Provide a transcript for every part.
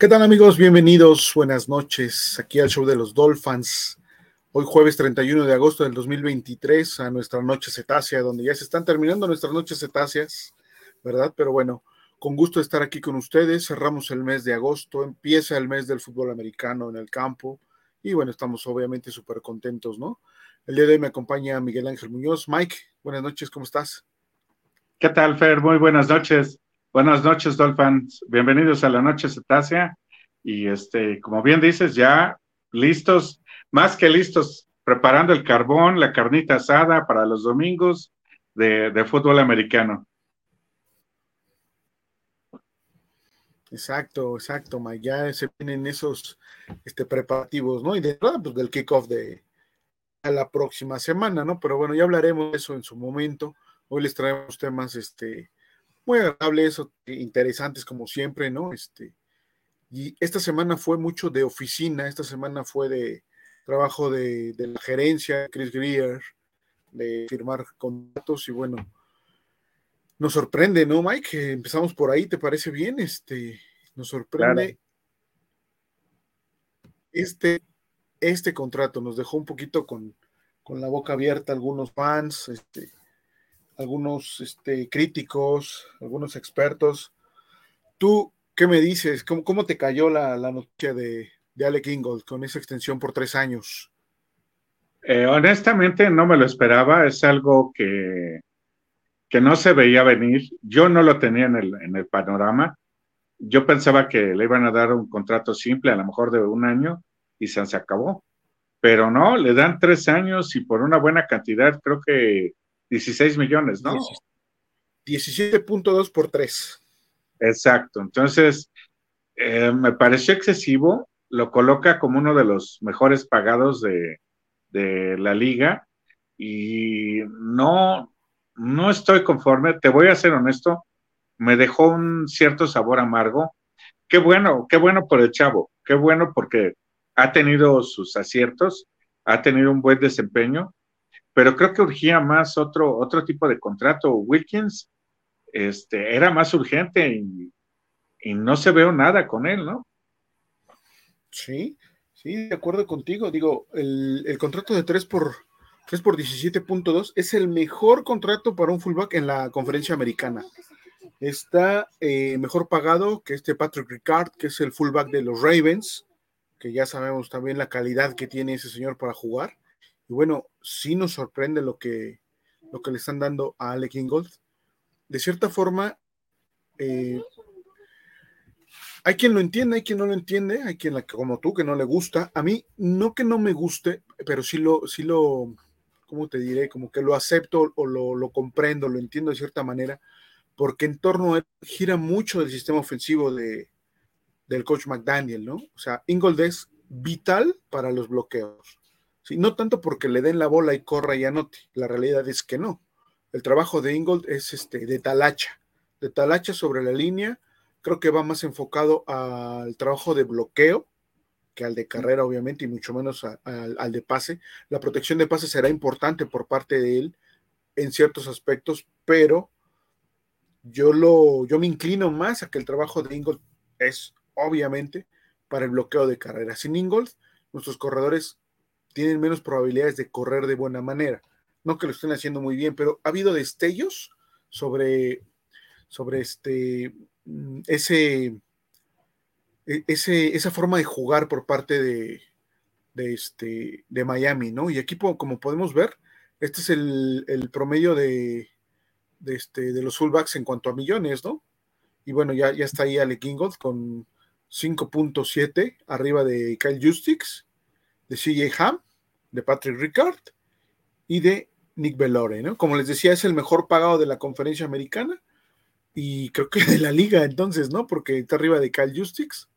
¿Qué tal amigos? Bienvenidos, buenas noches aquí al show de los Dolphins. Hoy jueves 31 de agosto del 2023 a nuestra noche cetácea, donde ya se están terminando nuestras noches cetáceas, ¿verdad? Pero bueno, con gusto estar aquí con ustedes. Cerramos el mes de agosto, empieza el mes del fútbol americano en el campo y bueno, estamos obviamente súper contentos, ¿no? El día de hoy me acompaña Miguel Ángel Muñoz. Mike, buenas noches, ¿cómo estás? ¿Qué tal, Fer? Muy buenas noches. Buenas noches, Dolphins. Bienvenidos a la noche cetácea. Y este, como bien dices, ya listos, más que listos, preparando el carbón, la carnita asada para los domingos de, fútbol americano. Exacto, exacto, Mike. Ya se vienen esos este, preparativos, ¿no? Y de verdad, pues del kickoff de la próxima semana, ¿no? Pero bueno, ya hablaremos de eso en su momento. Hoy les traemos temas, este, muy agradables, interesantes como siempre, ¿no? Este, y esta semana fue mucho de oficina, esta semana fue de trabajo de, la gerencia, Chris Greer, de firmar contratos y bueno, nos sorprende, ¿no, Mike? Empezamos por ahí, ¿te parece bien? Este, nos sorprende este, este contrato, nos dejó un poquito con, con la boca abierta algunos fans, este, algunos este, críticos, algunos expertos. ¿Tú qué me dices? ¿Cómo, te cayó la, noticia de, de, Alec Ingold con esa extensión por tres años? Eh, honestamente no me lo esperaba, es algo que, que no se veía venir. Yo no lo tenía en el, en el panorama. Yo pensaba que le iban a dar un contrato simple, a lo mejor de un año, y se acabó. Pero no, le dan tres años y por una buena cantidad, creo que 16 millones, ¿no? 17.2 por 3. Exacto. Entonces, eh, me pareció excesivo. Lo coloca como uno de los mejores pagados de, la liga y no, no estoy conforme. Te voy a ser honesto. Me dejó un cierto sabor amargo. Qué bueno, qué bueno por el chavo. Qué bueno porque ha tenido sus aciertos, ha tenido un buen desempeño pero creo que urgía más otro, otro tipo de contrato. Wilkins este, era más urgente y, no se veo nada con él, ¿no? Sí, sí, de acuerdo contigo. Digo, el, contrato de 3 por, 3 por 17.2 es el mejor contrato para un fullback en la conferencia americana. Está eh, mejor pagado que este Patrick Ricard, que es el fullback de los Ravens, que ya sabemos también la calidad que tiene ese señor para jugar. Y bueno, sí nos sorprende lo que, lo que le están dando a Alec Ingold. De cierta forma, eh, hay quien lo entiende, hay quien no lo entiende, hay quien como tú que no le gusta. A mí, no que no me guste, pero sí lo, sí lo, ¿cómo te diré? Como que lo acepto o lo, lo comprendo, lo entiendo de cierta manera, porque en torno a él gira mucho del sistema ofensivo de, del coach McDaniel, ¿no? O sea, Ingold es vital para los bloqueos no tanto porque le den la bola y corra y anote, la realidad es que no. El trabajo de Ingold es este, de talacha, de talacha sobre la línea, creo que va más enfocado al trabajo de bloqueo que al de carrera, obviamente, y mucho menos al de pase. La protección de pase será importante por parte de él en ciertos aspectos, pero yo, lo, yo me inclino más a que el trabajo de Ingold es, obviamente, para el bloqueo de carrera. Sin Ingold, nuestros corredores tienen menos probabilidades de correr de buena manera. No que lo estén haciendo muy bien, pero ha habido destellos sobre, sobre este, mm, ese, e, ese, esa forma de jugar por parte de, este, de Miami, ¿no? Y aquí, como podemos ver, este es el, promedio de, de, este, de los fullbacks en cuanto a millones, ¿no? Y bueno, ya, ya está ahí Alec Ingold con 5.7 arriba de Kyle Justix de CJ Ham, de Patrick Ricard y de Nick Bellore, ¿no? Como les decía, es el mejor pagado de la conferencia americana y creo que de la liga entonces, ¿no? Porque está arriba de Kyle Justix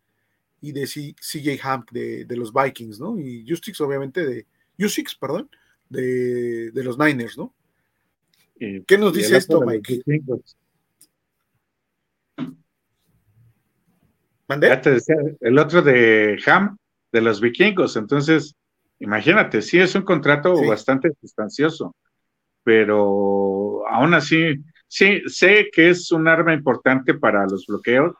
y de CJ Hamp de, los Vikings, ¿no? Y Justix obviamente de, Justix, perdón, de, los Niners, ¿no? ¿Qué nos dice esto, Mike? el otro de Ham de los vikingos. Entonces, imagínate, sí es un contrato bastante sustancioso, pero aún así, sí, sé que es un arma importante para los bloqueos,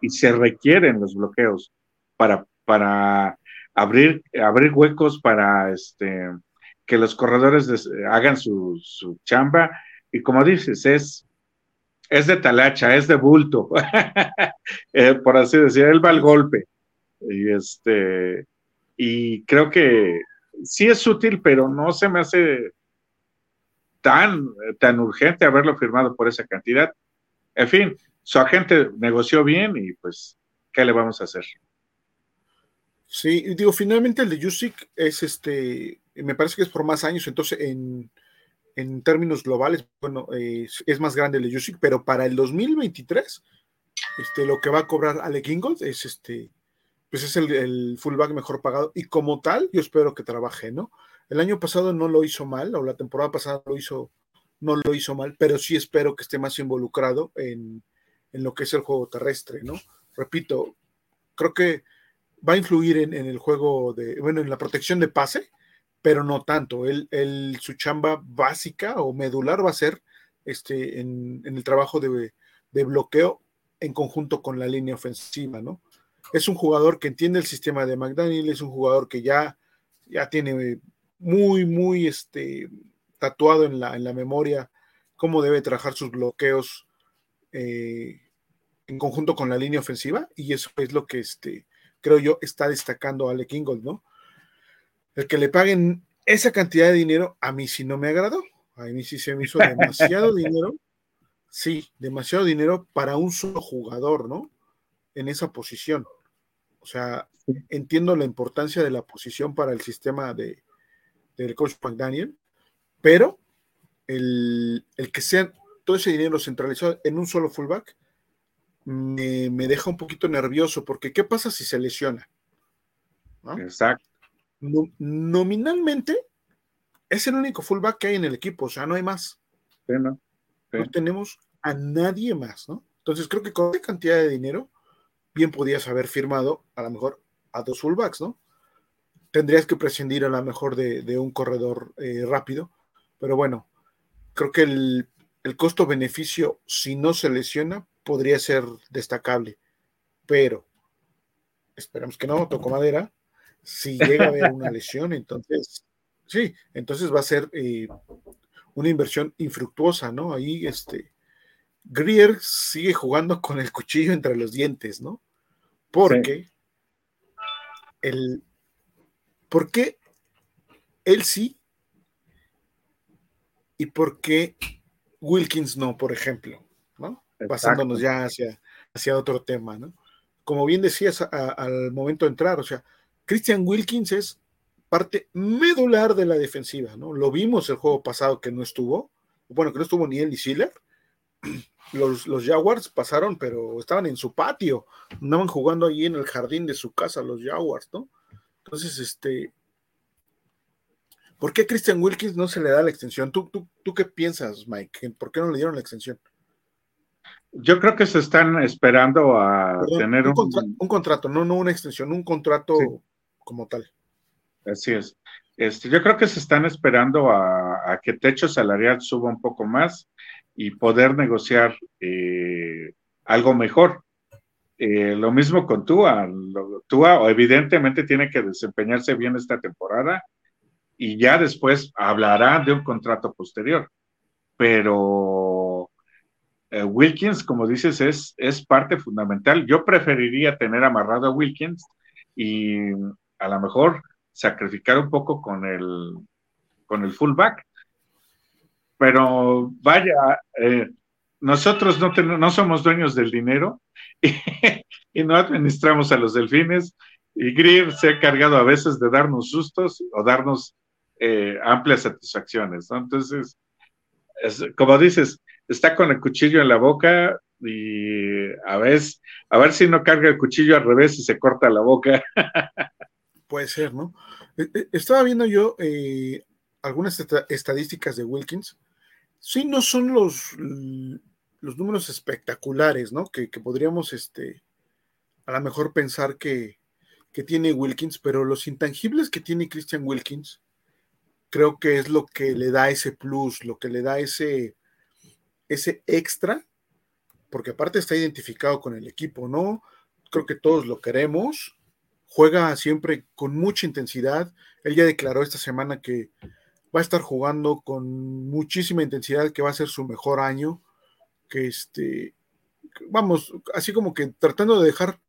y se requieren los bloqueos para, para abrir, abrir huecos para este, que los corredores hagan su, su, chamba. Y como dices, es, es de talacha, es de bulto, eh, por así decir, él va al golpe. Y, este, y creo que sí es útil, pero no se me hace tan, tan urgente haberlo firmado por esa cantidad. En fin, su agente negoció bien y pues, ¿qué le vamos a hacer? Sí, digo, finalmente el de Yusik es este, me parece que es por más años, entonces en, términos globales, bueno, es más grande el de Yusik, pero para el 2023, este, lo que va a cobrar Alec Ingold es este, pues es el, el, fullback mejor pagado y como tal, yo espero que trabaje, ¿no? El año pasado no lo hizo mal, o la temporada pasada lo hizo, no lo hizo mal, pero sí espero que esté más involucrado en, en lo que es el juego terrestre, ¿no? Repito, creo que va a influir en, el juego de, bueno, en la protección de pase, pero no tanto. Él, su chamba básica o medular va a ser este, en, el trabajo de, bloqueo en conjunto con la línea ofensiva, ¿no? Es un jugador que entiende el sistema de McDaniel, es un jugador que ya, ya tiene muy, muy este, tatuado en la, en la memoria cómo debe trabajar sus bloqueos eh, en conjunto con la línea ofensiva, y eso es lo que este, creo yo, está destacando a Alec Ingold, ¿no? El que le paguen esa cantidad de dinero, a mí sí no me agradó. A mí sí se me hizo demasiado dinero. Sí, demasiado dinero para un solo jugador, ¿no? En esa posición. O sea, entiendo la importancia de la posición para el sistema de, del coach McDaniel, pero el, el que sea todo ese dinero centralizado en un solo fullback, me, deja un poquito nervioso, porque ¿qué pasa si se lesiona? Exacto. nominalmente es el único fullback que hay en el equipo, o sea, no hay más. no. tenemos a nadie más, ¿no? Entonces creo que con esta cantidad de dinero, bien podías haber firmado a lo mejor a dos fullbacks, ¿no? Tendrías que prescindir a lo mejor de, un corredor eh, rápido, pero bueno, creo que el, el costo-beneficio, si no se lesiona, podría ser destacable, pero esperamos que no, toco madera. Si llega a haber una lesión, entonces, sí, entonces va a ser eh, una inversión infructuosa, ¿no? Ahí, este, Greer sigue jugando con el cuchillo entre los dientes, ¿no? Porque el, porque él sí y por qué Wilkins no, por ejemplo, ¿no? pasándonos ya hacia, hacia otro tema, ¿no? Como bien decías al momento de entrar, o sea, Christian Wilkins es parte medular de la defensiva, ¿no? Lo vimos el juego pasado que no estuvo, bueno, que no estuvo ni él ni Schiller. Los, los Jaguars pasaron, pero estaban en su patio, andaban jugando ahí en el jardín de su casa los Jaguars, ¿no? Entonces, este, ¿por qué Christian Wilkins no se le da la extensión? ¿Tú, tú, tú qué piensas, Mike? ¿Por qué no le dieron la extensión? Yo creo que se están esperando a tener un, un, contrato, no, no una extensión, un contrato como tal. Así es. Este, yo creo que se están esperando a, que techo salarial suba un poco más y poder negociar eh, algo mejor. Eh, lo mismo con Tua. Tua evidentemente tiene que desempeñarse bien esta temporada y ya después hablará de un contrato posterior. Pero eh, Wilkins, como dices, es, es parte fundamental. Yo preferiría tener amarrado a Wilkins y a lo mejor sacrificar un poco con el, con el fullback. Pero vaya, eh, nosotros no, no somos dueños del dinero y, no administramos a los delfines. Y Greer se ha cargado a veces de darnos sustos o darnos eh, amplias satisfacciones. Entonces, como dices, está con el cuchillo en la boca y a ver, a ver si no carga el cuchillo al revés y se corta la boca. Puede ser, ¿no? E, e, estaba viendo yo eh, algunas estadísticas de Wilkins. Sí, no son los, los números espectaculares, ¿no? Que, podríamos, este, a lo mejor pensar que, que tiene Wilkins, pero los intangibles que tiene Christian Wilkins, creo que es lo que le da ese plus, lo que le da ese, ese extra porque aparte está identificado con el equipo, ¿no? Creo que todos lo queremos, juega siempre con mucha intensidad, él ya declaró esta semana que va a estar jugando con muchísima intensidad, que va a ser su mejor año, que este, vamos, así como que tratando de dejar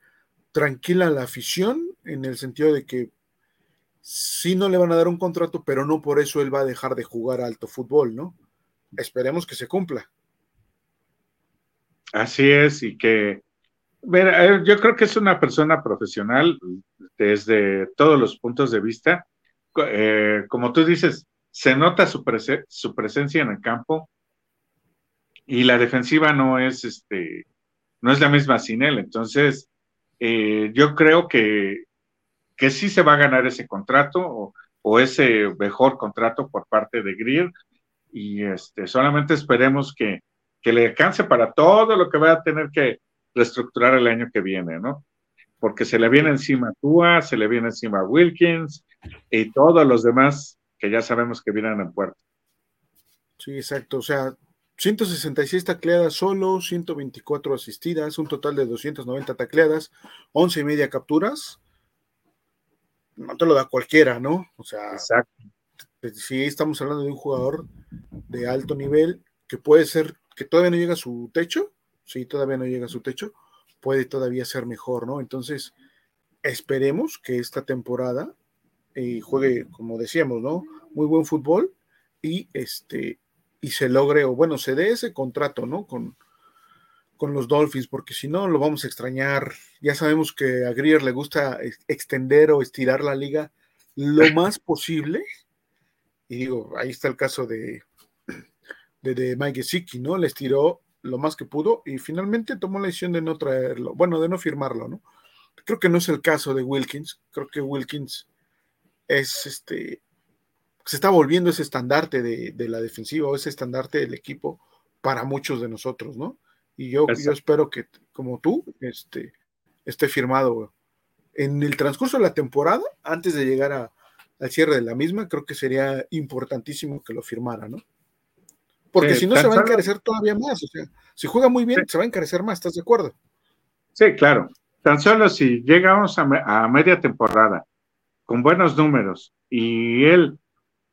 tranquila la afición, en el sentido de que sí no le van a dar un contrato, pero no por eso él va a dejar de jugar alto fútbol, ¿no? Esperemos que se cumpla. Así es, y que, eh, yo creo que es una persona profesional desde todos los puntos de vista. Eh, como tú dices, se nota su, su presencia en el campo y la defensiva no es, este, no es la misma sin él. Entonces, eh, yo creo que, que sí se va a ganar ese contrato o, ese mejor contrato por parte de Greer y este, solamente esperemos que, que le alcance para todo lo que va a tener que reestructurar el año que viene, ¿no? Porque se le viene encima Tua, se le viene encima Wilkins y todos los demás que ya sabemos que vienen en puerto. Sí, exacto. O sea, 166 tacleadas solo, 124 asistidas, un total de 290 tacleadas, 11 y media capturas. No te lo da cualquiera, ¿no? O sea, Exacto. sí estamos hablando de un jugador de alto nivel que puede ser, que todavía no llega a su techo, sí, todavía no llega a su techo, puede todavía ser mejor, ¿no? Entonces, esperemos que esta temporada eh, juegue, como decíamos, ¿no? Muy buen fútbol y este y se logre, o bueno, se dé ese contrato, ¿no? Con, con los Dolphins, porque si no, lo vamos a extrañar. Ya sabemos que a Greer le gusta extender o estirar la liga lo más posible. Y digo, ahí está el caso de, de, Mike Gesicki, ¿no? Le estiró lo más que pudo y finalmente tomó la decisión de no traerlo, bueno, de no firmarlo, ¿no? Creo que no es el caso de Wilkins, creo que Wilkins es este, se está volviendo ese estandarte de, la defensiva o ese estandarte del equipo para muchos de nosotros, ¿no? Y yo, yo espero que, como tú, este, esté firmado en el transcurso de la temporada, antes de llegar al cierre de la misma, creo que sería importantísimo que lo firmara, ¿no? Porque si no se va a encarecer todavía más. O sea, si juega muy bien, se va a encarecer más, ¿estás de acuerdo? Sí, claro. Tan solo si llegamos a, media temporada con buenos números y él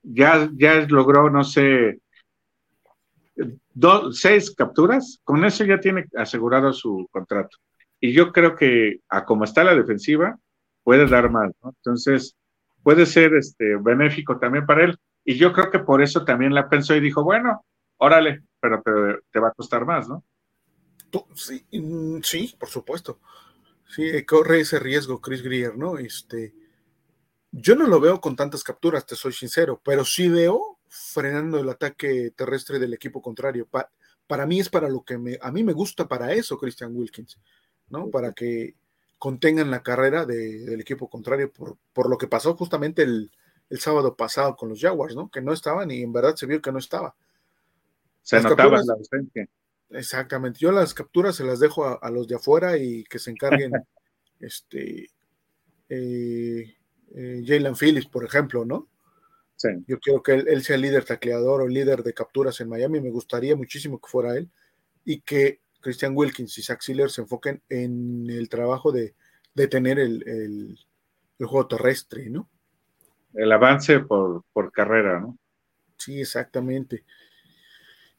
ya, ya logró, no sé, seis capturas, con eso ya tiene asegurado su contrato. Y yo creo que a como está la defensiva, puede dar más, ¿no? Entonces, puede ser este, benéfico también para él. Y yo creo que por eso también la pensó y dijo, bueno, órale, pero te, va a costar más, ¿no? Sí, mm, sí, por supuesto. Sí, corre ese riesgo Chris Greer, ¿no? Este, yo no lo veo con tantas capturas, te soy sincero, pero sí veo frenando el ataque terrestre del equipo contrario. para mí es para lo que me, a mí me gusta para eso, Christian Wilkins, ¿no? Para que contengan la carrera del equipo contrario por, por, lo que pasó justamente el, el, sábado pasado con los Jaguars, ¿no? Que no estaban y en verdad se vio que no estaba. Se notaba la ausencia. Exactamente. Yo las capturas se las dejo a, los de afuera y que se encarguen, este, eh, eh, Jalen Phillips, por ejemplo, ¿no? Sí. Yo quiero que él, sea el líder tacleador o líder de capturas en Miami. Me gustaría muchísimo que fuera él y que Christian Wilkins y Zach Sealer se enfoquen en el trabajo de, tener el, juego terrestre, ¿no? El avance por, por carrera, ¿no? Sí, exactamente.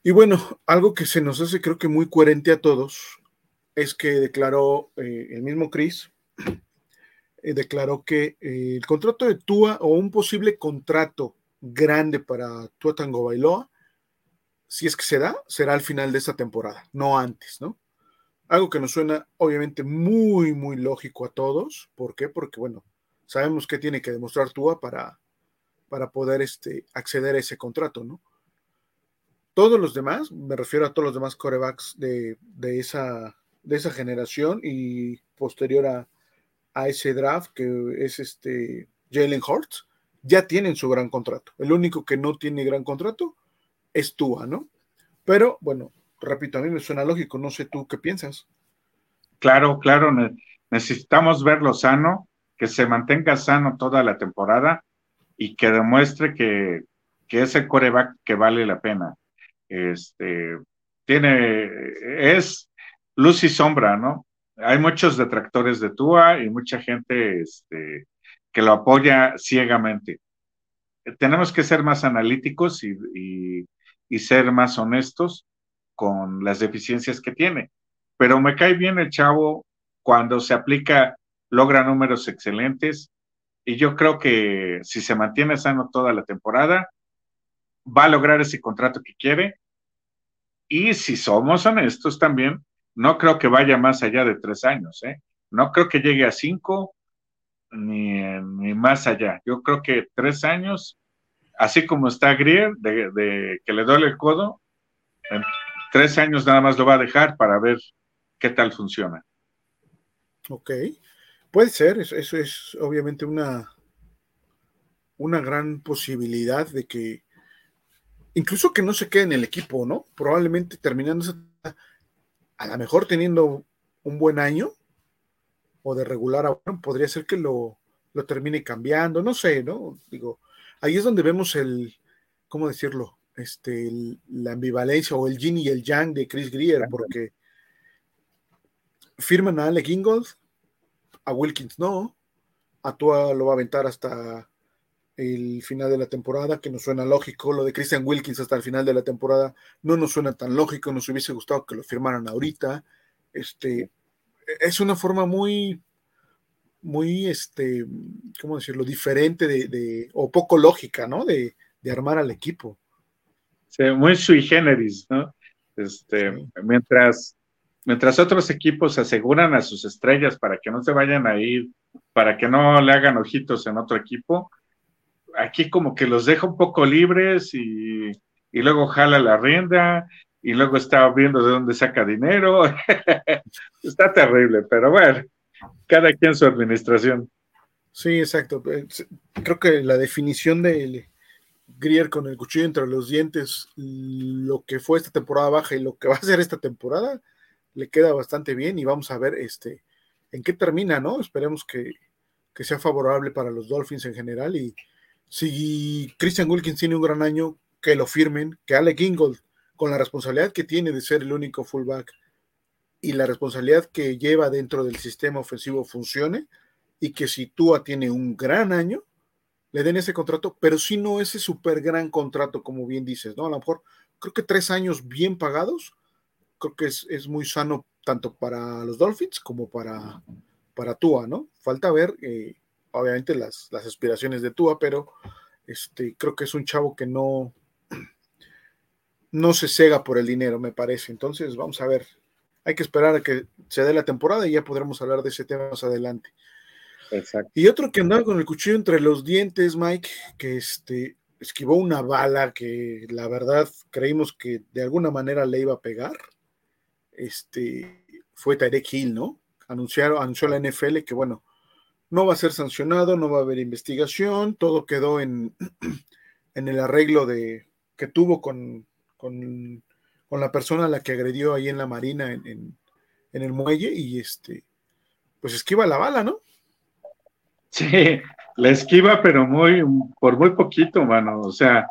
Y bueno, algo que se nos hace creo que muy coherente a todos es que declaró eh, el mismo Chris, eh, declaró que eh, el contrato de Tua o un posible contrato grande para Tua Tango Bailoa, si es que se da, será al final de esta temporada, no antes, ¿no? Algo que nos suena obviamente muy, muy lógico a todos. ¿Por qué? Porque, bueno, sabemos que tiene que demostrar Tua para, para poder este, acceder a ese contrato, ¿no? todos los demás, me refiero a todos los demás corebacks de, esa, de esa generación y posterior a, ese draft que es este Jalen Hurts, ya tienen su gran contrato. El único que no tiene gran contrato es Tua, ¿no? Pero bueno, repito, a mí me suena lógico, no sé tú qué piensas. Claro, claro, necesitamos verlo sano, que se mantenga sano toda la temporada y que demuestre que, que es el coreback que vale la pena este, tiene, es luz y sombra, ¿no? Hay muchos detractores de Tua y mucha gente este, que lo apoya ciegamente. Tenemos que ser más analíticos y ser más honestos con las deficiencias que tiene. Pero me cae bien el chavo cuando se aplica, logra números excelentes y yo creo que si se mantiene sano toda la temporada, va a lograr ese contrato que quiere. Y si somos honestos también, no creo que vaya más allá de tres años, ¿eh? No creo que llegue a cinco ni, ni más allá. Yo creo que tres años, así como está Grier, de, que le duele el codo, en tres años nada más lo va a dejar para ver qué tal funciona. Ok, puede ser, eso es obviamente una, una gran posibilidad de que incluso que no se quede en el equipo, ¿no? Probablemente terminando a lo mejor teniendo un buen año o de regular a bueno, podría ser que lo, lo termine cambiando, no sé, ¿no? Digo, ahí es donde vemos el, ¿cómo decirlo? Este, la ambivalencia o el yin y el yang de Chris Greer, porque firman a Alec Ingold, a Wilkins no, a Tua lo va a aventar hasta el final de la temporada, que nos suena lógico. Lo de Christian Wilkins hasta el final de la temporada no nos suena tan lógico, nos hubiese gustado que lo firmaran ahorita. Este, es una forma muy, muy, este, ¿cómo decirlo? Diferente de, o poco lógica, ¿no? De, armar al equipo. Sí, muy sui generis, ¿no? Este, mientras, mientras otros equipos aseguran a sus estrellas para que no se vayan a ir, para que no le hagan ojitos en otro equipo, aquí como que los deja un poco libres y, luego jala la rienda y luego está viendo de dónde saca dinero. está terrible, pero bueno, cada quien su administración. Sí, exacto. Creo que la definición de Grier con el cuchillo entre los dientes, lo que fue esta temporada baja y lo que va a ser esta temporada, le queda bastante bien y vamos a ver este en qué termina, ¿no? Esperemos que, que sea favorable para los Dolphins en general y, si Christian Wilkins tiene un gran año, que lo firmen, que Alec Ingold, con la responsabilidad que tiene de ser el único fullback y la responsabilidad que lleva dentro del sistema ofensivo funcione, y que si Tua tiene un gran año, le den ese contrato, pero si no ese súper gran contrato, como bien dices, ¿no? A lo mejor creo que tres años bien pagados, creo que es, muy sano tanto para los Dolphins como para, para Tua, ¿no? Falta ver eh, obviamente las, aspiraciones de Tua, pero este, creo que es un chavo que no, no se cega por el dinero, me parece. Entonces, vamos a ver. Hay que esperar a que se dé la temporada y ya podremos hablar de ese tema más adelante. Exacto. Y otro que andaba con el cuchillo entre los dientes, Mike, que este, esquivó una bala que la verdad creímos que de alguna manera le iba a pegar. Este fue Tarek Hill, ¿no? Anunciaron, anunció la NFL que, bueno, no va a ser sancionado, no va a haber investigación, todo quedó en, en el arreglo de, que tuvo con, con, la persona a la que agredió ahí en la marina, en, el muelle, y este, pues esquiva la bala, ¿no? Sí, la esquiva, pero muy, por muy poquito, mano. O sea,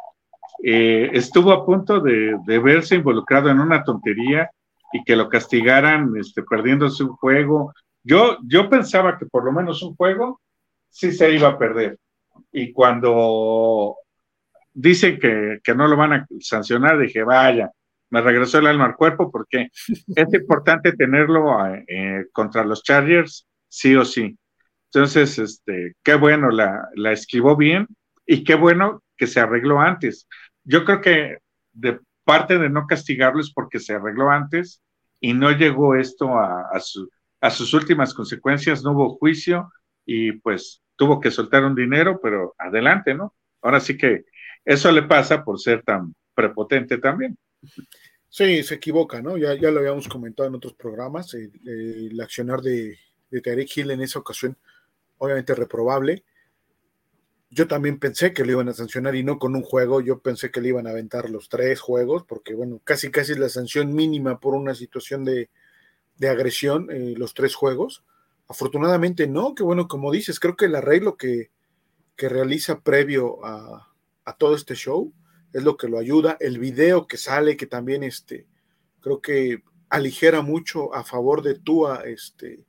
eh, estuvo a punto de, de, verse involucrado en una tontería y que lo castigaran este, perdiendo su juego yo, yo pensaba que por lo menos un juego sí se iba a perder. Y cuando dicen que, no lo van a sancionar, dije, vaya, me regresó el alma al cuerpo porque es importante tenerlo eh, contra los Chargers, sí o sí. Entonces, este, qué bueno, la, la esquivó bien y qué bueno que se arregló antes. Yo creo que de parte de no castigarlo es porque se arregló antes y no llegó esto a, a, su, a sus últimas consecuencias no hubo juicio y pues tuvo que soltar un dinero, pero adelante, ¿no? Ahora sí que eso le pasa por ser tan prepotente también. Sí, se equivoca, ¿no? Ya, ya lo habíamos comentado en otros programas, el, accionar de, de Tarek en esa ocasión, obviamente reprobable. Yo también pensé que le iban a sancionar y no con un juego, yo pensé que le iban a aventar los tres juegos, porque bueno, casi casi es la sanción mínima por una situación de, de agresión eh, los tres juegos. Afortunadamente no, que bueno, como dices, creo que el arreglo que, que realiza previo a, todo este show es lo que lo ayuda. El video que sale, que también este, creo que aligera mucho a favor de Tua este,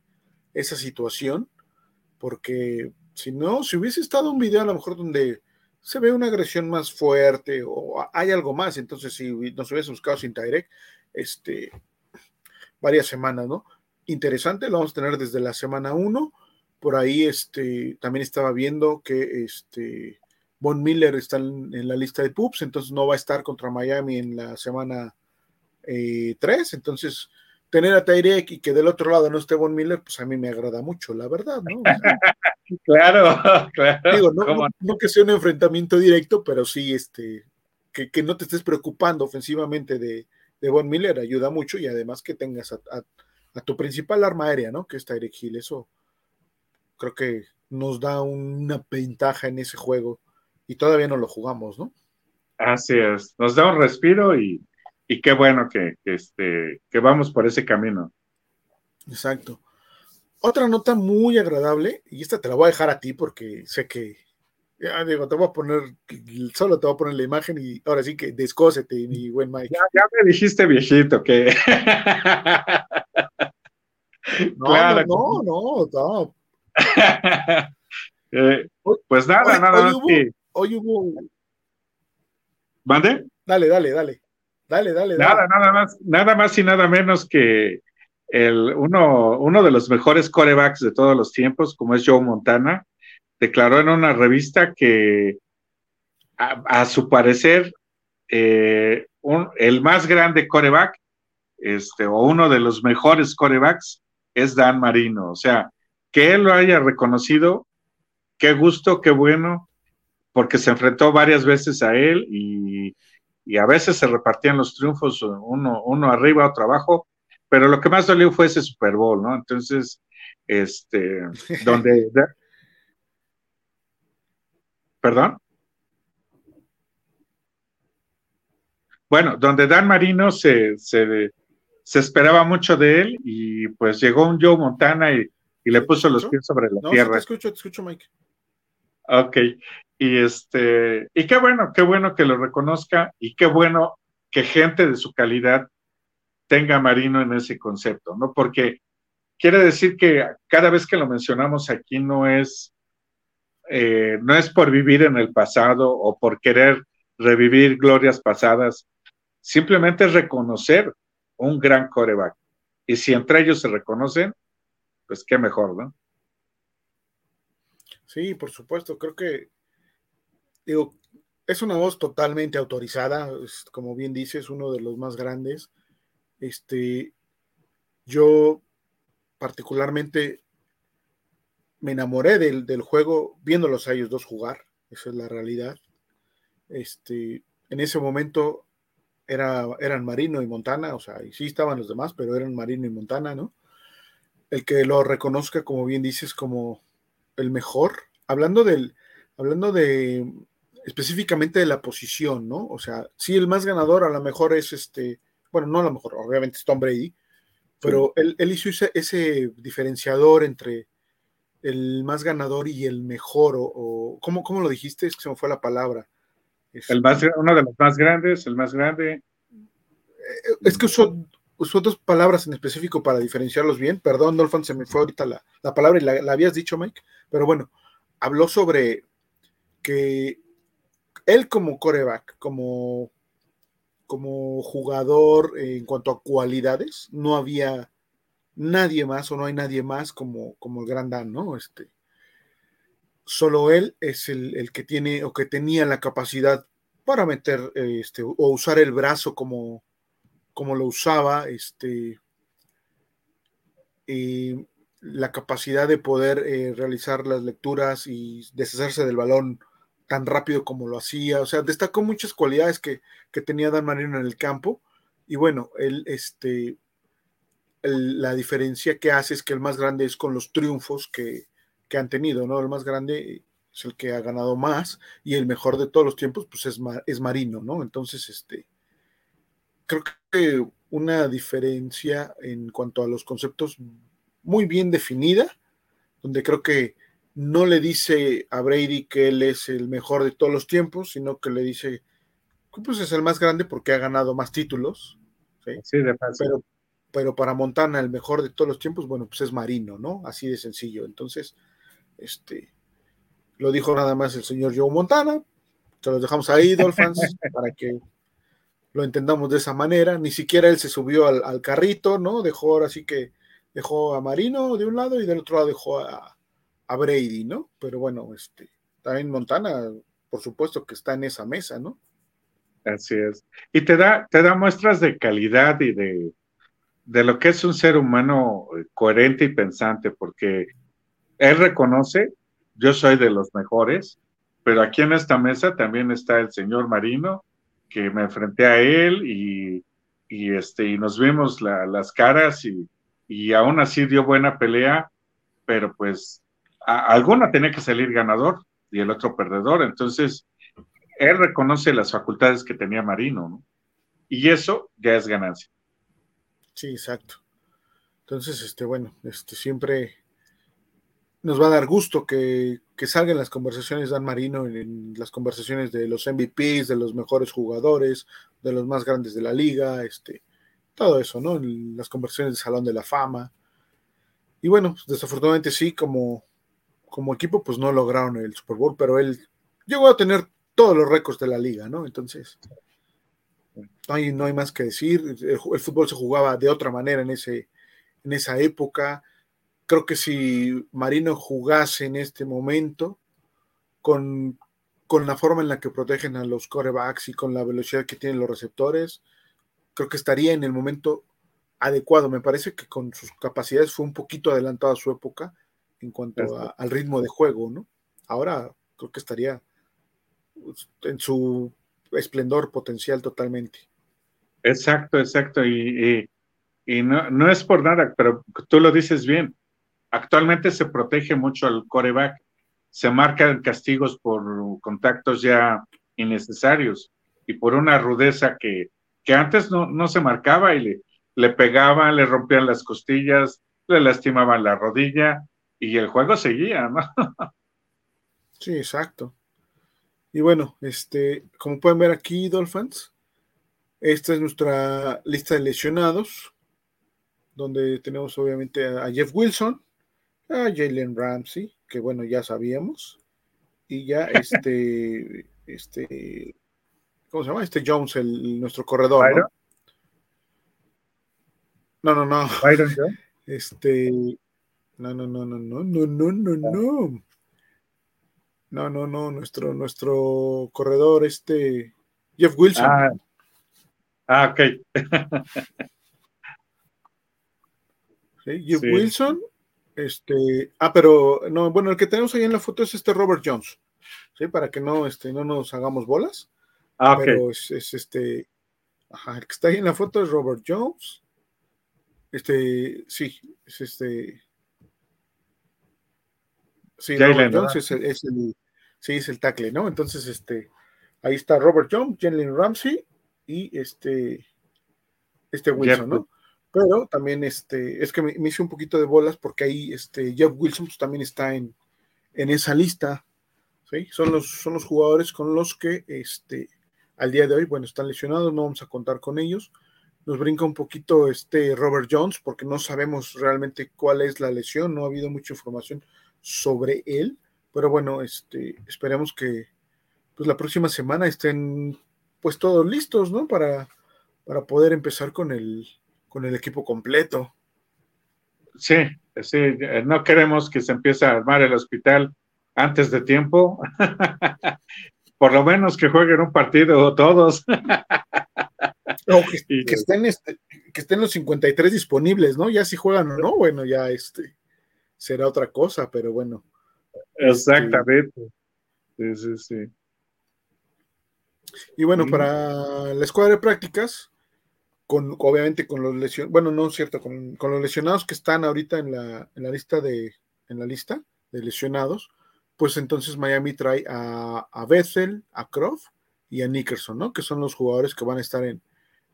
esa situación, porque si no, si hubiese estado un video a lo mejor donde se ve una agresión más fuerte o hay algo más, entonces si nos hubiese buscado sin direct, este, varias semanas, ¿no? Interesante, lo vamos a tener desde la semana 1. Por ahí este, también estaba viendo que este, Von Miller está en, la lista de pups, entonces no va a estar contra Miami en la semana 3. Eh, entonces, tener a Tyrek y que del otro lado no esté Von Miller, pues a mí me agrada mucho, la verdad, ¿no? claro, claro. Digo, no, que sea un enfrentamiento directo, pero sí este, que, no te estés preocupando ofensivamente de, de Von Miller ayuda mucho y además que tengas a, tu principal arma aérea, ¿no? Que es Tyrek Hill. Eso creo que nos da una ventaja en ese juego y todavía no lo jugamos, ¿no? Así es, nos da un respiro y, qué bueno que, este, que vamos por ese camino. Exacto. Otra nota muy agradable, y esta te la voy a dejar a ti porque sé que ya digo, te voy a poner, solo te voy a poner la imagen y ahora sí que descósete, mi buen Mike. Ya, me dijiste viejito que. no, no, no, no, eh, pues nada, nada más que. Hoy hubo. ¿Mande? Dale, dale, dale. Dale, dale, Nada, nada más, nada más y nada menos que el, uno, uno de los mejores corebacks de todos los tiempos, como es Joe Montana, declaró en una revista que a, su parecer eh, el más grande coreback este, o uno de los mejores corebacks es Dan Marino. O sea, que él lo haya reconocido, qué gusto, qué bueno, porque se enfrentó varias veces a él y, a veces se repartían los triunfos uno, uno arriba, otro abajo, pero lo que más dolió fue ese Super Bowl, ¿no? Entonces, este, donde ¿Perdón? Bueno, donde Dan Marino se, se, esperaba mucho de él y pues llegó un Joe Montana y, le puso los pies sobre la tierra. te escucho, te escucho, Mike. Ok, y este, y qué bueno, qué bueno que lo reconozca y qué bueno que gente de su calidad tenga a Marino en ese concepto, ¿no? Porque quiere decir que cada vez que lo mencionamos aquí no es eh, no es por vivir en el pasado o por querer revivir glorias pasadas, simplemente es reconocer un gran coreback. Y si entre ellos se reconocen, pues qué mejor, ¿no? Sí, por supuesto, creo que, digo, es una voz totalmente autorizada, como bien dices, uno de los más grandes. Este, yo particularmente me enamoré del, juego viéndolos a ellos dos jugar, esa es la realidad. Este, en ese momento era, eran Marino y Montana, o sea, y sí estaban los demás, pero eran Marino y Montana, ¿no? El que lo reconozca, como bien dices, como el mejor, hablando del, hablando de específicamente de la posición, ¿no? O sea, sí, el más ganador a lo mejor es este, bueno, no a lo mejor, obviamente es Tom Brady, pero él, hizo ese diferenciador entre el más ganador y el mejor, o, ¿cómo, lo dijiste? Es que se me fue la palabra. El más, uno de los más grandes, el más grande. Es que usó, dos palabras en específico para diferenciarlos bien. Perdón, Dolphin, se me fue ahorita la, palabra y la, habías dicho, Mike. Pero bueno, habló sobre que él como coreback, como, como jugador en cuanto a cualidades, no había nadie más o no hay nadie más como, como el Gran Dan, ¿no? Este, solo él es el, que tiene o que tenía la capacidad para meter este, o usar el brazo como, como lo usaba, este, y la capacidad de poder eh, realizar las lecturas y deshacerse del balón tan rápido como lo hacía, o sea, destacó muchas cualidades que, que tenía Dan Marino en el campo, y bueno, él, este, la diferencia que hace es que el más grande es con los triunfos que, han tenido, ¿no? El más grande es el que ha ganado más y el mejor de todos los tiempos, pues es, es Marino, ¿no? Entonces, este, creo que una diferencia en cuanto a los conceptos muy bien definida, donde creo que no le dice a Brady que él es el mejor de todos los tiempos, sino que le dice que pues es el más grande porque ha ganado más títulos. Sí, de Pero pero para Montana el mejor de todos los tiempos, bueno, pues es Marino, ¿no? Así de sencillo. Entonces, este, lo dijo nada más el señor Joe Montana, se los dejamos ahí, Dolphins, para que lo entendamos de esa manera. Ni siquiera él se subió al, carrito, ¿no? Dejó ahora sí que dejó a Marino de un lado y del otro lado dejó a, a Brady, ¿no? Pero bueno, este, también Montana, por supuesto que está en esa mesa, ¿no? Así es. Y te da, te da muestras de calidad y de, de lo que es un ser humano eh, coherente y pensante, porque él reconoce, yo soy de los mejores, pero aquí en esta mesa también está el señor Marino, que me enfrenté a él y, y este, y nos vimos las caras y, y, aún así dio buena pelea, pero pues alguna tenía que salir ganador y el otro perdedor. Entonces, él reconoce las facultades que tenía Marino, ¿no? Y eso ya es ganancia. Sí, exacto. Entonces, este, bueno, este, siempre nos va a dar gusto que, que salgan las conversaciones de Dan Marino, en, las conversaciones de los MVPs, de los mejores jugadores, de los más grandes de la liga, este, todo eso, ¿no? En las conversaciones del Salón de la Fama. Y bueno, desafortunadamente sí, como, como equipo, pues no lograron el Super Bowl, pero él llegó a tener todos los récords de la liga, ¿no? Entonces, no hay, no hay más que decir. El, fútbol se jugaba de otra manera en, ese, en esa época. Creo que si Marino jugase en este momento, con, con la forma en la que protegen a los corebacks y con la velocidad que tienen los receptores, creo que estaría en el momento adecuado. Me parece que con sus capacidades fue un poquito adelantado a su época en cuanto al ritmo de juego, ¿no? Ahora creo que estaría en su esplendor potencial totalmente. Exacto, exacto. Y, no, no, es por nada, pero tú lo dices bien. Actualmente se protege mucho al coreback. Se marcan castigos por contactos ya innecesarios y por una rudeza que, que antes no, no se marcaba y le, le pegaban, le rompían las costillas, le lastimaban la rodilla y el juego seguía, ¿no? Sí, exacto. Y bueno, este, como pueden ver aquí, Dolphins, esta es nuestra lista de lesionados, donde tenemos obviamente a Jeff Wilson, a Jalen Ramsey, que bueno, ya sabíamos, y ya este, este, ¿cómo se llama? Este Jones, el, nuestro corredor, ¿no? No, no, no. Este, no, no, no, no, no, no, no, no, no. No, no, no, nuestro, nuestro corredor, este, Jeff Wilson. Ah, ah ok. Jeff Wilson, este, ah, pero no, bueno, el que tenemos ahí en la foto es este Robert Jones, ¿sí? Para que no, este, no nos hagamos bolas. Ah. Pero es, es este, ajá, el que está ahí en la foto es Robert Jones. Este, sí, es este, Sí, Robert Jones es el, sí, es el tackle, ¿no? Entonces, este, ahí está Robert Jones, Jalen Ramsey y este, este Wilson, ¿no? Pero también, este, es que me, hice un poquito de bolas porque ahí, este, Jeff Wilson pues, también está en, en esa lista, ¿sí? Son los, son los jugadores con los que, este, al día de hoy, bueno, están lesionados, no vamos a contar con ellos. Nos brinca un poquito este Robert Jones porque no sabemos realmente cuál es la lesión, no ha habido mucha información sobre él. Pero bueno, este, esperemos que pues, la próxima semana estén pues todos listos, ¿no? Para, para poder empezar con el, con el equipo completo. Sí, sí, no queremos que se empiece a armar el hospital antes de tiempo. Por lo menos que jueguen un partido todos. que, que, estén este, que estén los 53 disponibles, ¿no? Ya si juegan o no, bueno, ya este será otra cosa, pero bueno. Exactamente. Sí, sí, sí. Y bueno, para la escuadra de prácticas, con, obviamente con los lesionados, bueno, no es cierto, con, los lesionados que están ahorita en la, en la lista de, en la lista de lesionados, pues entonces Miami trae a, a Bethel, a Croft y a Nickerson, ¿no? Que son los jugadores que van a estar en,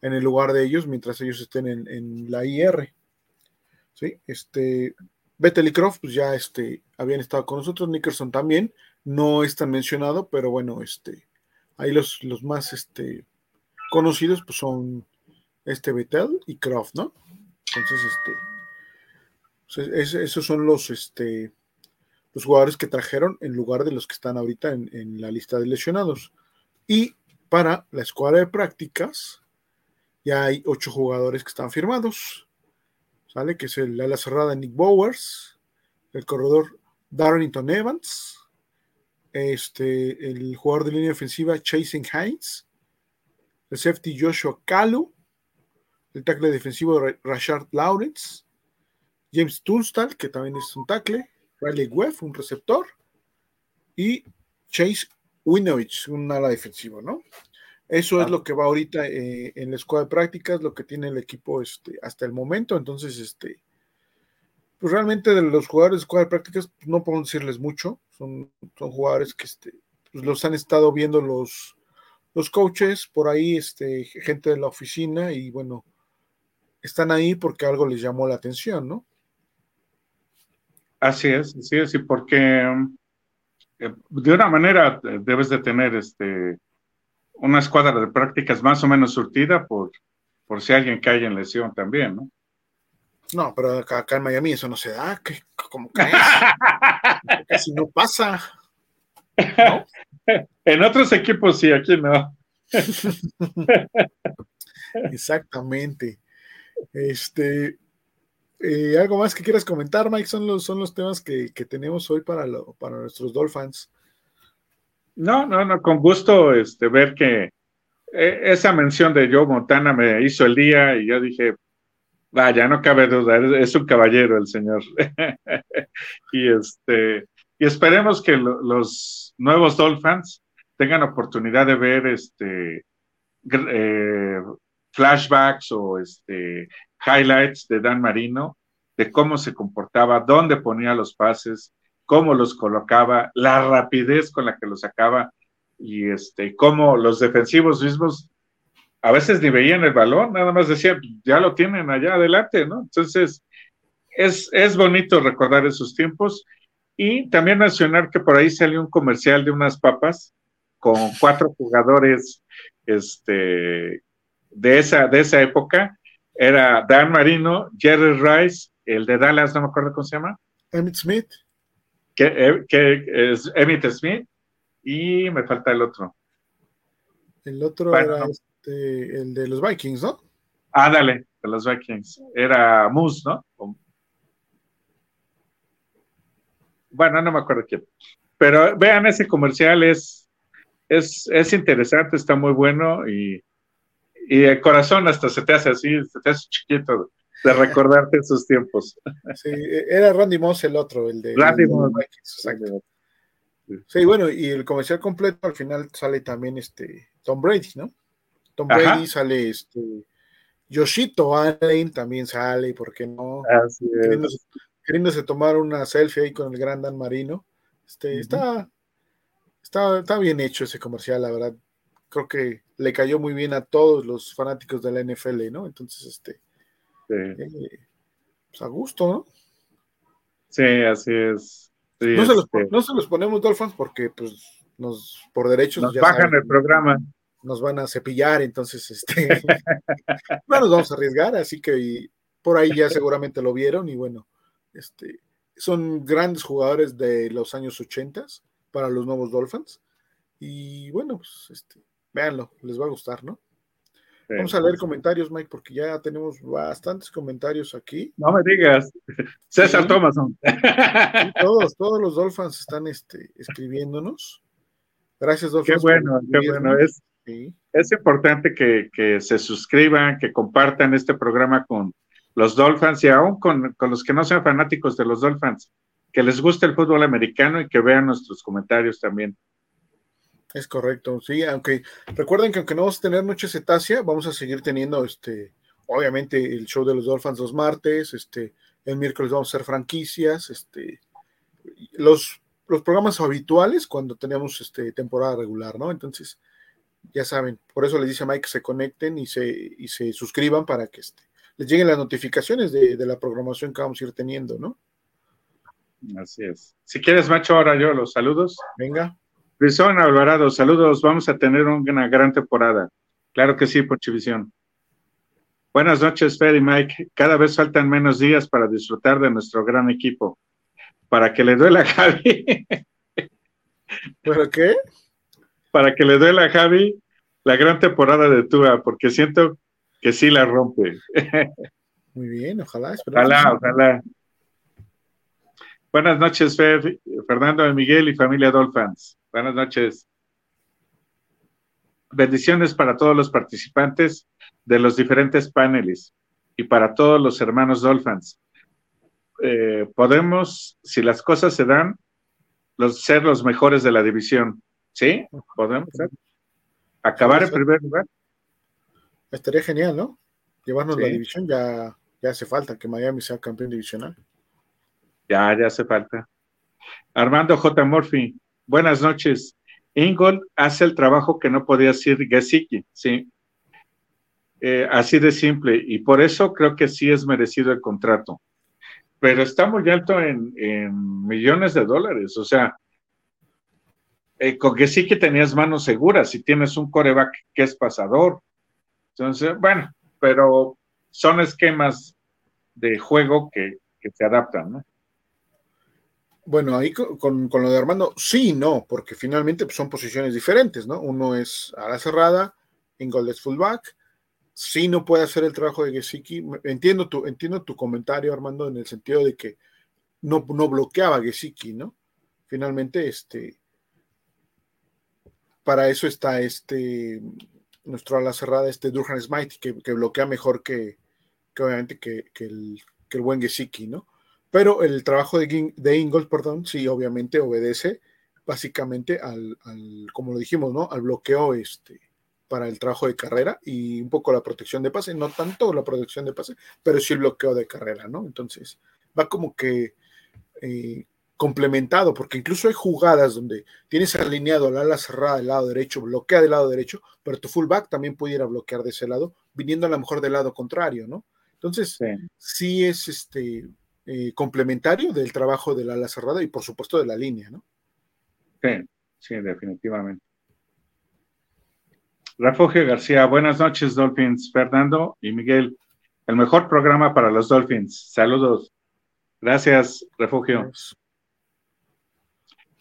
en el lugar de ellos mientras ellos estén en, en la IR. ¿Sí? Este, Bethel y Croft, pues ya este, habían estado con nosotros, Nickerson también, no es tan mencionado, pero bueno, este, ahí los, los más este, conocidos pues son este Bethel y Croft, ¿no? Entonces, este, esos son los, este, los jugadores que trajeron en lugar de los que están ahorita en, la lista de lesionados. Y para la escuadra de prácticas, ya hay ocho jugadores que están firmados. ¿Sale? Que es el ala cerrada Nick Bowers, el corredor Darrington Evans, este, el jugador de línea ofensiva Chasing Hines, el safety Joshua Kalu, el tackle defensivo Rashard Lawrence, James Tunstall, que también es un tackle, Riley Webb, un receptor, y Chase Winovich, un ala defensivo, ¿no? Eso es lo que va ahorita eh, en la escuadra de prácticas, lo que tiene el equipo este, hasta el momento. Entonces, este, pues realmente de los jugadores de escuadra de prácticas pues, no podemos decirles mucho. Son, son jugadores que este, pues los han estado viendo los, los coaches, por ahí, este, gente de la oficina, y bueno, están ahí porque algo les llamó la atención, ¿no? Así es, así es, y porque eh, de una manera eh, debes de tener este una escuadra de prácticas más o menos surtida por, por si alguien cae en lesión también, ¿no? No, pero acá, en Miami eso no se da, que como caes, casi no pasa. en otros equipos sí, aquí no. Exactamente. Este, eh, ¿Algo más que quieras comentar, Mike? Son los, son los temas que, tenemos hoy para, lo, para nuestros Dolphins. No, no, no, con gusto este, ver que eh, esa mención de Joe Montana me hizo el día y yo dije, vaya, no cabe duda, es un caballero el señor. y este, y esperemos que los nuevos Dolphins tengan oportunidad de ver este eh, flashbacks o este highlights de Dan Marino, de cómo se comportaba, dónde ponía los pases, cómo los colocaba, la rapidez con la que los sacaba y este, cómo los defensivos mismos a veces ni veían el balón, nada más decían, ya lo tienen allá adelante, ¿no? Entonces, es, es bonito recordar esos tiempos y también mencionar que por ahí salió un comercial de unas papas con cuatro jugadores este, de, esa, de esa época era Dan Marino, Jerry Rice, el de Dallas, no me acuerdo cómo se llama. Emmett Smith. Que, eh, es Emmett Smith y me falta el otro. El otro era este, el de los Vikings, ¿no? Ah, dale, de los Vikings. Era Moose, ¿no? Bueno, no me acuerdo quién. Pero vean ese comercial, es, es, es interesante, está muy bueno y y el corazón hasta se te hace así, se te hace chiquito de recordarte esos tiempos. Sí, era Randy Moss el otro, el de Randy Moss. Exacto. Sí, bueno, y el comercial completo al final sale también este Tom Brady, ¿no? Tom Brady sale este Yoshito Allen también sale, ¿por qué no? Así es. Queriéndose, tomar una selfie ahí con el gran Dan Marino. Este, está, está, está bien hecho ese comercial, la verdad creo que le cayó muy bien a todos los fanáticos de la NFL, ¿no? Entonces, este, eh, pues a gusto, ¿no? Sí, así es. no, se los, este no, se los, ponemos Dolphins porque, pues, nos, por derechos. Nos bajan el programa. Nos van a cepillar, entonces, este, no nos vamos a arriesgar, así que por ahí ya seguramente lo vieron y bueno, este, son grandes jugadores de los años 80 para los nuevos Dolphins. Y bueno, pues este, véanlo, les va a gustar, ¿no? Vamos a leer comentarios, Mike, porque ya tenemos bastantes comentarios aquí. No me digas. César Thomason. todos, todos los Dolphins están este, escribiéndonos. Gracias, Dolphins. Qué bueno, qué bueno. Es, es importante que, que, se suscriban, que compartan este programa con los Dolphins y aún con, con los que no sean fanáticos de los Dolphins, que les guste el fútbol americano y que vean nuestros comentarios también. Es correcto, sí, aunque recuerden que aunque no vamos a tener mucha cetácea, vamos a seguir teniendo este, obviamente el show de los Dolphins los martes, este, el miércoles vamos a hacer franquicias, este, los, los programas habituales cuando tenemos este, temporada regular, ¿no? Entonces, ya saben, por eso les dice a Mike que se conecten y se, y se suscriban para que este, les lleguen las notificaciones de, de la programación que vamos a ir teniendo, ¿no? Así es. Si quieres, macho, ahora yo los saludos. Venga. Rizón Alvarado, saludos, vamos a tener una gran temporada. Claro que sí, Pochivisión. Buenas noches, Fer y Mike. Cada vez faltan menos días para disfrutar de nuestro gran equipo. Para que le duela a Javi. ¿Pero qué? Para que le duela a Javi la gran temporada de Tua, porque siento que sí la rompe. Muy bien, ojalá. Ojalá, ojalá. Buenas noches, Fer, Fernando de Miguel y familia Dolphins. Buenas noches. Bendiciones para todos los participantes de los diferentes paneles y para todos los hermanos Dolphins. Eh, podemos, si las cosas se dan, ser los mejores de la división. ¿Sí? Podemos Acabar en primer lugar. Estaría genial, ¿no? Llevarnos la división ya, ya hace falta que Miami sea campeón divisional. Ya, ya hace falta. Armando J. Murphy, buenas noches. Ingold hace el trabajo que no podía hacer Gesicki, sí. Eh, así de simple, y por eso creo que sí es merecido el contrato. Pero está muy alto en, millones de dólares, o sea, eh, con que sí que tenías manos seguras, si tienes un coreback que es pasador. Entonces, bueno, pero son esquemas de juego que, que se adaptan, ¿no? Bueno, ahí con, lo de Armando, sí y no, porque finalmente pues, son posiciones diferentes, ¿no? Uno es a la cerrada, Ingold es fullback, sí no puede hacer el trabajo de Gesicki. Entiendo tu, entiendo tu comentario, Armando, en el sentido de que no, no bloqueaba a Gesicki, ¿no? Finalmente, este, para eso está este, nuestro ala cerrada, este Durhan Smite, que, bloquea mejor que, obviamente que, el, que el buen Gesicki, ¿no? Pero el trabajo de, de Ingold, perdón, sí, obviamente obedece básicamente al, al, como lo dijimos, ¿no? Al bloqueo este, para el trabajo de carrera y un poco la protección de pase, no tanto la protección de pase, pero sí el bloqueo de carrera, ¿no? Entonces, va como que eh, complementado, porque incluso hay jugadas donde tienes alineado al ala cerrada del lado derecho, bloquea del lado derecho, pero tu fullback también pudiera bloquear de ese lado, viniendo a lo mejor del lado contrario, ¿no? Entonces, sí, es este eh, complementario del trabajo del ala cerrada y por supuesto de la línea, ¿no? Sí, sí, definitivamente. Refugio García, buenas noches, Dolphins. Fernando y Miguel, el mejor programa para los Dolphins. Saludos. Gracias, Refugio.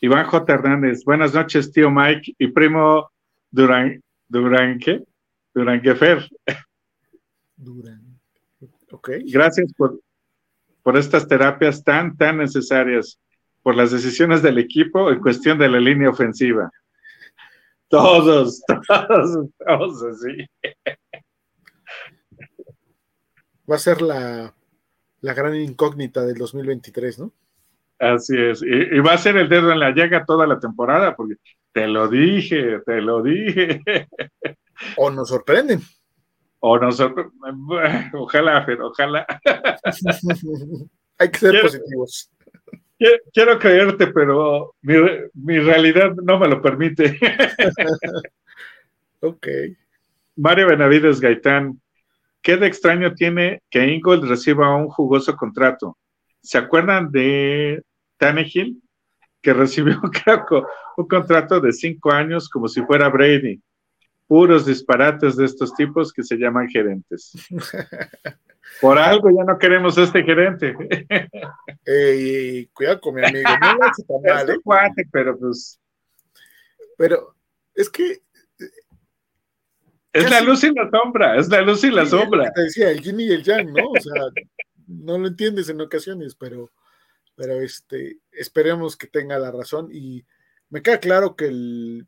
Iván J. Hernández, buenas noches, tío Mike y primo Durán, Durán, ¿qué? Durán Gefer. Durán. Ok. Gracias por, por estas terapias tan, tan necesarias, por las decisiones del equipo en cuestión de la línea ofensiva. Todos, todos, todos así. Va a ser la, gran incógnita del 2023, ¿no? Así es. Y, va a ser el dedo en la llaga toda la temporada, porque te lo dije, te lo dije. O nos sorprenden. O nos sorprenden. Ojalá, pero ojalá. Hay que ser positivos quiero creerte, pero mi, realidad no me lo permite. ok. Mario Benavides Gaitán, ¿qué de extraño tiene que Ingold reciba un jugoso contrato? ¿Se acuerdan de Tannehill? Que recibió, creo, un contrato de cinco años como si fuera Brady. Puros disparates de estos tipos que se llaman gerentes. Por algo ya no queremos a este gerente. Ey, cuidado con mi amigo, no lo hace tan mal, ¿eh? pero pues. Pero es que. Es la luz y la sombra, es la luz y la sombra. Te decía, el yin y el yang, ¿no? O sea, no lo entiendes en ocasiones, pero, pero este, esperemos que tenga la razón. Y me queda claro que, el,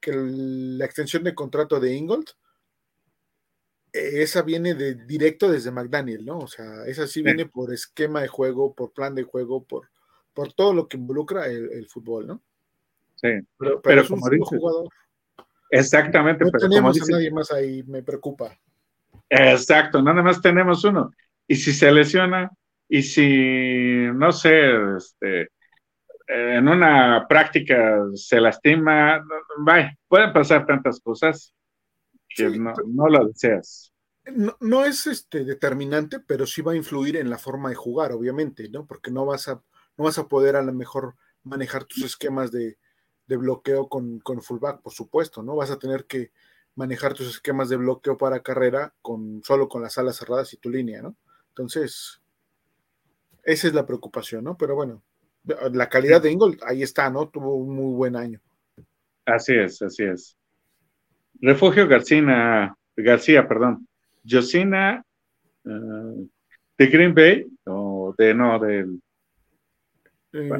que la extensión de contrato de Ingold esa viene de directo desde McDaniel, ¿no? O sea, esa sí viene por esquema de juego, por plan de juego, por, por todo lo que involucra el, fútbol, ¿no? Sí, pero, como jugador. Exactamente. No tenemos a nadie más ahí, me preocupa. Exacto, nada más tenemos uno. Y si se lesiona, y si, no sé, este, en una práctica se lastima, vaya, pueden pasar tantas cosas que no, lo deseas. No, es este determinante, pero sí va a influir en la forma de jugar, obviamente, ¿no? Porque no vas a, no vas a poder a lo mejor manejar tus esquemas de, bloqueo con, con, fullback, por supuesto, ¿no? Vas a tener que manejar tus esquemas de bloqueo para carrera con solo con las alas cerradas y tu línea, ¿no? Entonces, esa es la preocupación, ¿no? Pero bueno, la calidad de Ingold ahí está, ¿no? Tuvo un muy buen año. Así es, así es. Refugio García, García, perdón. Josina eh, de Green Bay, o de no, del eh,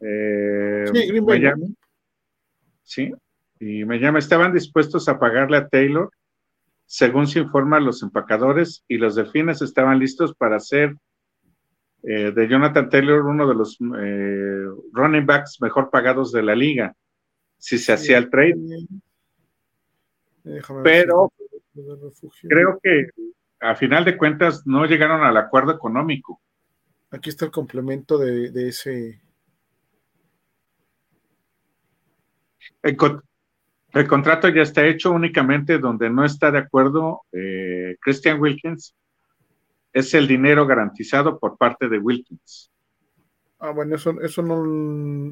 eh, sí, Green Bay. Miami. Sí, y me llama, estaban dispuestos a pagarle a Taylor, según se informa los empacadores, y los delfines estaban listos para hacer eh, de Jonathan Taylor uno de los eh, running backs mejor pagados de la liga, si se hacía el trade. Pero creo que a final de cuentas no llegaron al acuerdo económico. Aquí está el complemento de, ese. El contrato ya está hecho únicamente donde no está de acuerdo eh, Christian Wilkins. Es el dinero garantizado por parte de Wilkins. Ah, bueno, eso, eso no,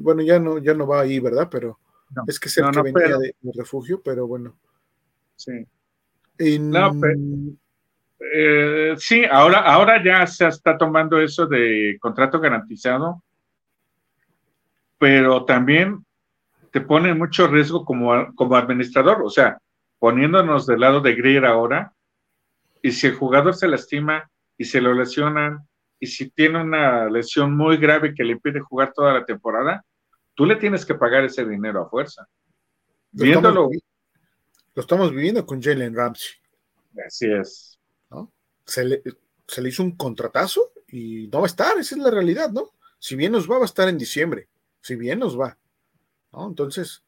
bueno, ya no, ya no va ahí, ¿verdad? Pero es que es el que venía de, refugio, pero bueno. Sí. No, eh, sí, ahora, ahora ya se está tomando eso de contrato garantizado, pero también te pone mucho riesgo como, como administrador, o sea, poniéndonos del lado de Greer ahora, y si el jugador se lastima y se lo lesionan, y si tiene una lesión muy grave que le impide jugar toda la temporada, tú le tienes que pagar ese dinero a fuerza. Lo Viéndolo. Estamos, lo estamos viviendo con Jalen Ramsey. Así es. Se, le, se le hizo un contratazo y no va a estar, esa es la realidad, ¿no? Si bien nos va, va a estar en diciembre. Si bien nos va. Entonces,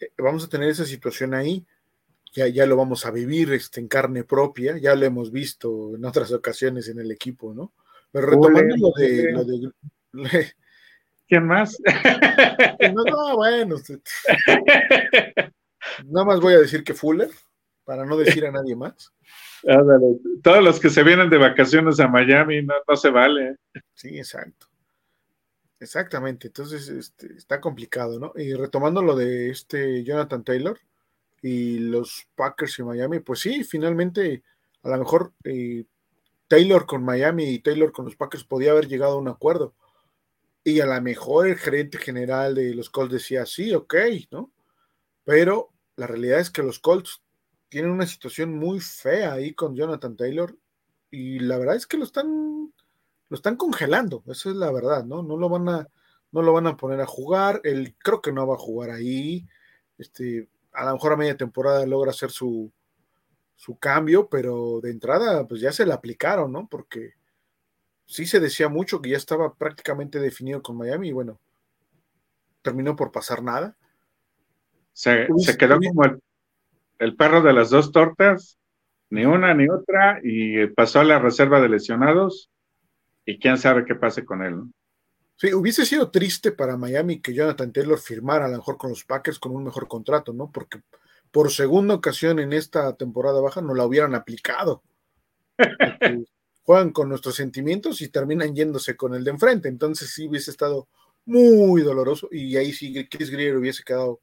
eh, vamos a tener esa situación ahí, ya, ya lo vamos a vivir este, en carne propia, ya lo hemos visto en otras ocasiones en el equipo, ¿no? Pero retomando lo de, ¿Quién más? No, bueno. Nada más voy a decir que Fuller, para no decir a nadie más. Todos los que se vienen de vacaciones a Miami no, no se vale. Sí, exacto. Exactamente, entonces este, está complicado, ¿no? Y retomando lo de este Jonathan Taylor y los Packers y Miami, pues sí, finalmente a lo mejor eh, Taylor con Miami y Taylor con los Packers podía haber llegado a un acuerdo. Y a lo mejor el gerente general de los Colts decía, sí, ok, ¿no? Pero la realidad es que los Colts tienen una situación muy fea ahí con Jonathan Taylor y la verdad es que lo están lo están congelando, esa es la verdad, ¿no? No lo van a, no lo van a poner a jugar, él creo que no va a jugar ahí, este, a lo mejor a media temporada logra hacer su, su cambio, pero de entrada, pues ya se le aplicaron, ¿no? Porque sí se decía mucho que ya estaba prácticamente definido con Miami y bueno, terminó por pasar nada. Se, quedó como el, el, perro de las dos tortas, ni una ni otra, y pasó a la reserva de lesionados y quién sabe qué pase con él. Sí, hubiese sido triste para Miami que Jonathan Taylor firmara a lo mejor con los Packers con un mejor contrato, ¿no? Porque por segunda ocasión en esta temporada baja no la hubieran aplicado. juegan con nuestros sentimientos y terminan yéndose con el de enfrente. Entonces sí hubiese estado muy doloroso y ahí sí Chris Greer hubiese quedado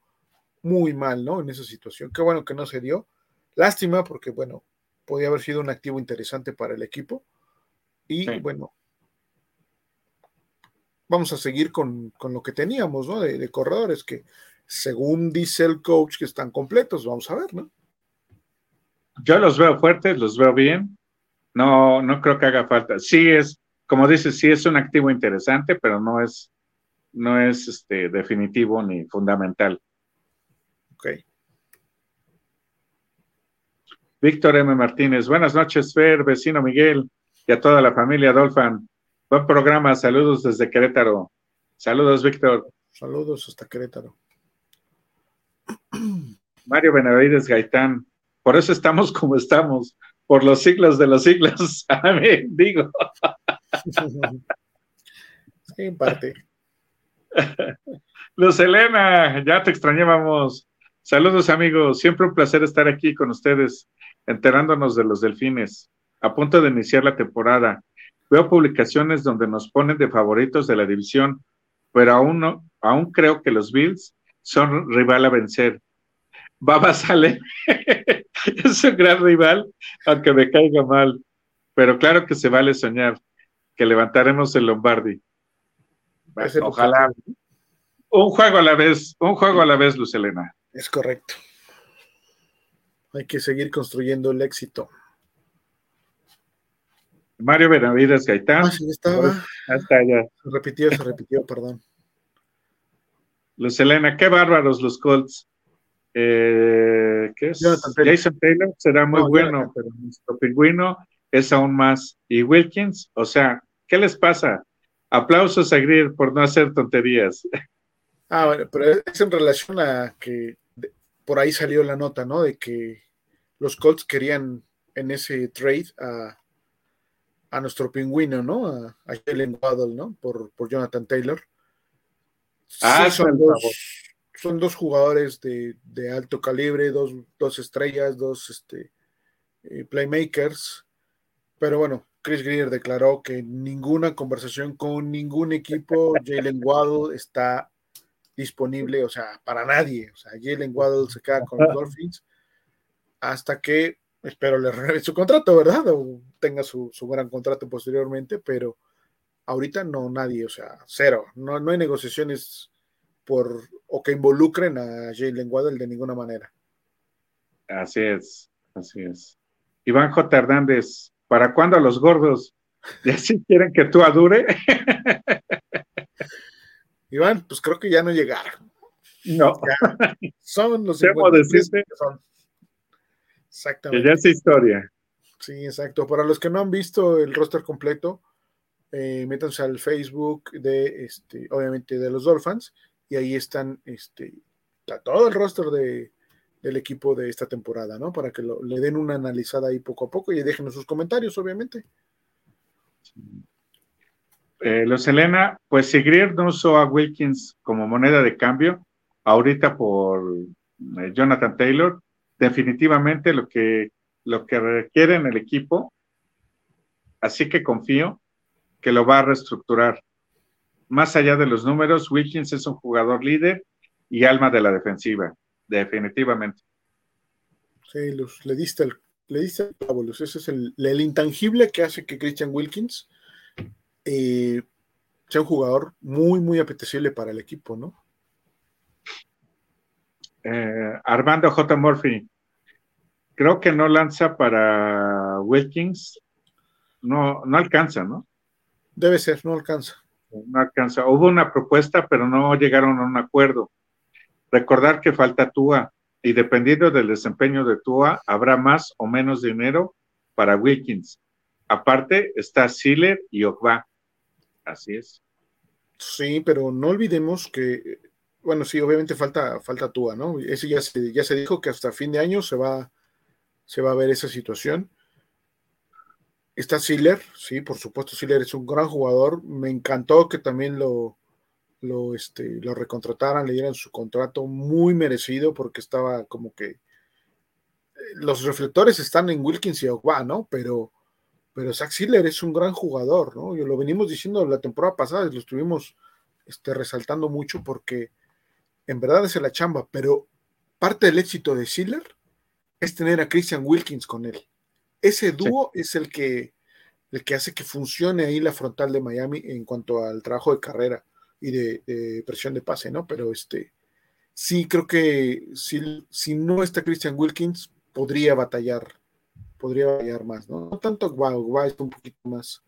muy mal, ¿no? En esa situación. Qué bueno que no se dio. Lástima porque, bueno, podía haber sido un activo interesante para el equipo. Y bueno, vamos a seguir con, lo que teníamos, ¿no? De, corredores que, según dice el coach, que están completos. Vamos a ver, ¿no? Yo los veo fuertes, los veo bien. No, no creo que haga falta. Sí es, como dices, sí es un activo interesante, pero no es, no es este, definitivo ni fundamental. Ok. Víctor M. Martínez, buenas noches, Fer, vecino Miguel y a toda la familia Dolphin. Buen programa, saludos desde Querétaro. Saludos, Víctor. Saludos hasta Querétaro. Mario Benavides Gaitán, por eso estamos como estamos, por los siglos de los siglos. Amén, digo. Sí, en parte. Luz Elena, ya te extrañábamos. Saludos, amigos. Siempre un placer estar aquí con ustedes, enterándonos de los delfines, a punto de iniciar la temporada. Veo publicaciones donde nos ponen de favoritos de la división, pero aún, no, aún creo que los Bills son rival a vencer. Baba sale. es un gran rival, aunque me caiga mal. Pero claro que se vale soñar que levantaremos el Lombardi. ojalá. Un juego a la vez, un juego a la vez, Lucelena. Es correcto. Hay que seguir construyendo el éxito. Mario Benavides Gaitán. Ah, sí, estaba. Hasta allá. Se repitió, se repitió, perdón. Lucelena, qué bárbaros los Colts. Eh, ¿Qué es? Jason Taylor será muy bueno, pero nuestro pingüino es aún más. Y Wilkins, o sea, ¿qué les pasa? Aplausos a Greer por no hacer tonterías. Ah, bueno, pero es en relación a que por ahí salió la nota, ¿no? De que los Colts querían en ese trade a, a nuestro pingüino, ¿no? A, a Jalen Waddle, ¿no? Por, por Jonathan Taylor. Ah, son, dos, son dos jugadores de, de alto calibre, dos, dos, estrellas, dos este, eh, playmakers. Pero bueno, Chris Greer declaró que ninguna conversación con ningún equipo, Jalen Waddle está disponible, o sea, para nadie. O sea, Jalen Waddle se queda con los Dolphins hasta que, espero, le renueve su contrato, ¿verdad? O tenga su, su, gran contrato posteriormente, pero ahorita no nadie, o sea, cero. No, no hay negociaciones por o que involucren a Jalen Waddle de ninguna manera. Así es, así es. Iván J. Hernández, ¿para cuándo a los gordos? ¿Y así quieren que tú adure? Iván, pues creo que ya no llegaron. No. Ya son los decirte que son. Exactamente. Que ya es historia. Sí, exacto. Para los que no han visto el roster completo, eh, métanse al Facebook de, este, obviamente, de los Dolphins y ahí están, este, está todo el roster de, del equipo de esta temporada, ¿no? Para que lo, le den una analizada ahí poco a poco y dejen sus comentarios, obviamente. Eh, los Elena, pues si Greer no usó a Wilkins como moneda de cambio, ahorita por eh, Jonathan Taylor, definitivamente lo que, lo que requiere en el equipo, así que confío que lo va a reestructurar. Más allá de los números, Wilkins es un jugador líder y alma de la defensiva, definitivamente. Sí, Luz, le diste el, le diste el Luz. Ese es el, el intangible que hace que Christian Wilkins eh, sea un jugador muy, muy apetecible para el equipo, ¿no? Eh, Armando J. Murphy, creo que no lanza para Wilkins, no, no alcanza, ¿no? Debe ser, no alcanza. No alcanza. Hubo una propuesta, pero no llegaron a un acuerdo. Recordar que falta Tua y dependiendo del desempeño de Tua, habrá más o menos dinero para Wilkins. Aparte está Siller y Ogba. Así es. Sí, pero no olvidemos que, bueno, sí, obviamente falta, falta Tua, ¿no? Ese ya se, ya se dijo que hasta fin de año se va, se va a ver esa situación. Está Siller, sí, por supuesto, Siller es un gran jugador. Me encantó que también lo, lo, este, lo recontrataran, le dieran su contrato muy merecido porque estaba como que eh, los reflectores están en Wilkins y Ogba, ¿no? Pero pero Zach Siller es un gran jugador, ¿no? Yo lo venimos diciendo la temporada pasada, lo estuvimos este, resaltando mucho porque en verdad es la chamba, pero parte del éxito de Siller es tener a Christian Wilkins con él. Ese dúo sí. es el que, el que hace que funcione ahí la frontal de Miami en cuanto al trabajo de carrera y de, de presión de pase, ¿no? Pero este, sí creo que si, si no está Christian Wilkins, podría batallar podría variar más, ¿no? No tanto wow, wow es un poquito más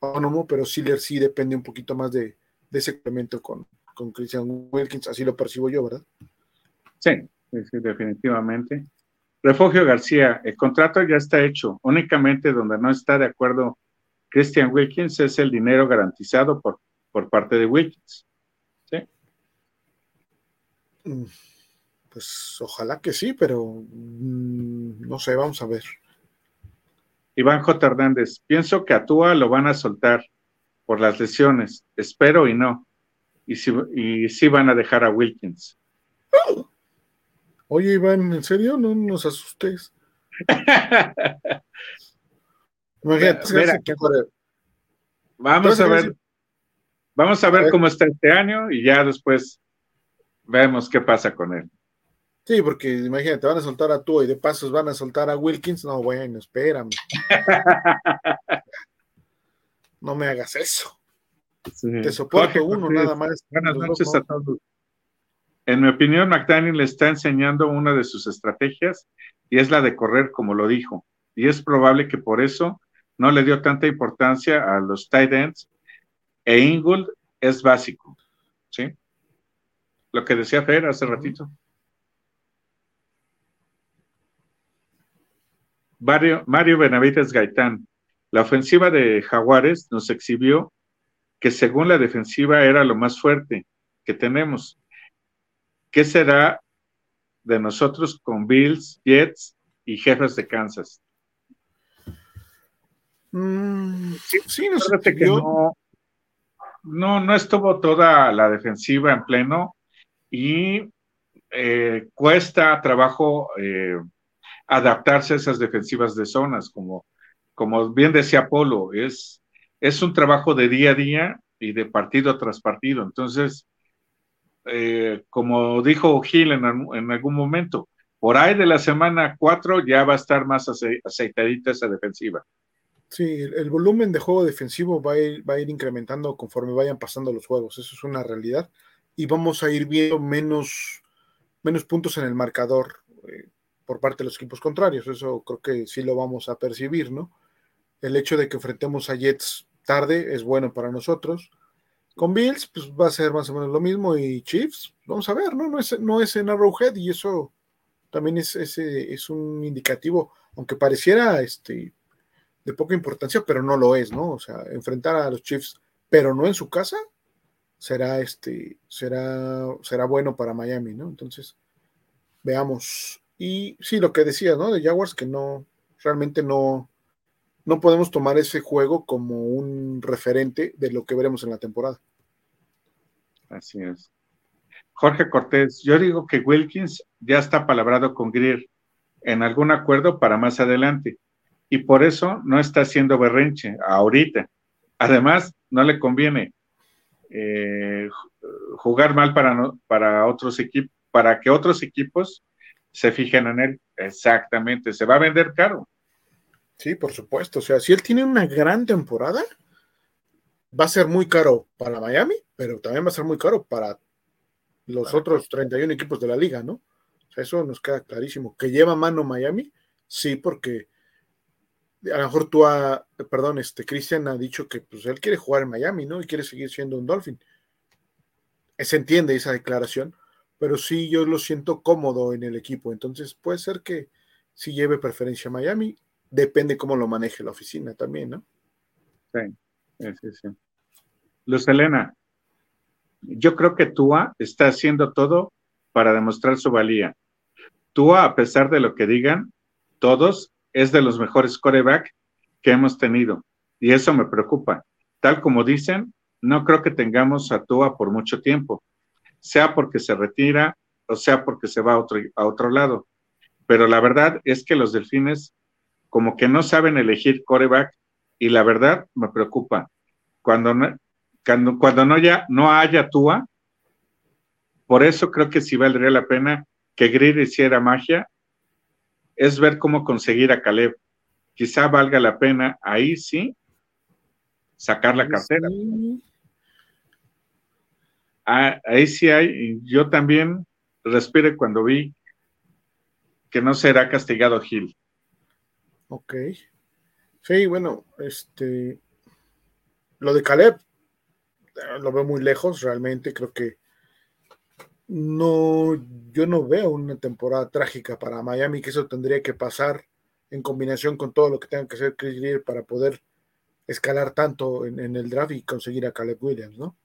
autónomo, pero Siller sí depende un poquito más de, de ese complemento con, con Christian Wilkins, así lo percibo yo, ¿verdad? Sí, sí, definitivamente. Refugio García, el contrato ya está hecho, únicamente donde no está de acuerdo Christian Wilkins es el dinero garantizado por, por parte de Wilkins. ¿Sí? Mm, pues ojalá que sí, pero mmm, no sé, vamos a ver. Iván J. Hernández, pienso que a Tua lo van a soltar por las lesiones, espero y no. Y sí, y van a dejar a Wilkins. Oh. Oye, Iván, ¿en serio? No nos asustes. Imagínate, Mira, que... Vamos a ver, vamos a ver, cómo está este año y ya después vemos qué pasa con él. Sí, porque imagínate, van a soltar a tú y de pasos van a soltar a Wilkins. No, bueno, espérame. no me hagas eso. Te soporto uno nada más. Buenas noches a todos. En mi opinión, McDaniel le está enseñando una de sus estrategias y es la de correr, como lo dijo. Y es probable que por eso no le dio tanta importancia a los tight ends. E Ingold es básico. ¿Sí? Lo que decía Fer hace ratito. Mario, Mario Benavides Gaitán. La ofensiva de Jaguares nos exhibió que según la defensiva era lo más fuerte que tenemos. ¿Qué será de nosotros con Bills, Jets y Jefes de Kansas? Mm, sí, no, no, no, estuvo toda la defensiva en pleno y eh, cuesta trabajo eh, adaptarse a esas defensivas de zonas, como, como bien decía Polo, es, es un trabajo de día a día y de partido tras partido. Entonces, eh, como dijo Gil en, algún momento, por ahí de la semana 4 ya va a estar más aceitadita esa defensiva. Sí, el, volumen de juego defensivo va a, ir, va a ir incrementando conforme vayan pasando los juegos, eso es una realidad. Y vamos a ir viendo menos, menos puntos en el marcador eh, por parte de los equipos contrarios, eso creo que sí lo vamos a percibir, ¿no? El hecho de que enfrentemos a Jets tarde es bueno para nosotros con Bills, pues va a ser más o menos lo mismo. Y Chiefs, vamos a ver, ¿no? No es, no es en Arrowhead y eso también es, es, un indicativo, aunque pareciera este, de poca importancia, pero no lo es, ¿no? O sea, enfrentar a los Chiefs, pero no en su casa, será, este, será, será bueno para Miami, ¿no? Entonces, veamos. Y sí, lo que decía, ¿no? De Jaguars, que no, realmente no, no podemos tomar ese juego como un referente de lo que veremos en la temporada. Así es. Jorge Cortés, yo digo que Wilkins ya está palabrado con Greer en algún acuerdo para más adelante y por eso no está haciendo berrenche ahorita. Además, no le conviene eh, jugar mal para, para otros equipos, para que otros equipos se fijen en él. Exactamente, se va a vender caro. Sí, por supuesto. O sea, si él tiene una gran temporada, va a ser muy caro para Miami, pero también va a ser muy caro para los otros 31 equipos de la liga, ¿no? O sea, eso nos queda clarísimo. Que lleva mano Miami, sí, porque a lo mejor tú, a, perdón, este Cristian ha dicho que pues él quiere jugar en Miami, ¿no? Y quiere seguir siendo un Dolphin. Se entiende esa declaración, pero sí yo lo siento cómodo en el equipo. Entonces puede ser que sí lleve preferencia a Miami depende cómo lo maneje la oficina también, ¿no? Sí, sí, sí. Luz Elena, yo creo que Tua está haciendo todo para demostrar su valía. Tua, a pesar de lo que digan, todos, es de los mejores coreback que hemos tenido. Y eso me preocupa. Tal como dicen, no creo que tengamos a Tua por mucho tiempo, sea porque se retira o sea porque se va a otro, a otro lado. Pero la verdad es que los delfines como que no saben elegir coreback y la verdad me preocupa. Cuando no, cuando, no, ya, no haya Tua, por eso creo que sí valdría la pena que Greer hiciera magia, es ver cómo conseguir a Caleb. Quizá valga la pena ahí sí sacar la cartera. Ah, ahí sí hay, yo también respire cuando vi que no será castigado Gil. Ok. Sí, bueno, este. Lo de Caleb eh, lo veo muy lejos, realmente. Creo que no, yo no veo una temporada trágica para Miami, que eso tendría que pasar en combinación con todo lo que tenga que hacer Chris Greer para poder escalar tanto en, en, el draft y conseguir a Caleb Williams, ¿no?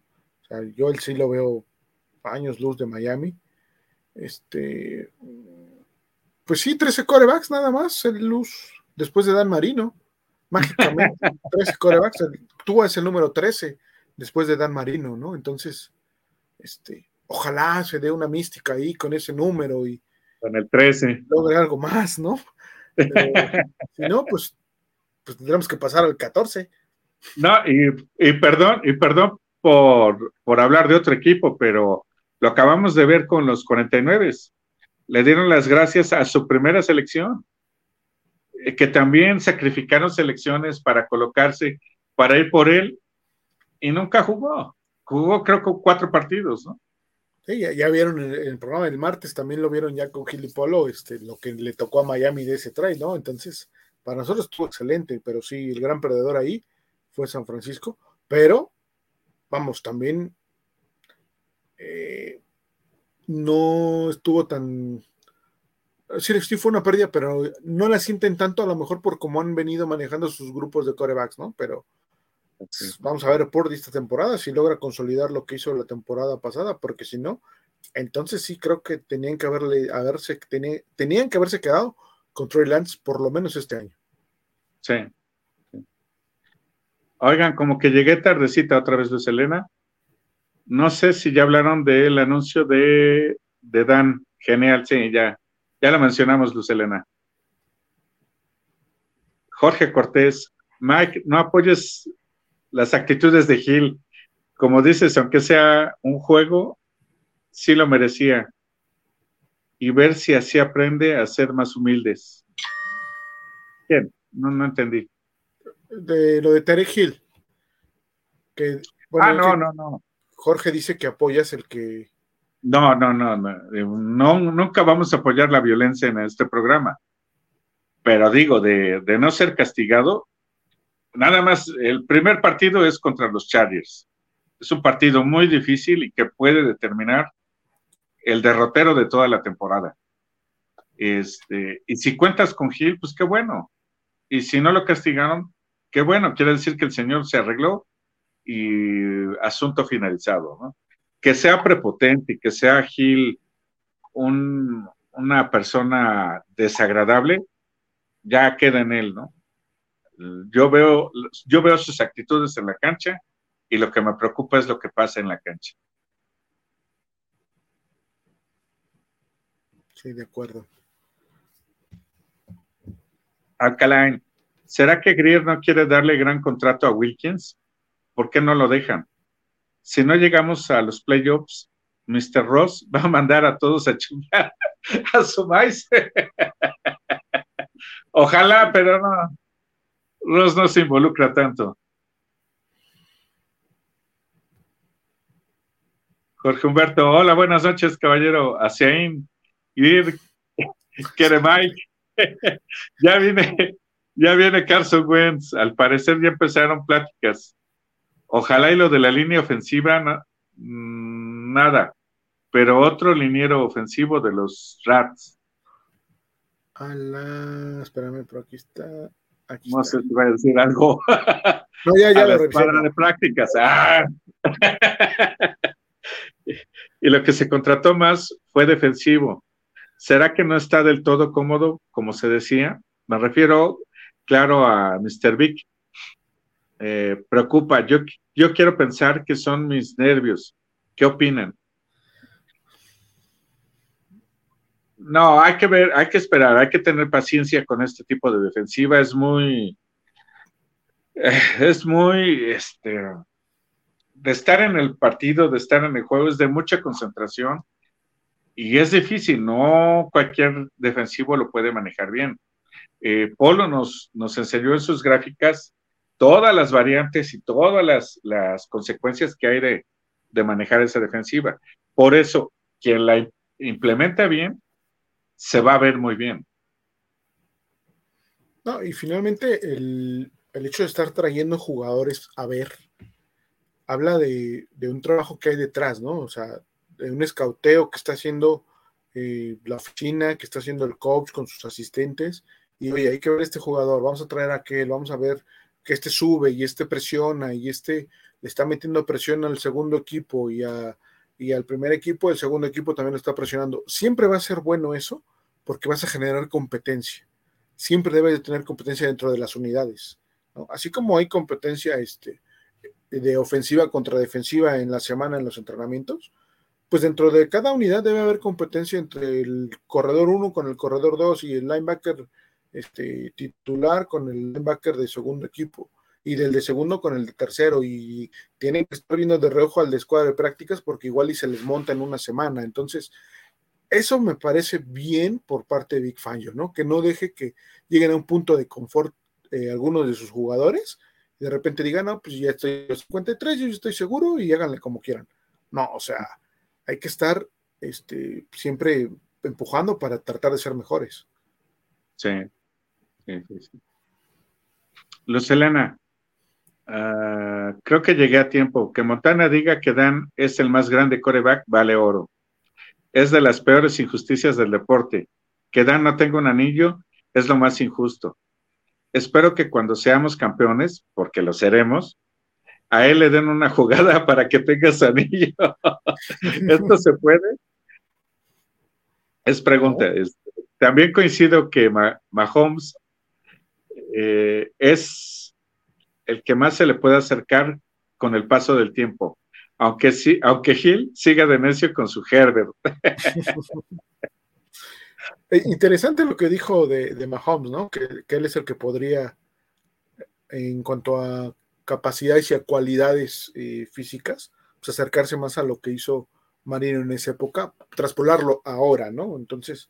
O sea, yo él sí lo veo años luz de Miami. Este, pues sí, 13 corebacks nada más, el luz después de Dan Marino. Mágicamente, 13 corebacks. Tú es el número 13 después de Dan Marino, ¿no? Entonces, este, ojalá se dé una mística ahí con ese número y con el 13 logre algo más, ¿no? si no, pues, pues, tendremos que pasar al 14. No, y, perdón, y perdón por, por hablar de otro equipo, pero lo acabamos de ver con los 49. le dieron las gracias a su primera selección, que también sacrificaron selecciones para colocarse, para ir por él, y nunca jugó. Jugó creo que cuatro partidos, ¿no? Sí, ya, vieron el, el, programa del martes, también lo vieron ya con Gil y Polo, este, lo que le tocó a Miami de ese try, ¿no? Entonces, para nosotros estuvo excelente, pero sí, el gran perdedor ahí fue San Francisco, pero vamos, también eh, no estuvo tan... Sí, sí fue una pérdida, pero no la sienten tanto a lo mejor por cómo han venido manejando sus grupos de corebacks, ¿no? Pero Vamos a ver por esta temporada si logra consolidar lo que hizo la temporada pasada, porque si no, entonces sí creo que tenían que haberle, haberse, tenían que haberse quedado con Troy Lance por lo menos este año. Sí. Oigan, como que llegué tardecita otra vez, Luz Elena. No sé si ya hablaron del anuncio de, de Dan. Genial, sí, ya, ya lo mencionamos, Luz Elena. Jorge Cortés, Mike, no apoyes las actitudes de Gil, como dices, aunque sea un juego, sí lo merecía. Y ver si así aprende a ser más humildes. Bien, no, no entendí. De lo de Tere Gil. Que, ah, no, no, no. Jorge dice que apoyas el que. No, no, no, no, no, nunca vamos a apoyar la violencia en este programa. Pero digo, de, de no ser castigado, nada más, el primer partido es contra los Chargers. Es un partido muy difícil y que puede determinar el derrotero de toda la temporada. Este, y si cuentas con Gil, pues qué bueno. Y si no lo castigaron, qué bueno. Quiere decir que el señor se arregló y asunto finalizado, ¿no? Que sea prepotente y que sea Gil una persona desagradable, ya queda en él, ¿no? yo veo, yo veo sus actitudes en la cancha y lo que me preocupa es lo que pasa en la cancha. Sí, de acuerdo. Alcalá, ¿será que Greer no quiere darle gran contrato a Wilkins? ¿Por qué no lo dejan? Si no llegamos a los playoffs, Mr. Ross va a mandar a todos a chingar a su maíz. Ojalá, pero no. Ross no se involucra tanto. Jorge Humberto, hola, buenas noches, caballero. Asiaín, Ir, Mike. ya viene, ya viene Carson Wentz. Al parecer ya empezaron pláticas. Ojalá y lo de la línea ofensiva, mm, nada. Pero otro liniero ofensivo de los Rats. la, espérame, pero aquí está no sé si va a decir algo. No, ya, ya a la de prácticas. Ah. y lo que se contrató más fue defensivo. ¿Será que no está del todo cómodo, como se decía? Me refiero, claro, a Mr. Vic. Eh, preocupa. Yo, yo quiero pensar que son mis nervios. ¿Qué opinan? No, hay que ver, hay que esperar, hay que tener paciencia con este tipo de defensiva. Es muy, eh, es muy, este, de estar en el partido, de estar en el juego, es de mucha concentración y es difícil, no cualquier defensivo lo puede manejar bien. Eh, Polo nos, nos enseñó en sus gráficas todas las variantes y todas las, las consecuencias que hay de, de manejar esa defensiva. Por eso, quien la implementa bien, se va a ver muy bien. No, y finalmente el, hecho de estar trayendo jugadores a ver, habla de, un trabajo que hay detrás, ¿no? O sea, de un escauteo que está haciendo eh, la oficina, que está haciendo el coach con sus asistentes, y oye, hay que ver este jugador, vamos a traer a aquel, vamos a ver que este sube y este presiona y este le está metiendo presión al segundo equipo y a y al primer equipo, el segundo equipo también lo está presionando. Siempre va a ser bueno eso porque vas a generar competencia. Siempre debe de tener competencia dentro de las unidades. Así como hay competencia este, de ofensiva contra defensiva en la semana en los entrenamientos, pues dentro de cada unidad debe haber competencia entre el corredor 1 con el corredor 2 y el linebacker este, titular con el linebacker de segundo equipo y del de segundo con el de tercero y tienen que estar viendo de reojo al de escuadra de prácticas porque igual y se les monta en una semana. Entonces, eso me parece bien por parte de Big Fangio, ¿no? Que no deje que lleguen a un punto de confort eh, algunos de sus jugadores y de repente digan, no, pues ya estoy a 53, yo estoy seguro y háganle como quieran. No, o sea, hay que estar este, siempre empujando para tratar de ser mejores. Sí, sí, sí. Lucelena, ah, creo que llegué a tiempo. Que Montana diga que Dan es el más grande coreback, vale oro es de las peores injusticias del deporte. Que Dan no tenga un anillo es lo más injusto. Espero que cuando seamos campeones, porque lo seremos, a él le den una jugada para que tenga su anillo. ¿Esto se puede? Es pregunta. también coincido que Mahomes eh, es el que más se le puede acercar con el paso del tiempo aunque sí, aunque Gil siga de necio con su Herbert. Eh, interesante lo que dijo de, Mahomes, ¿no? Que, él es el que podría, en cuanto a capacidades y a cualidades eh, físicas, pues acercarse más a lo que hizo Marino en esa época, traspolarlo ahora, ¿no? Entonces,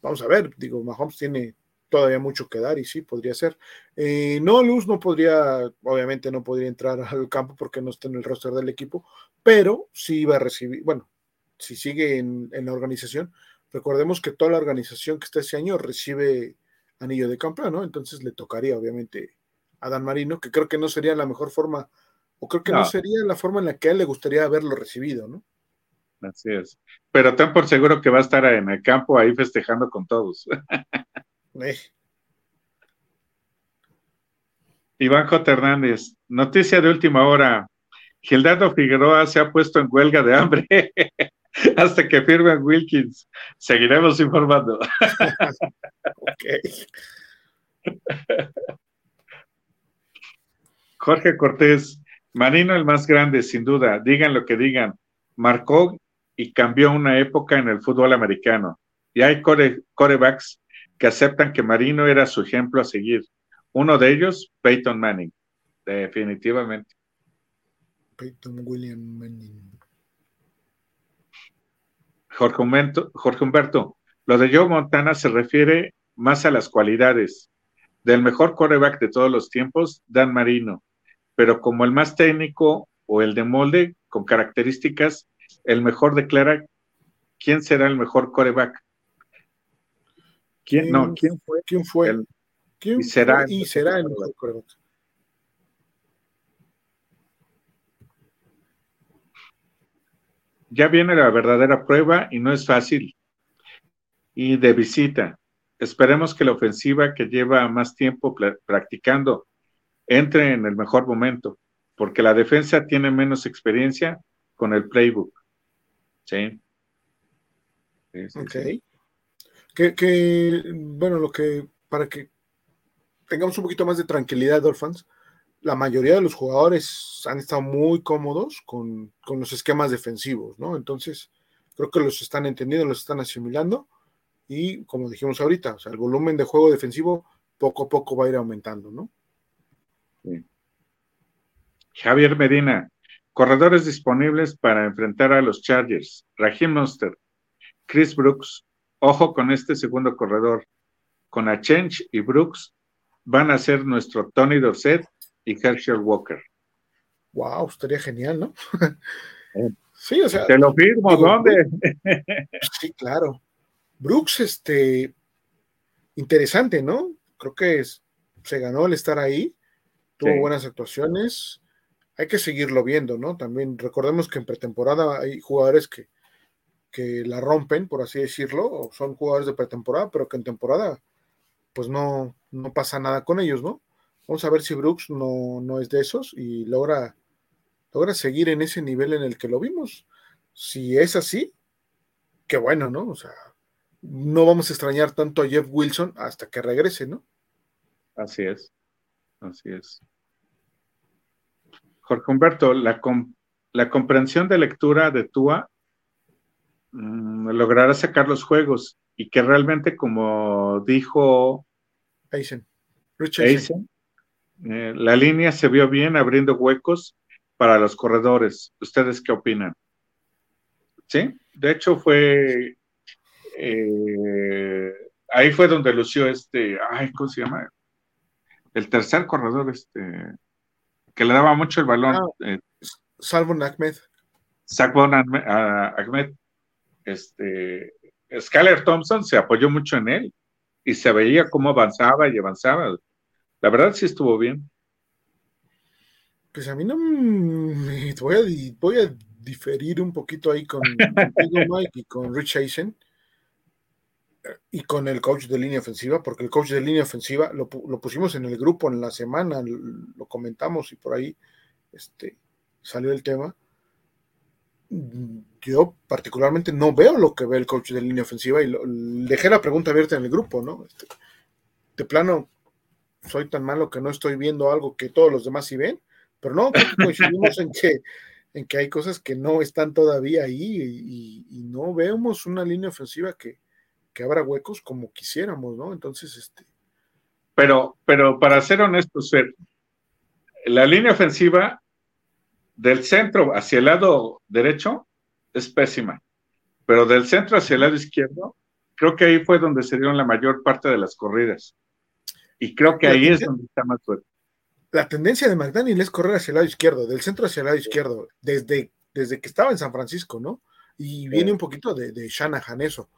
vamos a ver, digo, Mahomes tiene todavía mucho que dar y sí, podría ser. Eh, no, Luz no podría, obviamente no podría entrar al campo porque no está en el roster del equipo, pero sí va a recibir, bueno, si sigue en, la organización, recordemos que toda la organización que está ese año recibe anillo de campeón, ¿no? Entonces le tocaría, obviamente, a Dan Marino, que creo que no sería la mejor forma, o creo que no, sería la forma en la que a él le gustaría haberlo recibido, ¿no? Así es. Pero ten por seguro que va a estar en el campo ahí festejando con todos. Eh. Iván J. Hernández, noticia de última hora. Gildardo Figueroa se ha puesto en huelga de hambre hasta que firme Wilkins. Seguiremos informando. Jorge Cortés, Marino el más grande, sin duda, digan lo que digan, marcó y cambió una época en el fútbol americano. Y hay corebacks que aceptan que Marino era su ejemplo a seguir. Uno de ellos, Peyton Manning, definitivamente. Peyton William Manning. Jorge Humberto, Jorge Humberto, lo de Joe Montana se refiere más a las cualidades. Del mejor coreback de todos los tiempos, Dan Marino, pero como el más técnico o el de molde, con características, el mejor declara quién será el mejor coreback. ¿Quién, no, ¿quién fue? ¿Quién fue? ¿Quién y será, y será el mejor Ya viene la verdadera prueba y no es fácil. Y de visita. Esperemos que la ofensiva que lleva más tiempo practicando entre en el mejor momento, porque la defensa tiene menos experiencia con el playbook. Sí. ok. Que, bueno, lo que, para que tengamos un poquito más de tranquilidad, Dolphins, la mayoría de los jugadores han estado muy cómodos con, los esquemas defensivos, ¿no? Entonces, creo que los están entendiendo, los están asimilando y, como dijimos ahorita, o sea, el volumen de juego defensivo poco a poco va a ir aumentando, ¿no? Javier Medina, corredores disponibles para enfrentar a los Chargers, Raheem Monster, Chris Brooks, Ojo con este segundo corredor. Con Achench y Brooks van a ser nuestro Tony Dorset y Herschel Walker. Wow, estaría genial, ¿no? sí, o sea. Te lo firmo, ¿dónde? sí, claro. Brooks, este, interesante, ¿no? Creo que se ganó el estar ahí, tuvo buenas actuaciones, hay que seguirlo viendo, ¿no? También recordemos que en pretemporada hay jugadores que, que la rompen, por así decirlo, son jugadores de pretemporada, pero que en temporada pues no, no pasa nada con ellos, ¿no? Vamos a ver si Brooks no, no es de esos y logra, logra seguir en ese nivel en el que lo vimos. Si es así, qué bueno, ¿no? O sea, no vamos a extrañar tanto a Jeff Wilson hasta que regrese, ¿no? Así es, así es. Jorge Humberto, la, la comprensión de lectura de Tua Mm, logrará sacar los juegos y que realmente, como dijo Eisen, eh, la línea se vio bien abriendo huecos para los corredores. ¿Ustedes qué opinan? Sí, de hecho fue eh, ahí fue donde lució este, ay, ¿cómo se llama? El tercer corredor, este, que le daba mucho el balón. Ah, eh, Salvon Ahmed. Ahmed. Este, Skyler Thompson se apoyó mucho en él y se veía cómo avanzaba y avanzaba. La verdad sí estuvo bien. Pues a mí no me voy a, voy a diferir un poquito ahí con, Mike y con Rich Eisen y con el coach de línea ofensiva, porque el coach de línea ofensiva lo, pusimos en el grupo en la semana, lo comentamos y por ahí este, salió el tema. Yo particularmente no veo lo que ve el coach de línea ofensiva y dejé la pregunta abierta en el grupo, ¿no? Este, de plano, soy tan malo que no estoy viendo algo que todos los demás sí ven, pero no, coincidimos en que, en que hay cosas que no están todavía ahí y no vemos una línea ofensiva que, que abra huecos como quisiéramos, ¿no? Entonces, este. Pero, pero para ser honestos, la línea ofensiva del centro hacia el lado derecho es pésima, pero del centro hacia el lado izquierdo, creo que ahí fue donde se dieron la mayor parte de las corridas. Y creo que ahí es donde está más fuerte. La tendencia de McDaniel es correr hacia el lado izquierdo, del centro hacia el lado izquierdo, desde, desde que estaba en San Francisco, ¿no? Y viene un poquito de, de Shanahan eso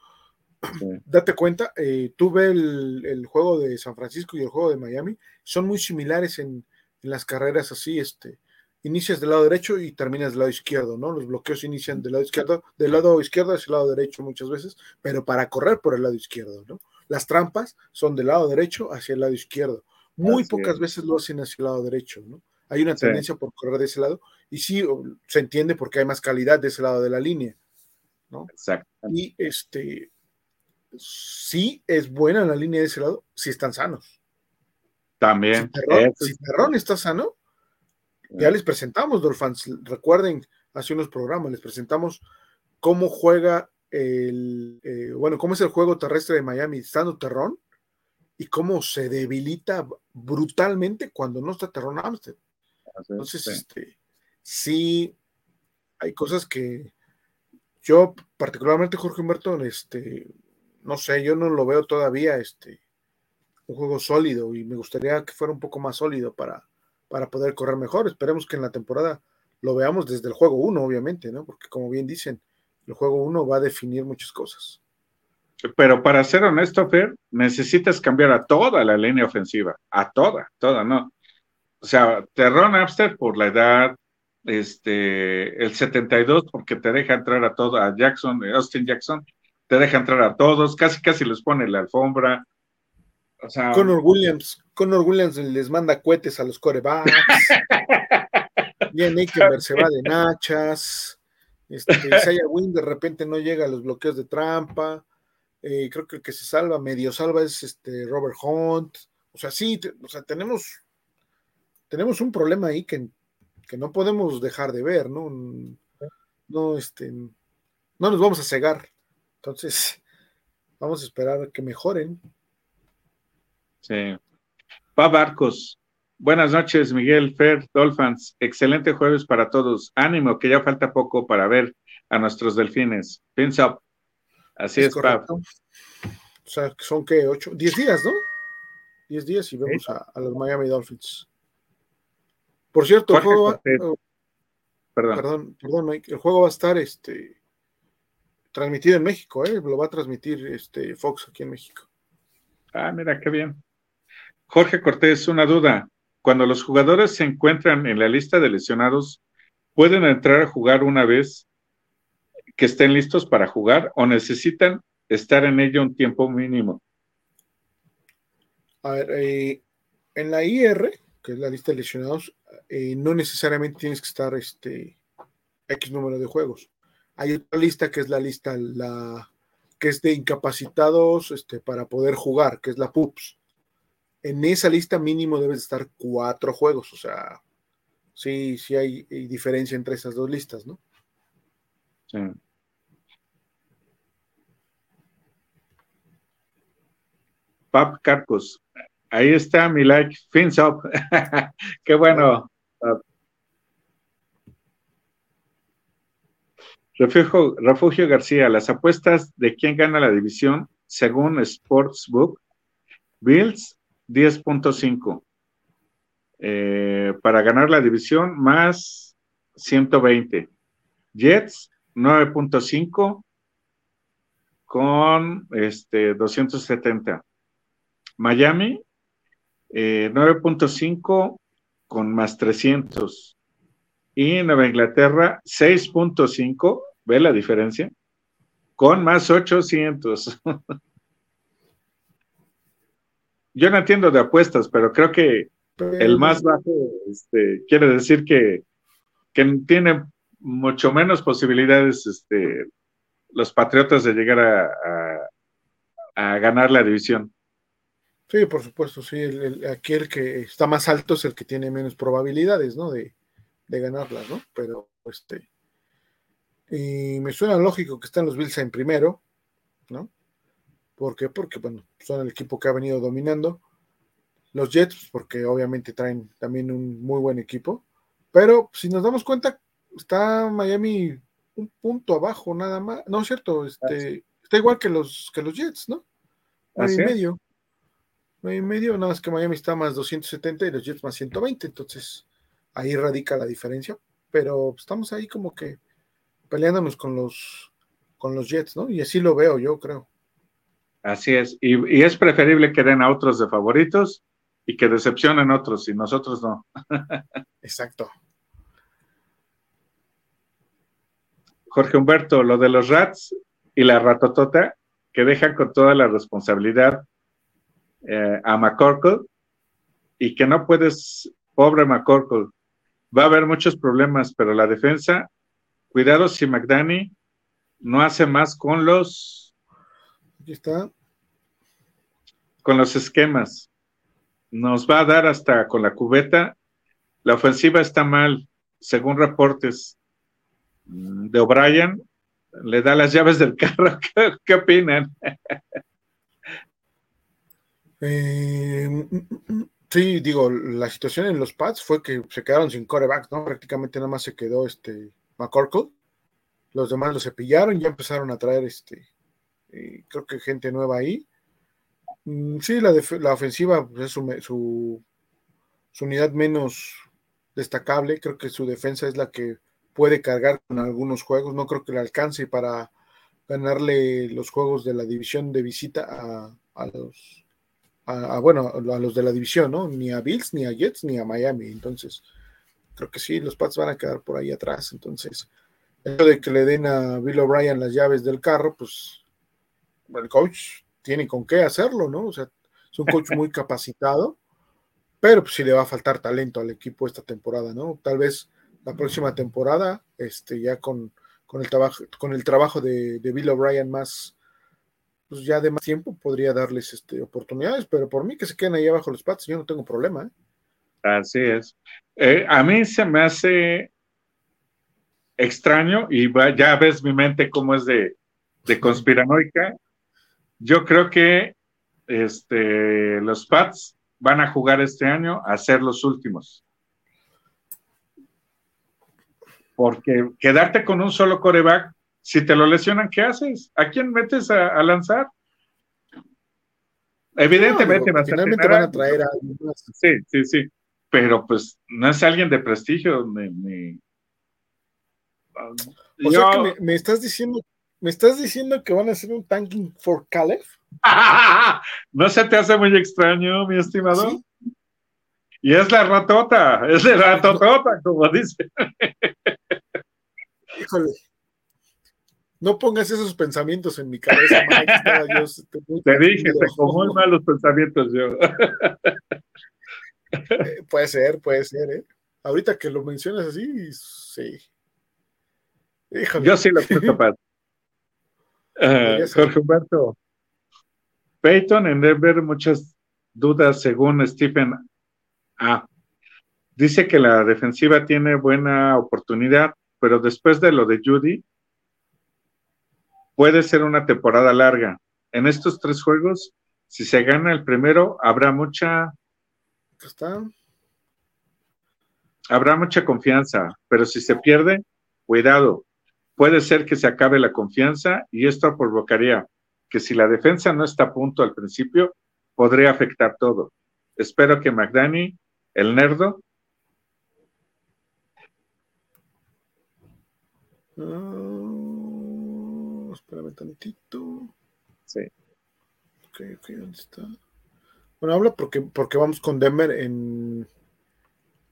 date cuenta, eh, tú ves el, juego de San Francisco y el juego de Miami, son muy similares en, las carreras así, este, inicias del lado derecho y terminas del lado izquierdo, ¿no? Los bloqueos inician del lado izquierdo, del lado izquierdo hacia el lado derecho muchas veces, pero para correr por el lado izquierdo, ¿no? Las trampas son del lado derecho hacia el lado izquierdo. Muy pocas veces lo hacen hacia el lado derecho, ¿no? Hay una tendencia por correr de ese lado y sí se entiende porque hay más calidad de ese lado de la línea, ¿no? Exacto. Y este, sí es buena la línea de ese lado si están sanos. También. Si Terrón, está sano, ya les presentamos, Dolphins. Recuerden, hace unos programas les presentamos cómo juega el, eh, bueno, cómo es el juego terrestre de Miami estando Terrón y cómo se debilita brutalmente cuando no está Terrón Amstead. Entonces, este, sí, hay cosas que yo, particularmente Jorge Humberto, este, no sé, yo no lo veo todavía este, un juego sólido y me gustaría que fuera un poco más sólido para, para poder correr mejor. Esperemos que en la temporada lo veamos desde el juego 1, obviamente, ¿no? Porque como bien dicen, el juego 1 va a definir muchas cosas. Pero para ser honesto, Fer, necesitas cambiar a toda la línea ofensiva, a toda, toda, ¿no? O sea, Terron Abster por la edad, este, el 72 porque te deja entrar a todo, a Jackson, Austin Jackson, te deja entrar a todos, casi casi les pone la alfombra. O sea, Conor Williams, Conor Williams les manda cohetes a los corebacks. Bien, Eikenberg se va de nachas. Este, Isaiah Wynn de repente no llega a los bloqueos de trampa. Eh, creo que el que se salva, medio salva es este Robert Hunt. O sea, sí, o sea, tenemos, tenemos un problema ahí que, que, no podemos dejar de ver, ¿no? No, este, no nos vamos a cegar. Entonces, vamos a esperar a que mejoren. Sí. Pa Barcos. Buenas noches, Miguel, Fer, Dolphins. Excelente jueves para todos. Ánimo, que ya falta poco para ver a nuestros delfines. Pins up. Así es, es O sea, son que ocho, diez días, ¿no? Diez días y vemos a, los Miami Dolphins. Por cierto, el juego va, perdón. perdón, perdón, Mike, el juego va a estar este transmitido en México, ¿eh? lo va a transmitir este Fox aquí en México. Ah, mira, qué bien. Jorge Cortés, una duda. Cuando los jugadores se encuentran en la lista de lesionados, ¿pueden entrar a jugar una vez que estén listos para jugar o necesitan estar en ello un tiempo mínimo? A ver, eh, en la IR, que es la lista de lesionados, eh, no necesariamente tienes que estar este X número de juegos. Hay otra lista que es la lista, la que es de incapacitados este, para poder jugar, que es la PUPS. En esa lista mínimo debes estar cuatro juegos, o sea, sí, sí hay, diferencia entre esas dos listas, ¿no? Sí. Pap Carcos, ahí está mi like, fins up. Qué bueno. Refugio, Refugio García, las apuestas de quién gana la división según Sportsbook, Bills 10.5 eh, para ganar la división más 120. Jets 9.5 con este 270. Miami 9.5 eh, con más 300. Y Nueva Inglaterra 6.5, ¿ve la diferencia? Con más 800. Yo no entiendo de apuestas, pero creo que el más bajo este, quiere decir que, que tiene mucho menos posibilidades este, los Patriotas de llegar a, a, ganar la división. Sí, por supuesto, sí. El, aquel que está más alto es el que tiene menos probabilidades, ¿no? De, de ganarla, ¿no? Pero, este. Y me suena lógico que están los Bills en primero, ¿no? ¿Por qué? Porque, bueno, son el equipo que ha venido dominando. Los Jets, porque obviamente traen también un muy buen equipo. Pero si nos damos cuenta, está Miami un punto abajo nada más. No es cierto, este, está igual que los, que los Jets, ¿no? Nueve y medio. Nueve y medio, nada más que Miami está más 270 y los Jets más 120. Entonces, ahí radica la diferencia. Pero estamos ahí como que peleándonos con los, con los Jets, ¿no? Y así lo veo yo, creo. Así es. Y, y es preferible que den a otros de favoritos y que decepcionen otros y nosotros no. Exacto. Jorge Humberto, lo de los rats y la ratotota que dejan con toda la responsabilidad eh, a McCorkle y que no puedes, pobre McCorkle, va a haber muchos problemas, pero la defensa, cuidado si McDanny no hace más con los. Aquí está. Con los esquemas. Nos va a dar hasta con la cubeta. La ofensiva está mal, según reportes de O'Brien, le da las llaves del carro. ¿Qué, opinan? Eh, sí, digo, la situación en los Pats fue que se quedaron sin coreback, ¿no? Prácticamente nada más se quedó este McCorkle. Los demás lo cepillaron, ya empezaron a traer este, eh, creo que gente nueva ahí. Mm, sí, la, la ofensiva pues, es su, su unidad menos destacable. Creo que su defensa es la que puede cargar con algunos juegos. No creo que le alcance para ganarle los juegos de la división de visita a, los, a, bueno, a los de la división, ¿no? Ni a Bills, ni a Jets, ni a Miami. Entonces, creo que sí, los Pats van a quedar por ahí atrás. Entonces, eso de que le den a Bill O'Brien las llaves del carro, pues el coach tiene con qué hacerlo, ¿no? O sea, es un coach muy capacitado, pero pues sí le va a faltar talento al equipo esta temporada, ¿no? Tal vez la próxima temporada, este, ya con, el trabajo, con el trabajo de, Bill O'Brien más, pues ya de más tiempo podría darles este, oportunidades, pero por mí que se queden ahí abajo los patos, yo no tengo problema. ¿eh? Así es. Eh, a mí se me hace extraño y ya ves mi mente cómo es de, de conspiranoica. Yo creo que este, los Pats van a jugar este año a ser los últimos porque quedarte con un solo coreback, si te lo lesionan, ¿qué haces? ¿A quién metes a, lanzar? Evidentemente, van a traer a Sí, sí, sí. Pero pues no es alguien de prestigio. Ni, O sea que me, estás diciendo, me estás diciendo que van a hacer un tanking for Caleb. ¿No se te hace muy extraño, mi estimado? Y es la ratota, es la ratotota, como dice. Híjole. No pongas esos pensamientos en mi cabeza, Mike. te, dije, te como muy malos pensamientos yo. Eh, puede ser, puede ser, ¿eh? Ahorita que lo mencionas así, sí. Yo sí lo fui capaz. Uh, Jorge Humberto. Peyton en Denver, muchas dudas según Stephen A. Dice que la defensiva tiene buena oportunidad, pero después de lo de Judy, puede ser una temporada larga. En estos tres juegos, si se gana el primero, habrá mucha... ¿Está? Habrá mucha confianza, pero si se pierde, cuidado. Puede ser que se acabe la confianza y esto provocaría que si la defensa no está a punto al principio, podría afectar todo. Espero que McDani, el nerdo, Uh, espérame tantito. Sí. Ok, ok, ¿dónde está? Bueno, habla porque, porque vamos con Denver en,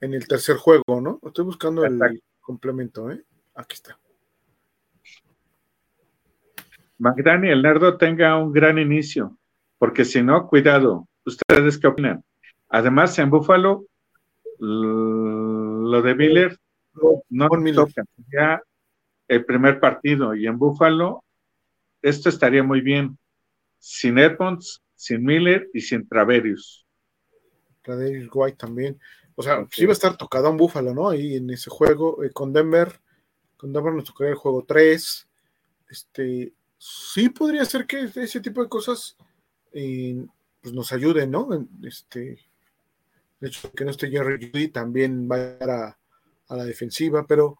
en el tercer juego, ¿no? Estoy buscando el complemento, ¿eh? Aquí está. McDani, el nerdo, tenga un gran inicio, porque si no, cuidado. ¿Ustedes qué opinan? Además, en Buffalo, lo de Miller no, toca. Ya el primer partido y en Buffalo, esto estaría muy bien. Sin Edmonds, sin Miller y sin Traverius. Traverius White también. O sea, sí va a estar tocado en Buffalo, ¿no? Ahí en ese juego, eh, con Denver, con Denver nos tocaría el juego 3. Este, sí podría ser que ese tipo de cosas eh, pues nos ayuden, ¿no? Este, de hecho, que no esté Jerry Judy también va a, a la defensiva, pero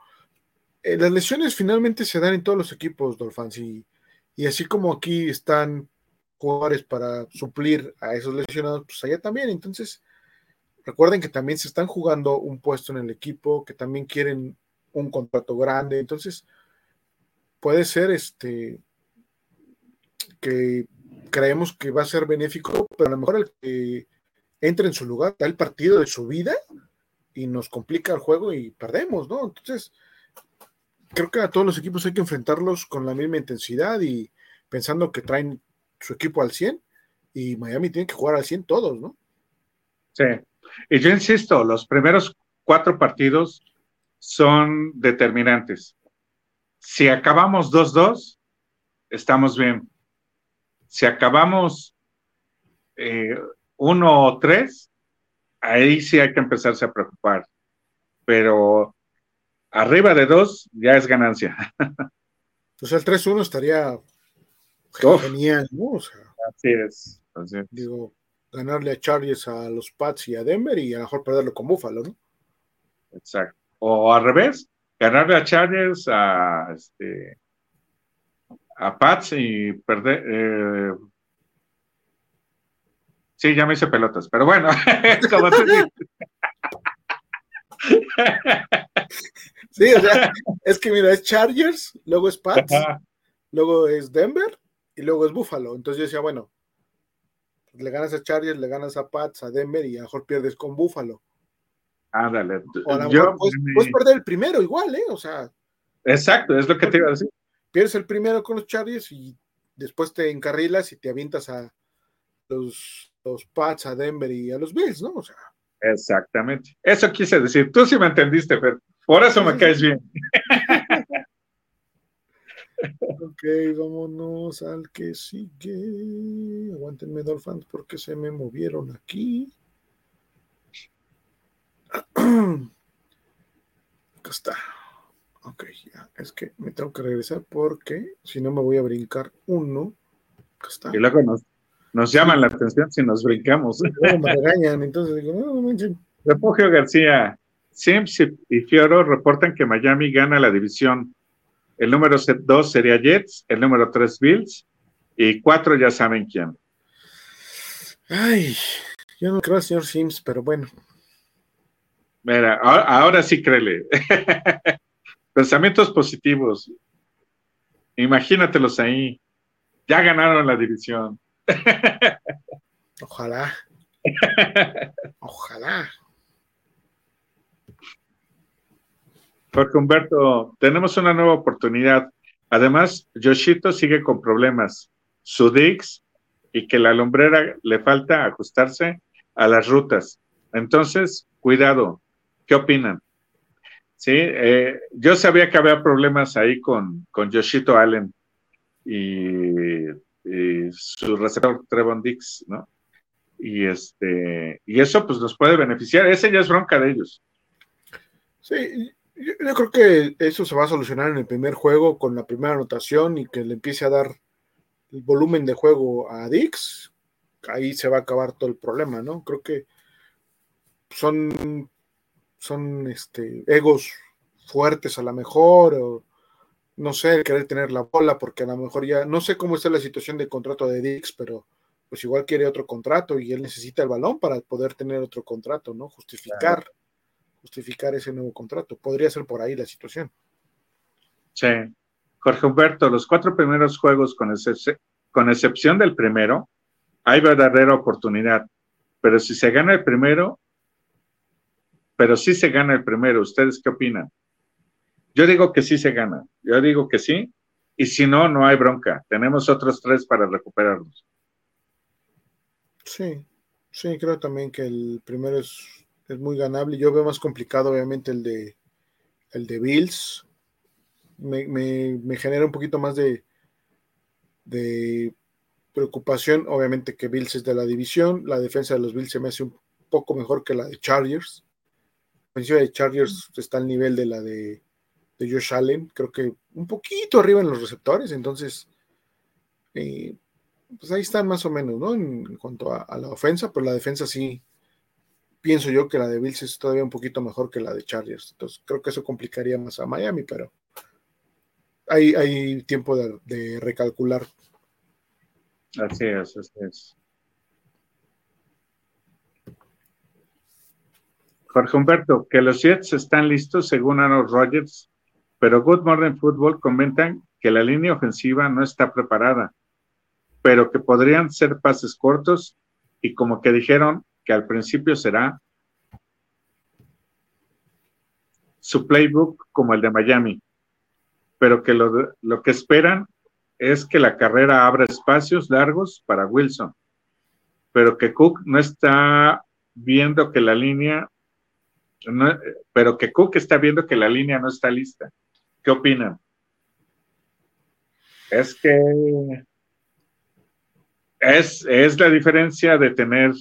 eh, las lesiones finalmente se dan en todos los equipos, Dolphins, y, y así como aquí están jugadores para suplir a esos lesionados, pues allá también. Entonces, recuerden que también se están jugando un puesto en el equipo, que también quieren un contrato grande. Entonces, puede ser este que creemos que va a ser benéfico, pero a lo mejor el que entre en su lugar da el partido de su vida y nos complica el juego y perdemos, ¿no? Entonces, creo que a todos los equipos hay que enfrentarlos con la misma intensidad y pensando que traen su equipo al 100 y Miami tiene que jugar al 100 todos, ¿no? Sí, y yo insisto, los primeros cuatro partidos son determinantes. Si acabamos 2-2, estamos bien. Si acabamos 1 eh, o 3, ahí sí hay que empezarse a preocupar. Pero arriba de dos ya es ganancia. Pues el 3-1 estaría genial, ¿no? así, es, Digo, ganarle a Chargers a los Pats y a Denver y a lo mejor perderlo con Buffalo, ¿no? Exacto. O al revés, ganarle a Chargers a este a Pats y perder eh, sí, ya me hice pelotas, pero bueno, como Sí, o sea, es que mira, es Chargers, luego es Pats, luego es Denver y luego es Buffalo. Entonces yo decía, bueno, le ganas a Chargers, le ganas a Pats, a Denver y a lo mejor pierdes con Buffalo. Ándale. yo, puedes, perder el primero igual, ¿eh? O sea. Exacto, es lo que te iba a decir. Pierdes el primero con los Chargers y después te encarrilas y te avientas a los, los Pats, a Denver y a los Bills, ¿no? O sea. Exactamente. Eso quise decir. Tú sí me entendiste, pero por eso me caes bien. ok, vámonos al que sigue. Aguántenme, Dolphins, porque se me movieron aquí. Acá está. Ok, ya. Es que me tengo que regresar porque si no me voy a brincar uno. Está. Y luego nos, nos llaman la atención si nos brincamos. me regañan, entonces digo, no, no manchen. Refugio García, Sims y Fioro reportan que Miami gana la división. El número 2 sería Jets, el número 3 Bills y 4 ya saben quién. Ay, yo no creo al señor Sims, pero bueno. Mira, ahora, sí créele. Pensamientos positivos. Imagínatelos ahí. Ya ganaron la división. Ojalá. Ojalá. Porque Humberto, tenemos una nueva oportunidad. Además, Yoshito sigue con problemas. Su Dix y que la lumbrera le falta ajustarse a las rutas. Entonces, cuidado. ¿Qué opinan? Sí, eh, yo sabía que había problemas ahí con, con Yoshito Allen y, su receptor Trevon Dix, ¿no? Y este, y eso pues nos puede beneficiar. Ese ya es bronca de ellos. Sí, yo, creo que eso se va a solucionar en el primer juego con la primera anotación y que le empiece a dar el volumen de juego a Dix. Ahí se va a acabar todo el problema, ¿no? Creo que son, son este, egos fuertes a lo mejor, o no sé, querer tener la bola, porque a lo mejor ya, no sé cómo está la situación de contrato de Dix, pero pues igual quiere otro contrato y él necesita el balón para poder tener otro contrato, ¿no? Justificar, justificar ese nuevo contrato. Podría ser por ahí la situación. Sí. Jorge Humberto, los cuatro primeros juegos, con, con excepción del primero, hay verdadera oportunidad. Pero si se gana el primero, pero si se gana el primero, ¿ustedes qué opinan? Yo digo que sí se gana, yo digo que sí, y si no, no hay bronca. Tenemos otros tres para recuperarlos. Sí, sí, creo también que el primero es, es muy ganable. Yo veo más complicado, obviamente, el de el de Bills. Me, me, genera un poquito más de, de preocupación, obviamente que Bills es de la división, la defensa de los Bills se me hace un poco mejor que la de Chargers. La ofensiva de Chargers está al nivel de la de de Josh Allen, creo que un poquito arriba en los receptores, entonces, eh, pues ahí están más o menos, ¿no? En, cuanto a, la ofensa, pero la defensa sí, pienso yo que la de Bills es todavía un poquito mejor que la de Chargers, entonces creo que eso complicaría más a Miami, pero hay, hay tiempo de, de recalcular. Así es, así es. Jorge Humberto, que los Jets están listos según Aaron Rodgers pero Good Morning Football comentan que la línea ofensiva no está preparada, pero que podrían ser pases cortos y como que dijeron que al principio será su playbook como el de Miami, pero que lo, lo que esperan es que la carrera abra espacios largos para Wilson, pero que Cook no está viendo que la línea, pero que Cook está viendo que la línea no está lista. ¿Qué opinan? Es que es, la diferencia de tener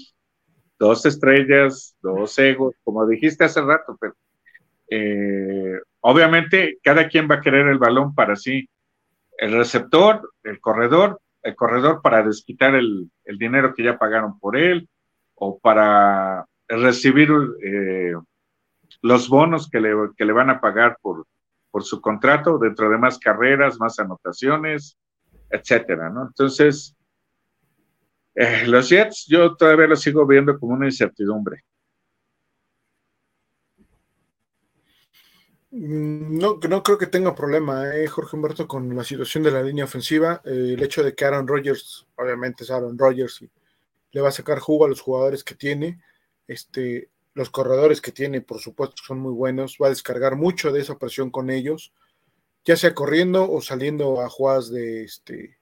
dos estrellas, dos egos, como dijiste hace rato, pero eh, obviamente cada quien va a querer el balón para sí. El receptor, el corredor, el corredor para desquitar el, dinero que ya pagaron por él o para recibir eh, los bonos que le, que le van a pagar por, por su contrato, dentro de más carreras, más anotaciones, etcétera, ¿no? Entonces, eh, los Jets yo todavía los sigo viendo como una incertidumbre. Mm, no, no creo que tenga problema, eh, Jorge Humberto, con la situación de la línea ofensiva. Eh, el hecho de que Aaron Rodgers, obviamente es Aaron Rodgers, y le va a sacar jugo a los jugadores que tiene. Este, los corredores que tiene, por supuesto, son muy buenos. Va a descargar mucho de esa presión con ellos, ya sea corriendo o saliendo a jugadas de este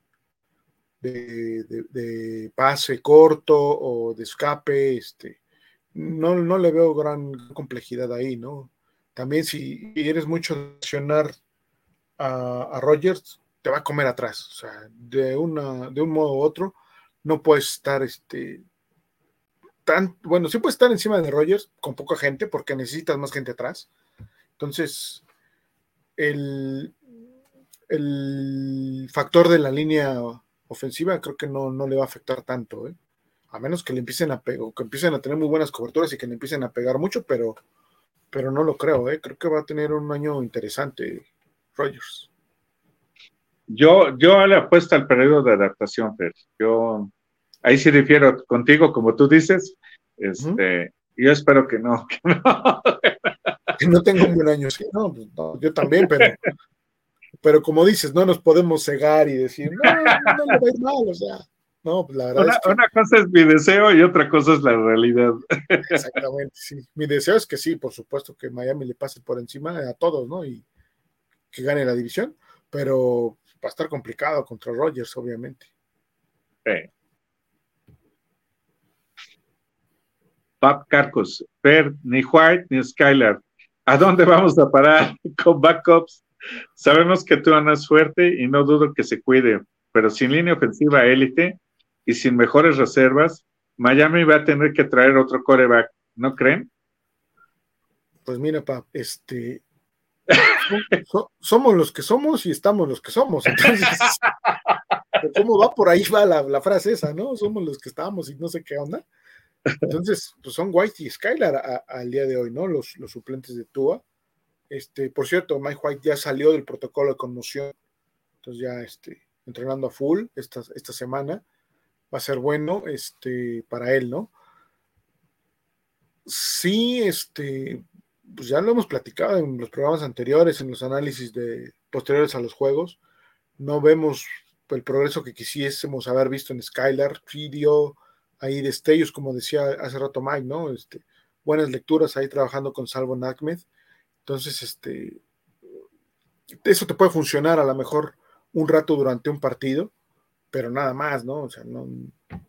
de, pase corto o de escape. Este, no, no le veo gran complejidad ahí, ¿no? También si eres mucho accionar a, a Rogers, te va a comer atrás. O sea, de, una, de un modo u otro, no puedes estar este, bueno, sí puede estar encima de Rogers con poca gente porque necesitas más gente atrás. Entonces, el, el factor de la línea ofensiva creo que no, no le va a afectar tanto, ¿eh? a menos que le empiecen a pegar, que empiecen a tener muy buenas coberturas y que le empiecen a pegar mucho, pero, pero no lo creo, ¿eh? creo que va a tener un año interesante Rogers. Yo, yo le apuesto al periodo de adaptación, pero yo ahí sí difiero contigo, como tú dices. Este, Yo espero que no. Que no, tenga un buen año, sí, no, pues, yo también, pero, pero como dices, no nos podemos cegar y decir, no, no, a ir mal, o sea. No, pues la verdad una, es que... una, cosa es mi deseo y otra cosa es la realidad. Exactamente, sí. Mi deseo es que sí, por supuesto, que Miami le pase por encima a todos, ¿no? Y que gane la división, pero va a estar complicado contra Rogers, obviamente. Sí. Pap Carcos, Per, ni White ni Skylar. ¿A dónde vamos a parar con backups? Sabemos que tú andas fuerte y no dudo que se cuide, pero sin línea ofensiva élite y sin mejores reservas, Miami va a tener que traer otro coreback, ¿no creen? Pues mira, Pap, este, somos los que somos y estamos los que somos. Entonces, ¿cómo va? Por ahí va la, la, frase esa, ¿no? Somos los que estamos y no sé qué onda. Entonces, pues son White y Skylar al día de hoy, ¿no? Los, suplentes de Tua. Este, por cierto, Mike White ya salió del protocolo de conmoción, entonces ya este, entrenando a full esta, esta semana. Va a ser bueno este, para él, ¿no? Sí, este, pues ya lo hemos platicado en los programas anteriores, en los análisis de, posteriores a los juegos. No vemos el progreso que quisiésemos haber visto en Skylar, video, ahí destellos, como decía hace rato Mike, ¿no? Este, buenas lecturas ahí trabajando con Salvo Ahmed. Entonces, este, eso te puede funcionar a lo mejor un rato durante un partido, pero nada más, ¿no? O sea, no,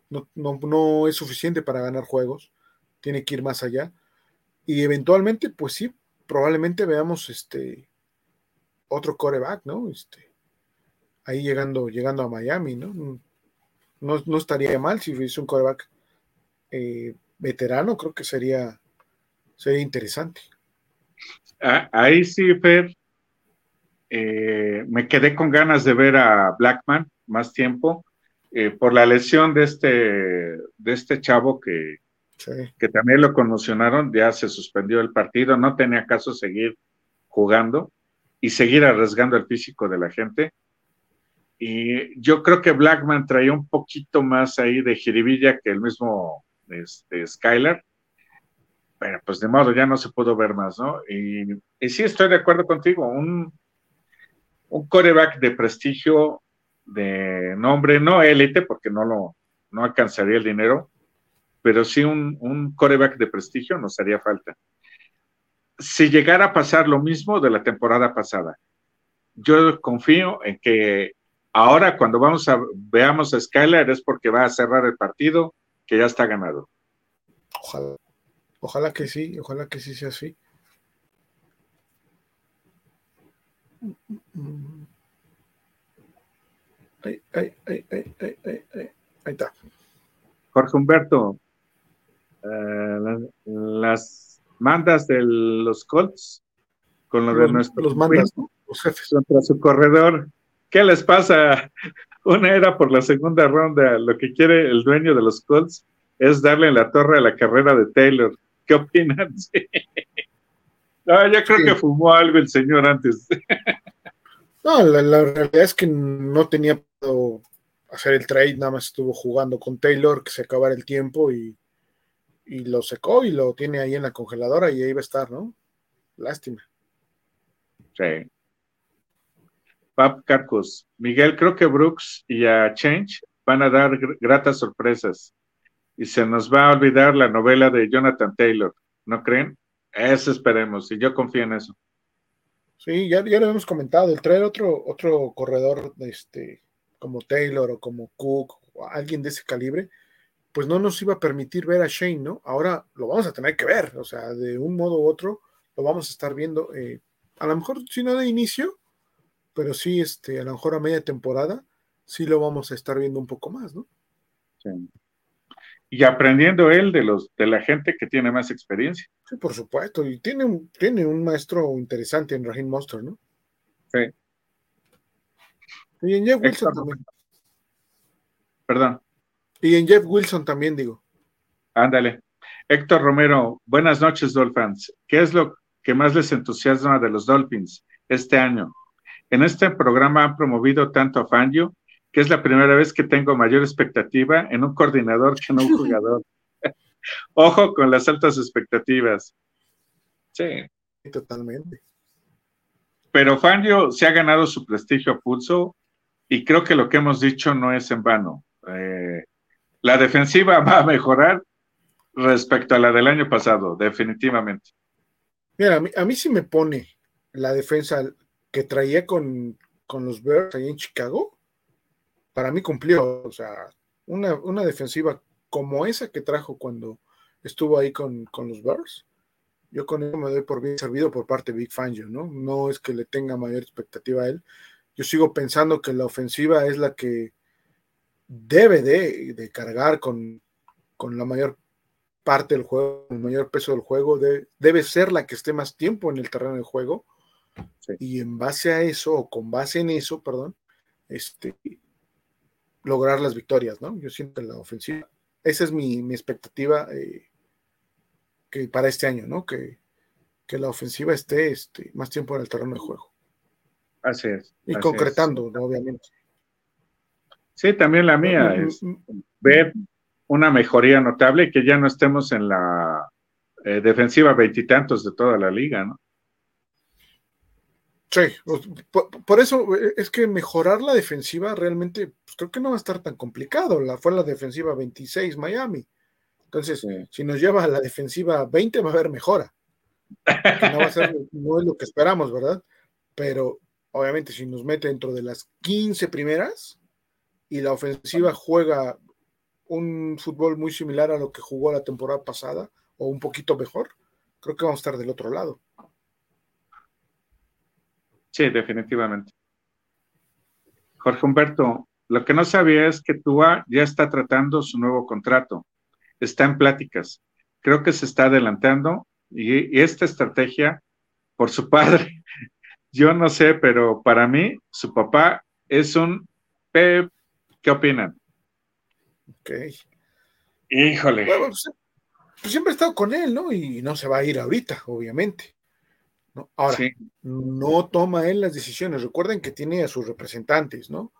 no, no es suficiente para ganar juegos, tiene que ir más allá. Y eventualmente, pues sí, probablemente veamos este otro coreback, ¿no? Este, ahí llegando, llegando a Miami, ¿no? No, estaría mal si fuese un coreback eh, veterano, creo que sería, sería interesante. Ah, ahí sí, Fer, eh, me quedé con ganas de ver a Blackman más tiempo eh, por la lesión de este, de este chavo que, que también lo conmocionaron, ya se suspendió el partido, no tenía caso seguir jugando y seguir arriesgando el físico de la gente. Y yo creo que Blackman traía un poquito más ahí de jiribilla que el mismo este, Skylar. Pero pues de modo ya no se pudo ver más, ¿no? Y, y sí estoy de acuerdo contigo, un, un coreback de prestigio, de nombre, no élite, porque no lo no alcanzaría el dinero, pero sí un, un coreback de prestigio nos haría falta. Si llegara a pasar lo mismo de la temporada pasada, yo confío en que ahora cuando vamos a veamos a Skyler es porque va a cerrar el partido que ya está ganado. Ojalá, ojalá que sí, ojalá que sí sea así. Ahí, ahí, ahí, ahí, está. Jorge Humberto, eh, las, mandas de los Colts con lo de nuestros los mandas, contra su corredor. ¿Qué les pasa? Una era por la segunda ronda. Lo que quiere el dueño de los Colts es darle la torre a la carrera de Taylor. ¿Qué opinan? No, yo creo que fumó algo el señor antes. No, la, la, realidad es que no tenía hacer el trade, nada más estuvo jugando con Taylor, que se acabara el tiempo y y lo secó y lo tiene ahí en la congeladora y ahí va a estar, ¿no? Lástima. Sí. Pap Carcus. Miguel, creo que Brooks y a Change van a dar gratas sorpresas. Y se nos va a olvidar la novela de Jonathan Taylor. ¿No creen? Eso esperemos, y yo confío en eso. Sí, ya, ya lo hemos comentado, el traer otro, otro corredor este, como Taylor o como Cook o alguien de ese calibre, pues no nos iba a permitir ver a Shane, ¿no? Ahora lo vamos a tener que ver, o sea, de un modo u otro lo vamos a estar viendo, eh, a lo mejor si no de inicio, pero sí, este, a lo mejor a media temporada, sí lo vamos a estar viendo un poco más, ¿no? Sí. Y aprendiendo él de los de la gente que tiene más experiencia. Sí, por supuesto, y tiene un, tiene un maestro interesante en Raheem Monster, ¿no? Sí. Y en Jeff Wilson también. Perdón. Y en Jeff Wilson también, digo. Ándale. Héctor Romero, buenas noches, Dolphins. ¿Qué es lo que más les entusiasma de los Dolphins este año? En este programa han promovido tanto a Fangio, que es la primera vez que tengo mayor expectativa en un coordinador que en un jugador. Ojo con las altas expectativas. Sí. Totalmente. Pero Fangio se ha ganado su prestigio a pulso y creo que lo que hemos dicho no es en vano. Eh, la defensiva va a mejorar respecto a la del año pasado, definitivamente. Mira, a mí, sí me pone la defensa que traía con, los Bears ahí en Chicago. Para mí cumplió, o sea, una, defensiva como esa que trajo cuando estuvo ahí con, los Bears. Yo con eso me doy por bien servido por parte de Big Fangio, ¿no? No es que le tenga mayor expectativa a él. Yo sigo pensando que la ofensiva es la que debe de, cargar con, la mayor parte del juego, el mayor peso del juego, debe ser la que esté más tiempo en el terreno de juego. Y en base a eso, o con base en eso, perdón, este, lograr las victorias, ¿no? Yo siento la ofensiva. Esa es mi, expectativa eh, que para este año, ¿no? Que, que la ofensiva esté este, más tiempo en el terreno de juego. Así es. Y concretando, obviamente. Sí, también la mía mm, es mm, mm. ver una mejoría notable y que ya no estemos en la eh, defensiva veintitantos de toda la liga, ¿no? Sí, por, eso eh, es que mejorar la defensiva realmente pues, creo que no va a estar tan complicado. La, fue la defensiva 26 Miami. Entonces, si nos lleva a la defensiva 20 va a haber mejora. No, va a ser, no es lo que esperamos, ¿verdad? Pero obviamente si nos mete dentro de las 15 primeras y la ofensiva juega un fútbol muy similar a lo que jugó la temporada pasada o un poquito mejor, creo que vamos a estar del otro lado. Sí, definitivamente. Jorge Humberto, lo que no sabía es que Tua ya está tratando su nuevo contrato. Está en pláticas. Creo que se está adelantando y, esta estrategia por su padre, yo no sé, pero para mí, su papá es un Pep. ¿Qué opinan? Ok. Híjole. Pues, pues, siempre he estado con él, ¿no? Y no se va a ir ahorita, obviamente. Ahora, no toma él las decisiones. Recuerden que tiene a sus representantes, ¿no?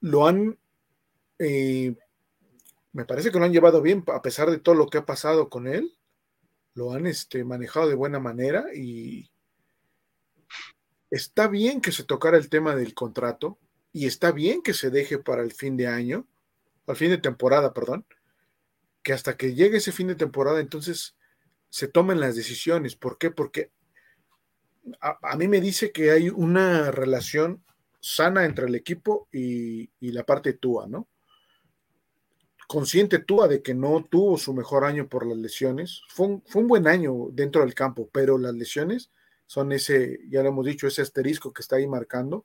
Lo han, eh, me parece que lo han llevado bien a pesar de todo lo que ha pasado con él. Lo han este, manejado de buena manera y está bien que se tocara el tema del contrato y está bien que se deje para el fin de año, al fin de temporada, perdón, que hasta que llegue ese fin de temporada entonces se tomen las decisiones. ¿Por qué? Porque a, mí me dice que hay una relación sana entre el equipo y, la parte Tua, ¿no? Consciente Tua de que no tuvo su mejor año por las lesiones. Fue un, fue un buen año dentro del campo, pero las lesiones son ese, ya lo hemos dicho, ese asterisco que está ahí marcando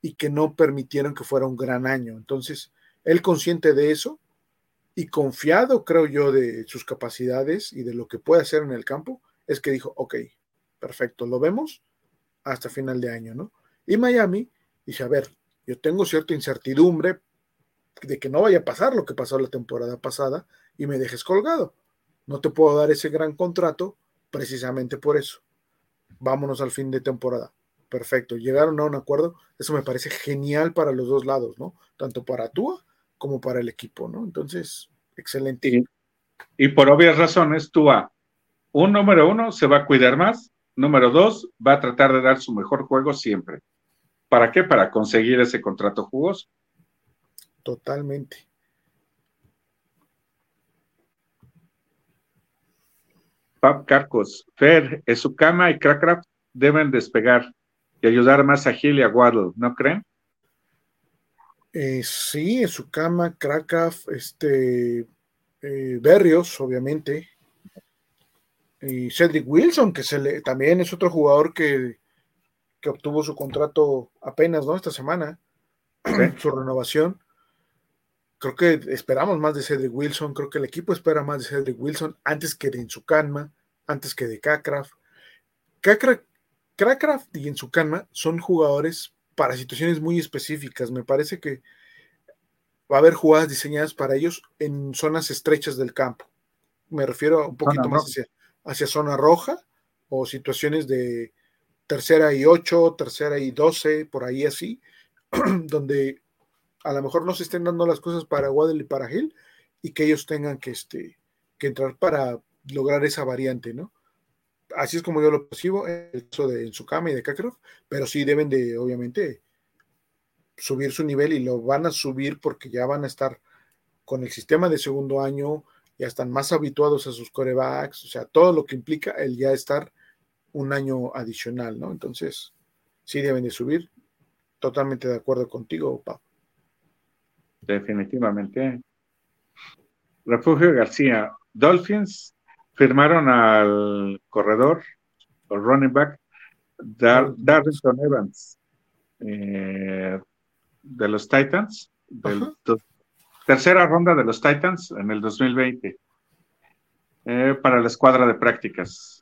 y que no permitieron que fuera un gran año. Entonces, él consciente de eso y confiado, creo yo, de sus capacidades y de lo que puede hacer en el campo, es que dijo, ok, perfecto, lo vemos hasta final de año, ¿no? Y Miami dice, a ver, yo tengo cierta incertidumbre de que no vaya a pasar lo que pasó la temporada pasada y me dejes colgado. No te puedo dar ese gran contrato precisamente por eso. Vámonos al fin de temporada. Perfecto, llegaron a un acuerdo. Eso me parece genial para los dos lados, ¿no? Tanto para Tua como para el equipo, ¿no? Entonces, excelente. Y, y por obvias razones, Tua, un número uno, se va a cuidar más Número dos, va a tratar de dar su mejor juego siempre. ¿Para qué? Para conseguir ese contrato jugoso. Totalmente. Pap Carcos, Fer, Esukama y Crackraft deben despegar y ayudar más a Gil y a Waddle, ¿no creen? Eh, sí, Esukama, Crackraft, este, eh, Berrios, obviamente, y Cedric Wilson, que se le, también es otro jugador que, obtuvo su contrato apenas, ¿no? Esta semana, su renovación. Creo que esperamos más de Cedric Wilson, creo que el equipo espera más de Cedric Wilson antes que de Insukanma, antes que de Kakraft. Kakraft y Insukanma son jugadores para situaciones muy específicas. Me parece que va a haber jugadas diseñadas para ellos en zonas estrechas del campo. Me refiero un poquito más hacia, hacia zona roja o situaciones de tercera y ocho, tercera y doce, por ahí así, donde a lo mejor no se estén dando las cosas para Waddle y para Hill y que ellos tengan que, este, que entrar para lograr esa variante, ¿no? Así es como yo lo percibo, el caso de y de Kakarov, pero sí deben de, obviamente, subir su nivel y lo van a subir porque ya van a estar con el sistema de segundo año, ya están más habituados a sus corebacks, o sea, todo lo que implica el ya estar un año adicional, ¿no? Entonces, sí deben de subir. Totalmente de acuerdo contigo, Pau. Definitivamente. Refugio García, Dolphins firmaron al corredor, o running back, Dar Darrington Evans, eh, de los Titans, del, Tercera ronda de los Titans en el 2020 eh, para la escuadra de prácticas.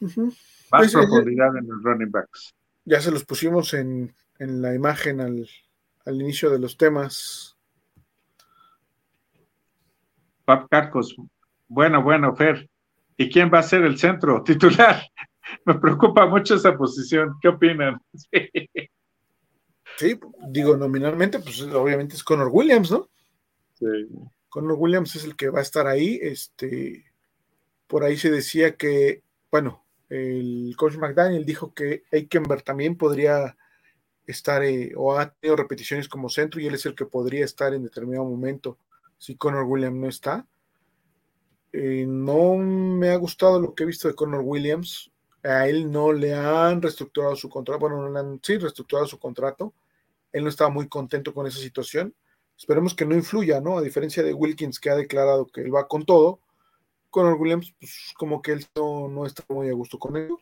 Más profundidad en los running backs. Ya se los pusimos en, la imagen al, inicio de los temas. Pap Carcos, bueno, bueno, Fer. ¿Y quién va a ser el centro titular? me preocupa mucho esa posición. ¿Qué opinan? Sí. digo, nominalmente, pues obviamente es Connor Williams, ¿no? Sí. Connor Williams es el que va a estar ahí. Este, por ahí se decía que, bueno, el coach McDaniel dijo que Eikenberg también podría estar eh, o ha tenido repeticiones como centro y él es el que podría estar en determinado momento si Connor Williams no está. Eh, no me ha gustado lo que he visto de Connor Williams. A él no le han reestructurado su contrato. Bueno, no le han sí reestructurado su contrato. Él no estaba muy contento con esa situación. Esperemos que no influya, ¿no? A diferencia de Wilkins que ha declarado que él va con todo. Connor Williams, pues como que él no, no está muy a gusto con ello.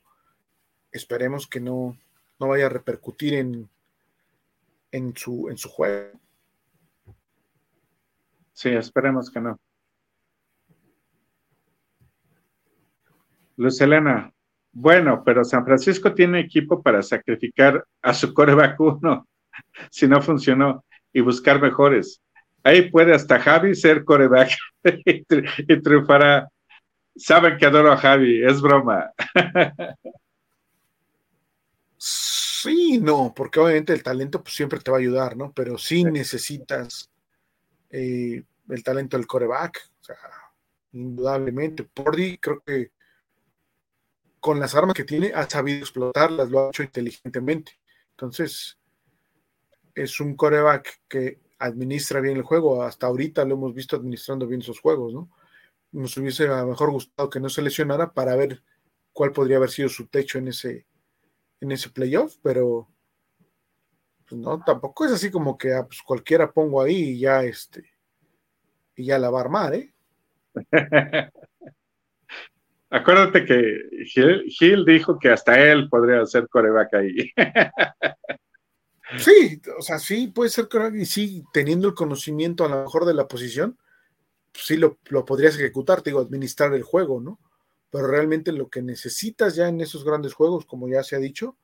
Esperemos que no, no vaya a repercutir en, en, su, en su juego. Sí, esperemos que no. Luz Elena, bueno, pero San Francisco tiene equipo para sacrificar a su coreback uno si no funcionó y buscar mejores. Ahí puede hasta Javi ser coreback y, triunfará. Saben que adoro a Javi, es broma. Sí, no, porque obviamente el talento pues, siempre te va a ayudar, ¿no? Pero sí necesitas eh, el talento del coreback, o sea, indudablemente. Pordy creo que con las armas que tiene ha sabido explotarlas, lo ha hecho inteligentemente. Entonces, es un coreback que administra bien el juego. Hasta ahorita lo hemos visto administrando bien esos juegos, ¿no? Nos hubiese a lo mejor gustado que no se lesionara para ver cuál podría haber sido su techo en ese, en ese playoff, pero pues no, tampoco es así como que ah, pues cualquiera pongo ahí y ya este y ya la va a armar, ¿eh? Acuérdate que Gil, dijo que hasta él podría ser coreback ahí. sí, o sea, sí puede ser coreback y sí, teniendo el conocimiento a lo mejor de la posición, pues sí lo, lo podrías ejecutar, te digo, administrar el juego, ¿no? pero realmente lo que necesitas ya en esos grandes juegos, como ya se ha dicho,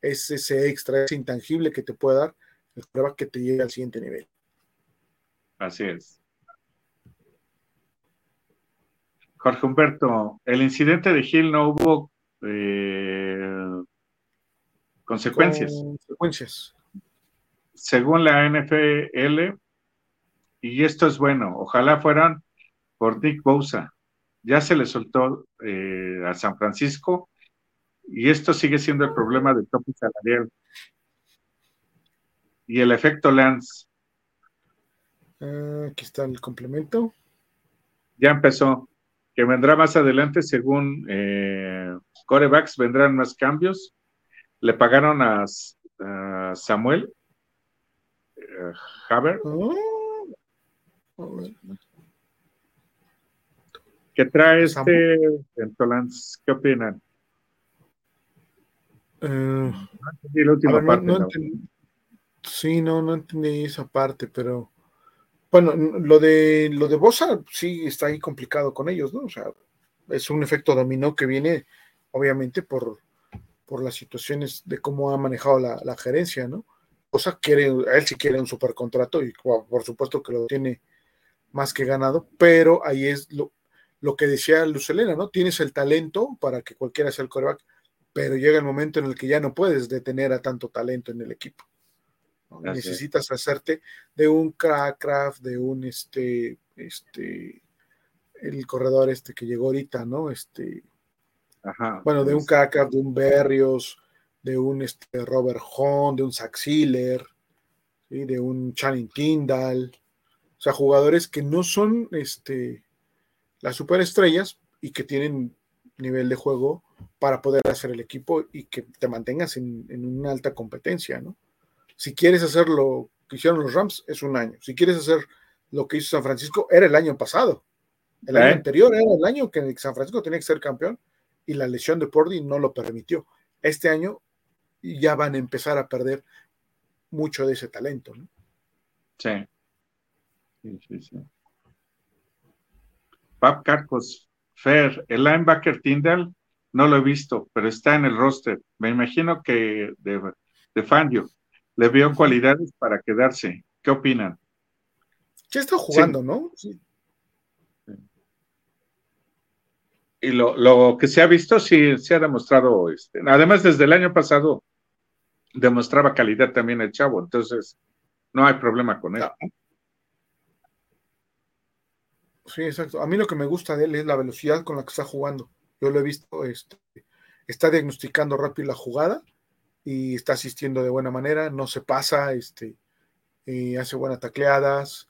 es ese extra, ese intangible que te puede dar el prueba que te llegue al siguiente nivel. Así es. Jorge Humberto, el incidente de Gil no hubo eh, consecuencias. Consecuencias. Según la NFL, y esto es bueno, ojalá fueran por Nick Bosa, ya se le soltó eh, a San Francisco y esto sigue siendo el problema del tope salarial. Y el efecto Lance. Ah, aquí está el complemento. Ya empezó. Que vendrá más adelante, según eh, Corebacks, vendrán más cambios. Le pagaron a, Samuel eh, Haber. Ah, ¿Qué trae este Entolans? ¿Qué opinan? Uh, la última parte. No, sí, no, no entendí esa parte, pero bueno, lo de lo de Bosa sí está ahí complicado con ellos, ¿no? O sea, es un efecto dominó que viene, obviamente, por, por las situaciones de cómo ha manejado la, la gerencia, ¿no? Bosa quiere, él sí quiere un supercontrato y por supuesto que lo tiene más que ganado, pero ahí es lo, lo que decía Lucelena, ¿no? Tienes el talento para que cualquiera sea el coreback, pero llega el momento en el que ya no puedes detener a tanto talento en el equipo. Necesitas hacerte de un Craft, de un este, este, el corredor este que llegó ahorita, ¿no? Este, bueno, de un Craft, de un Berrios, de un este, Robert Hahn, de un Zach Sealer, de un Channing Tyndall, o sea, jugadores que no son este, las superestrellas y que tienen nivel de juego para poder hacer el equipo y que te mantengas en, una alta competencia, ¿no? Si quieres hacer lo que hicieron los Rams, es un año. Si quieres hacer lo que hizo San Francisco, era el año pasado. El año ¿Eh? anterior era el año que San Francisco tenía que ser campeón y la lesión de Pordy no lo permitió. Este año ya van a empezar a perder mucho de ese talento, ¿no? Sí. Sí, sí, sí. Pap Carcos, Fer, el linebacker Tyndall, no lo he visto, pero está en el roster. Me imagino que de, de Fangio le vio cualidades para quedarse. ¿Qué opinan? Ya está jugando, ¿no? Sí. y lo, que se ha visto sí se ha demostrado, este, además desde el año pasado demostraba calidad también el chavo, entonces no hay problema con él. Sí, exacto. A mí lo que me gusta de él es la velocidad con la que está jugando. Yo lo he visto, este, está diagnosticando rápido la jugada y está asistiendo de buena manera, no se pasa, este, y hace buenas tacleadas,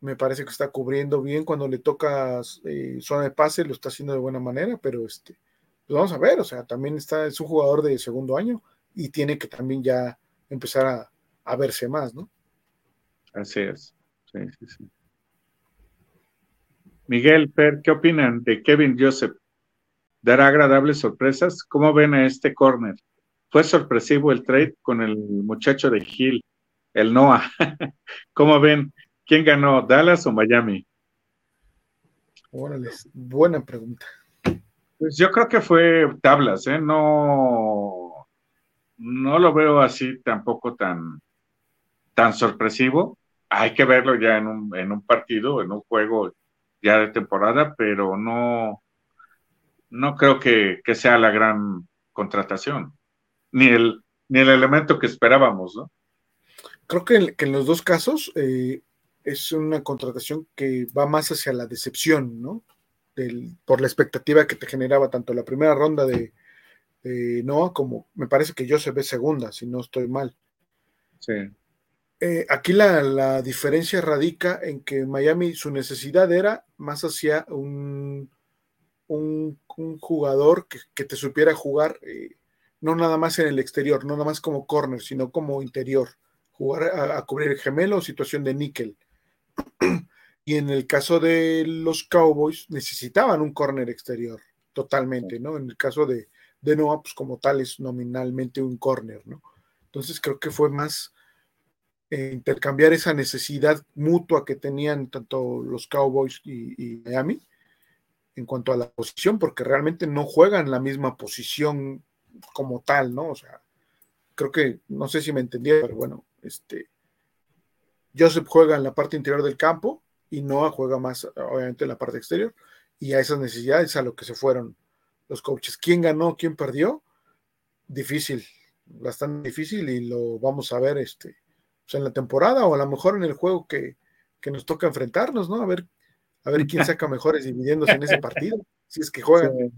me parece que está cubriendo bien cuando le toca eh, zona de pase, lo está haciendo de buena manera, pero este, pues vamos a ver, o sea, también está, es un jugador de segundo año y tiene que también ya empezar a, a verse más, ¿no? Así es, sí, sí, sí. Miguel, Per, ¿qué opinan de Kevin Joseph? ¿Dará agradables sorpresas? ¿Cómo ven a este corner? Fue sorpresivo el trade con el muchacho de Hill, el Noah. ¿Cómo ven? ¿Quién ganó, Dallas o Miami? Órale, buena pregunta. Pues yo creo que fue tablas, ¿eh? No, no lo veo así tampoco tan, tan sorpresivo. Hay que verlo ya en un, en un partido, en un juego ya de temporada, pero no, no creo que, sea la gran contratación, ni el, ni el elemento que esperábamos, ¿no? Creo que, en los dos casos eh, es una contratación que va más hacia la decepción, ¿no? por la expectativa que te generaba tanto la primera ronda de, Noah como me parece que yo se ve segunda, si no estoy mal. Sí. Eh, aquí la, diferencia radica en que Miami su necesidad era más hacia un, un, jugador que, te supiera jugar eh, no nada más en el exterior, no nada más como corner, sino como interior, jugar a, a cubrir el gemelo o situación de níquel. y en el caso de los Cowboys necesitaban un corner exterior totalmente, ¿no? En el caso de, de Noah, pues como tal es nominalmente un corner, ¿no? Entonces creo que fue más eh, intercambiar esa necesidad mutua que tenían tanto los Cowboys y, Miami en cuanto a la posición, porque realmente no juegan la misma posición como tal, ¿no? O sea, creo que, no sé si me entendía, pero bueno, este, Joseph juega en la parte interior del campo y Noah juega más, obviamente, en la parte exterior. Y a esas necesidades a lo que se fueron los coaches. ¿Quién ganó? ¿Quién perdió? Difícil, bastante difícil y lo vamos a ver este, pues, en la temporada o a lo mejor en el juego que, nos toca enfrentarnos, ¿no? A ver, a ver quién saca mejores dividiéndose en ese partido, si es que juegan.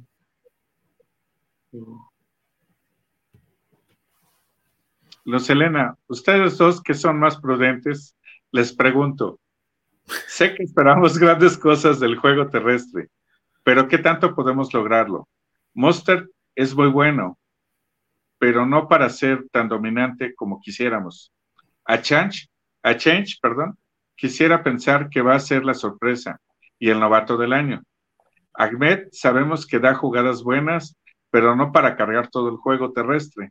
Los Elena, ustedes dos que son más prudentes, les pregunto, sé que esperamos grandes cosas del juego terrestre, pero ¿qué tanto podemos lograrlo? Monster es muy bueno, pero no para ser tan dominante como quisiéramos. A Change, a Change, perdón, quisiera pensar que va a ser la sorpresa y el novato del año. Ahmed sabemos que da jugadas buenas, pero no para cargar todo el juego terrestre.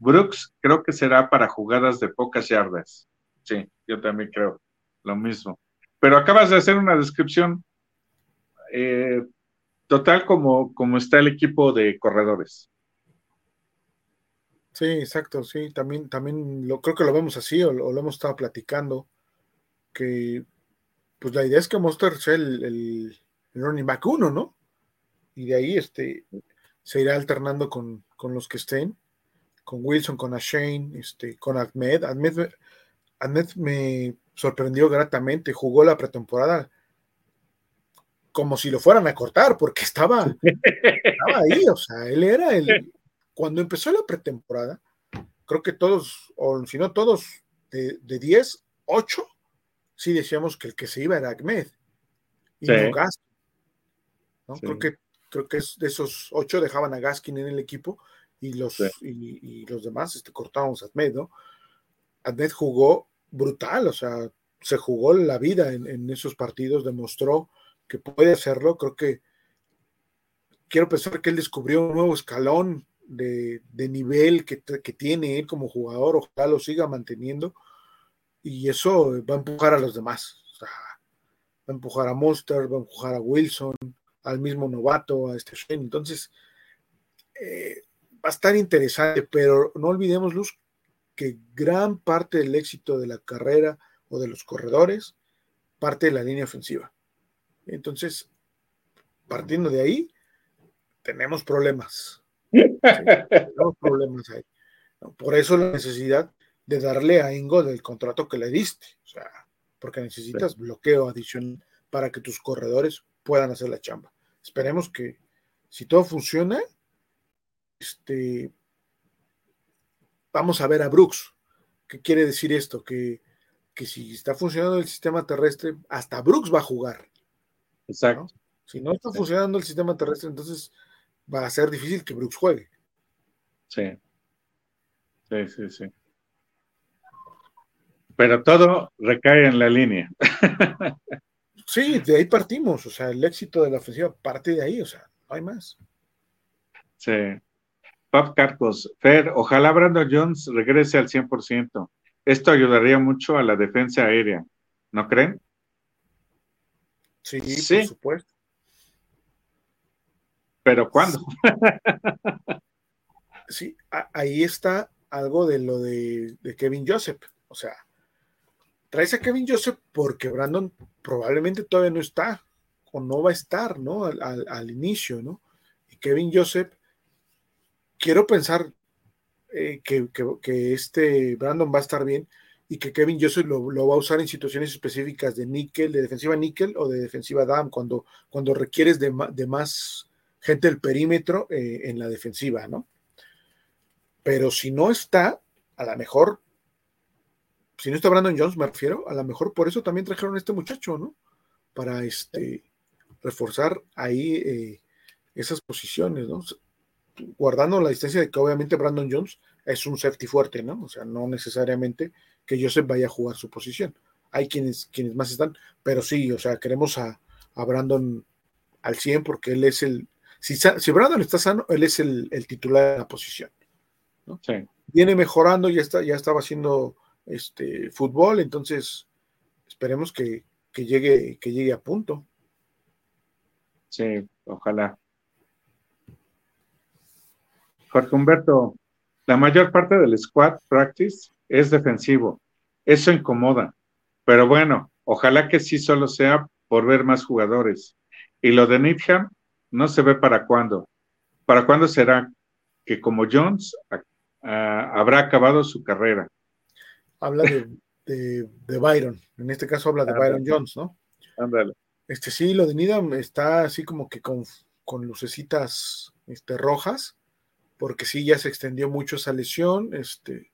Brooks creo que será para jugadas de pocas yardas. Sí, yo también creo lo mismo. Pero acabas de hacer una descripción eh, total como, como está el equipo de corredores. Sí, exacto, sí, también, también lo, creo que lo vemos así, o, lo hemos estado platicando, que pues la idea es que Monster sea el, el, running back uno, ¿no? Y de ahí este, se irá alternando con, con los que estén, con Wilson, con Ashane, este, con Ahmed. Ahmed Ahmed me sorprendió gratamente, jugó la pretemporada como si lo fueran a cortar, porque estaba, estaba ahí, o sea, él era el... Cuando empezó la pretemporada, creo que todos, o si no todos, de, de 10, 8, sí decíamos que el que se iba era Ahmed, y no Gaskin. ¿no? Creo, que, creo que es de esos 8 dejaban a Gaskin en el equipo, y los, y, los demás este, cortábamos a Ahmed, ¿no? Ahmed jugó brutal, o sea, se jugó la vida en, esos partidos, demostró que puede hacerlo. Creo que quiero pensar que él descubrió un nuevo escalón de, nivel que, tiene él como jugador, ojalá lo siga manteniendo y eso va a empujar a los demás. va a empujar a Monster, va a empujar a Wilson, al mismo novato, a este Entonces, eh, va a estar interesante, pero no olvidemos, Luz, que gran parte del éxito de la carrera o de los corredores parte de la línea ofensiva. Entonces, partiendo de ahí, tenemos problemas. tenemos problemas ahí. Por eso la necesidad de darle a Ingo del contrato que le diste. O sea, porque necesitas bloqueo adicional para que tus corredores puedan hacer la chamba. Esperemos que si todo funciona, este, vamos a ver a Brooks. ¿Qué quiere decir esto? Que, si está funcionando el sistema terrestre, hasta Brooks va a jugar. Exacto. Si no está funcionando el sistema terrestre, entonces va a ser difícil que Brooks juegue. Sí. Sí, sí, sí. Pero todo recae en la línea. sí, de ahí partimos. O sea, el éxito de la ofensiva parte de ahí. O sea, no hay más. Sí. Pop Carcos, Fer, ojalá Brandon Jones regrese al 100%. Esto ayudaría mucho a la defensa aérea, ¿no creen? Sí, sí. por supuesto. ¿Pero cuándo? Sí, ahí está algo de lo de, Kevin Joseph. O sea, traes a Kevin Joseph porque Brandon probablemente todavía no está o no va a estar, ¿no? Al, inicio, ¿no? Y Kevin Joseph, quiero pensar eh, que, este Brandon va a estar bien y que Kevin Joseph lo, va a usar en situaciones específicas de níquel, de defensiva níquel o de defensiva DAM, cuando, cuando requieres de, más gente del perímetro eh, en la defensiva, ¿no? Pero si no está, a lo mejor, si no está Brandon Jones, me refiero, a lo mejor por eso también trajeron a este muchacho, ¿no? Para este reforzar ahí eh, esas posiciones, ¿no? Guardando la distancia de que obviamente Brandon Jones es un safety fuerte, ¿no? O sea, no necesariamente que Joseph vaya a jugar su posición. Hay quienes, quienes más están, pero sí, o sea, queremos a, Brandon al 100 porque él es el. Si, si Brandon está sano, él es el, el titular de la posición. Viene mejorando, ya, está, ya estaba haciendo este, fútbol, entonces esperemos que, llegue, que llegue a punto. Sí, ojalá. Jorge Humberto, la mayor parte del squad practice es defensivo. Eso incomoda. Pero bueno, ojalá que sí solo sea por ver más jugadores. Y lo de Nitham no se ve para cuándo. ¿Para cuándo será que como Jones Ah, habrá acabado su carrera. Habla de, Byron, en este caso habla de Byron Jones, ¿no? Ándale. Este sí, lo de Needham está así como que con, lucecitas este, rojas, porque sí ya se extendió mucho esa lesión, este,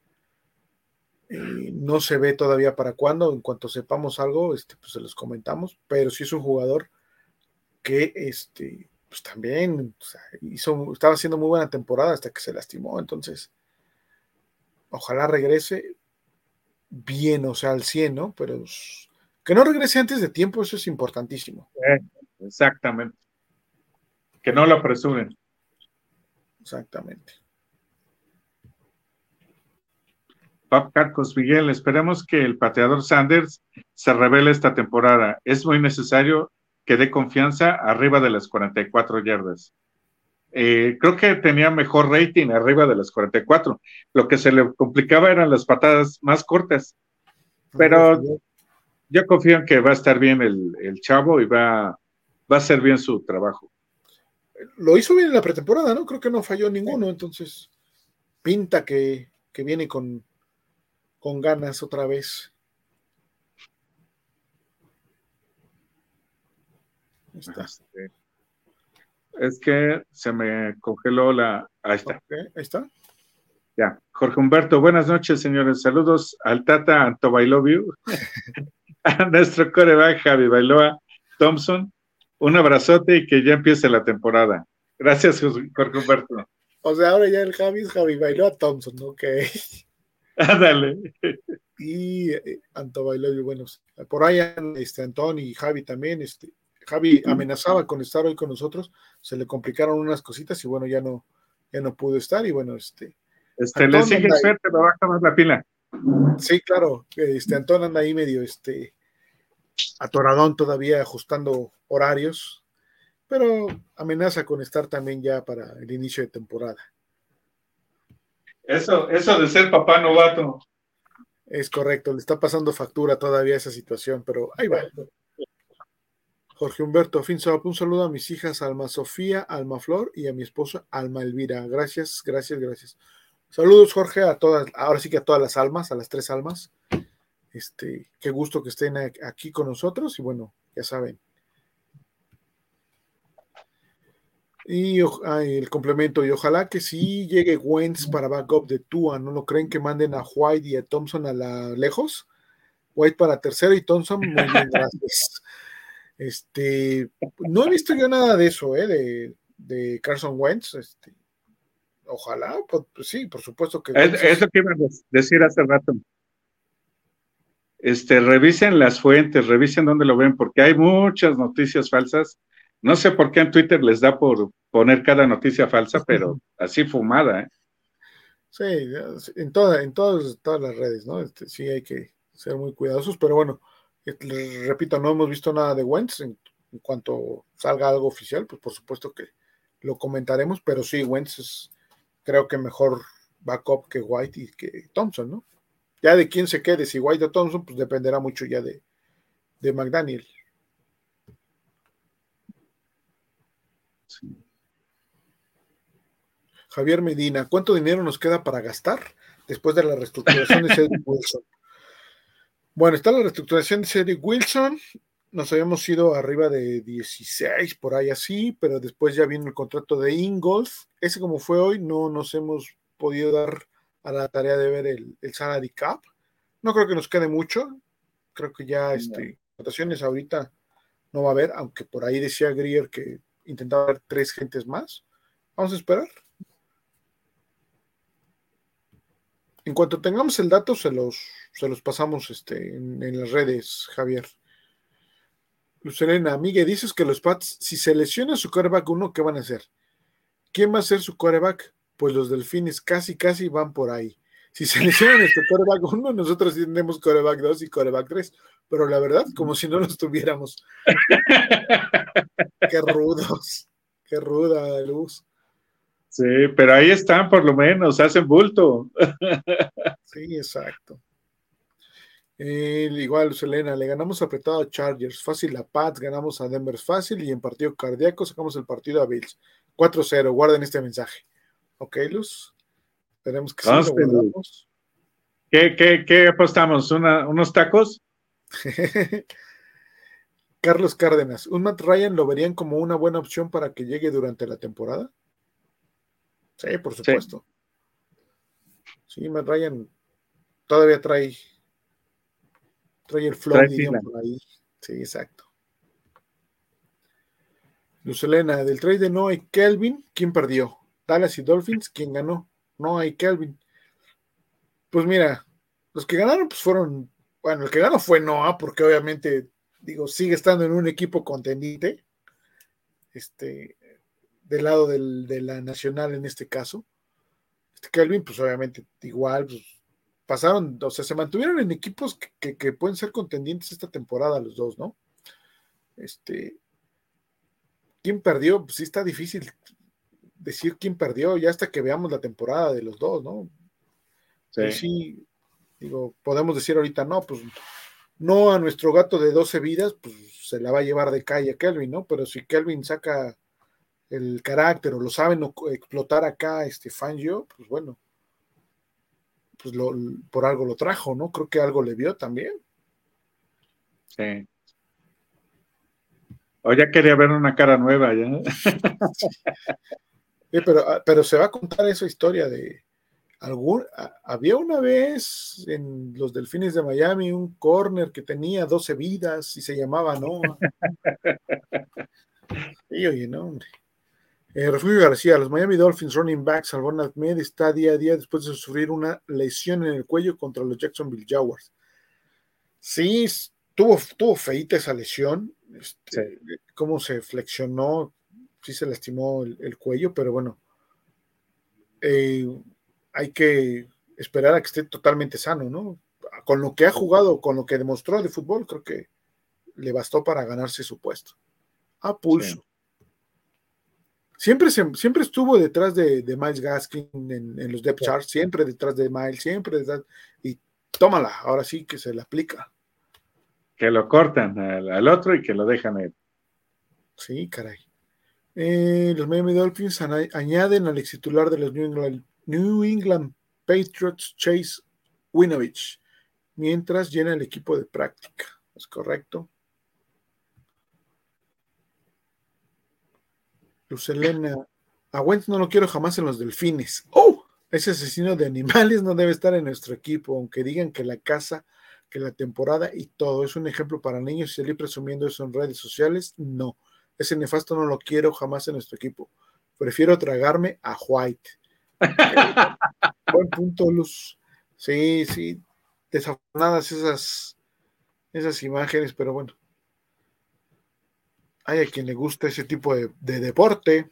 no se ve todavía para cuándo, en cuanto sepamos algo, este, pues se los comentamos, pero sí es un jugador que este, pues también hizo, estaba haciendo muy buena temporada hasta que se lastimó, entonces ojalá regrese bien, o sea, al 100, ¿no? Pero que no regrese antes de tiempo, eso es importantísimo. exactamente. Que no lo apresuren. Exactamente. Pap Carcos Miguel, esperemos que el pateador Sanders se revele esta temporada. Es muy necesario que dé confianza arriba de las 44 yardas. Eh, creo que tenía mejor rating arriba de las 44. Lo que se le complicaba eran las patadas más cortas. Pero yo confío en que va a estar bien el, chavo y va, va a hacer bien su trabajo. Lo hizo bien en la pretemporada, ¿no? Creo que no falló ninguno, entonces pinta que, viene con, con ganas otra vez. Está. Este, es que se me congeló la. Ahí está. ahí está. Ya. Jorge Humberto, buenas noches, señores. Saludos al Tata Anto Bailovio, a nuestro coreback Javi Bailoa Thompson. Un abrazote y que ya empiece la temporada. Gracias, Jorge Humberto. O sea, ahora ya el Javi es Javi Bailoa Thompson, ok. Ándale. y eh, Anto Bailovio, bueno, por ahí este, Antón y Javi también, este, Javi amenazaba con estar hoy con nosotros, se le complicaron unas cositas y bueno, ya no, ya no pudo estar y bueno, este. Este, le sigue suerte, lo baja más la pila. Sí, claro, este Antón anda ahí medio este atoradón todavía ajustando horarios, pero amenaza con estar también ya para el inicio de temporada. Eso, eso de ser papá novato. Es correcto, le está pasando factura todavía esa situación, pero ahí va. Jorge Humberto Finzop, un saludo a mis hijas Alma Sofía, Alma Flor y a mi esposa Alma Elvira. Gracias, gracias, gracias. Saludos, Jorge, a todas, ahora sí que a todas las almas, a las tres almas. Este, qué gusto que estén aquí con nosotros y bueno, ya saben. Y el complemento, y ojalá que sí llegue Wentz para backup de Tua, ¿no lo creen que manden a White y a Thompson a la lejos? White para tercero y Thompson, muy bien, gracias. Este, no he visto yo nada de eso, ¿eh? De, Carson Wentz. Este, ojalá, pues, pues, sí, por supuesto que. Es, lo que iba a decir hace rato. Este, revisen las fuentes, revisen dónde lo ven, porque hay muchas noticias falsas. No sé por qué en Twitter les da por poner cada noticia falsa, pero así fumada, ¿eh? Sí, en, toda, en todas, todas las redes, ¿no? Este, sí hay que ser muy cuidadosos, pero bueno, les repito, no hemos visto nada de Wentz. En, cuanto salga algo oficial, pues por supuesto que lo comentaremos, pero sí, Wentz es creo que mejor backup que White y que Thompson, ¿no? Ya de quién se quede, si White o Thompson, pues dependerá mucho ya de, de McDaniel. Javier Medina, ¿cuánto dinero nos queda para gastar después de la reestructuración de Cedric Wilson? Bueno, está la reestructuración de Cedric Wilson. Nos habíamos ido arriba de 16, por ahí así, pero después ya vino el contrato de Ingolf. Ese como fue hoy, no nos hemos podido dar a la tarea de ver el, el salary cap. No creo que nos quede mucho. Creo que ya este, votaciones ahorita no va a haber, aunque por ahí decía Grier que intentaba ver tres gentes más. Vamos a esperar. En cuanto tengamos el dato, se los, se los pasamos este, en, las redes, Javier. Lucelena, Miguel, dices que los Pats, si se lesiona su coreback uno, ¿qué van a hacer? ¿Quién va a ser su coreback? Pues los delfines casi, casi van por ahí. Si se lesiona nuestro coreback uno, nosotros tenemos coreback 2 y coreback 3. Pero la verdad, como si no los tuviéramos. qué rudos. Qué ruda luz. Sí, pero ahí están por lo menos, hacen bulto. sí, exacto. igual, Selena, le ganamos apretado a Chargers, fácil a Pats, ganamos a Denver fácil y en partido cardíaco sacamos el partido a Bills. 4-0, guarden este mensaje. Ok, Luz. Esperemos que sí lo ¿Qué, qué, qué apostamos? ¿Unos tacos? Carlos Cárdenas, ¿un Matt Ryan lo verían como una buena opción para que llegue durante la temporada? Sí, por supuesto. Sí, Matt Ryan todavía trae, trae el flow por ahí. Sí, exacto. Lucelena, del trade de no hay Kelvin, ¿quién perdió? Dallas y Dolphins, ¿quién ganó? No hay Kelvin. Pues mira, los que ganaron pues fueron, bueno, el que ganó fue Noah, porque obviamente, digo, sigue estando en un equipo contendiente. Este, del lado de la nacional en este caso. Este Kelvin, pues obviamente igual, pues, pasaron, o sea, se mantuvieron en equipos que, pueden ser contendientes esta temporada los dos, ¿no? Este, ¿quién perdió? Pues sí está difícil decir quién perdió ya hasta que veamos la temporada de los dos, ¿no? Sí. sí, digo, podemos decir ahorita, no, pues no a nuestro gato de 12 vidas, pues se la va a llevar de calle a Kelvin, ¿no? Pero si Kelvin saca el carácter o lo saben explotar acá este Fangio, pues bueno, pues lo, por algo lo trajo, ¿no? Creo que algo le vio también. Sí. O ya quería ver una cara nueva ya. pero, ah, pero se va a contar esa historia de algún había una vez en los Delfines de Miami un corner que tenía 12 vidas y se llamaba Noah. y oye, no, hombre. Eh, Refugio García, los Miami Dolphins running back Salvon Ahmed está día a día después de sufrir una lesión en el cuello contra los Jacksonville Jaguars. Sí, tuvo, tuvo feita esa lesión. Este, Cómo se flexionó, sí se lastimó el, cuello, pero bueno, eh, hay que esperar a que esté totalmente sano, ¿no? Con lo que ha jugado, con lo que demostró de fútbol, creo que le bastó para ganarse su puesto. A pulso. Siempre, siempre estuvo detrás de, Miles Gaskin en, los depth charts, siempre detrás de Miles, siempre detrás, y tómala, ahora sí que se le aplica. Que lo cortan al, otro y que lo dejan él. Sí, caray. Eh, los Miami Dolphins añaden al ex titular de los New England, Patriots, Chase Winovich, mientras llena el equipo de práctica. ¿Es correcto? Luz Elena, a Wentz no lo quiero jamás en los delfines. ¡Oh! Ese asesino de animales no debe estar en nuestro equipo, aunque digan que la casa, que la temporada y todo. Es un ejemplo para niños y salir presumiendo eso en redes sociales. No. Ese nefasto no lo quiero jamás en nuestro equipo. Prefiero tragarme a White. buen punto, Luz. Sí, sí. Desafortunadas esas, esas imágenes, pero bueno. Hay a quien le gusta ese tipo de, deporte.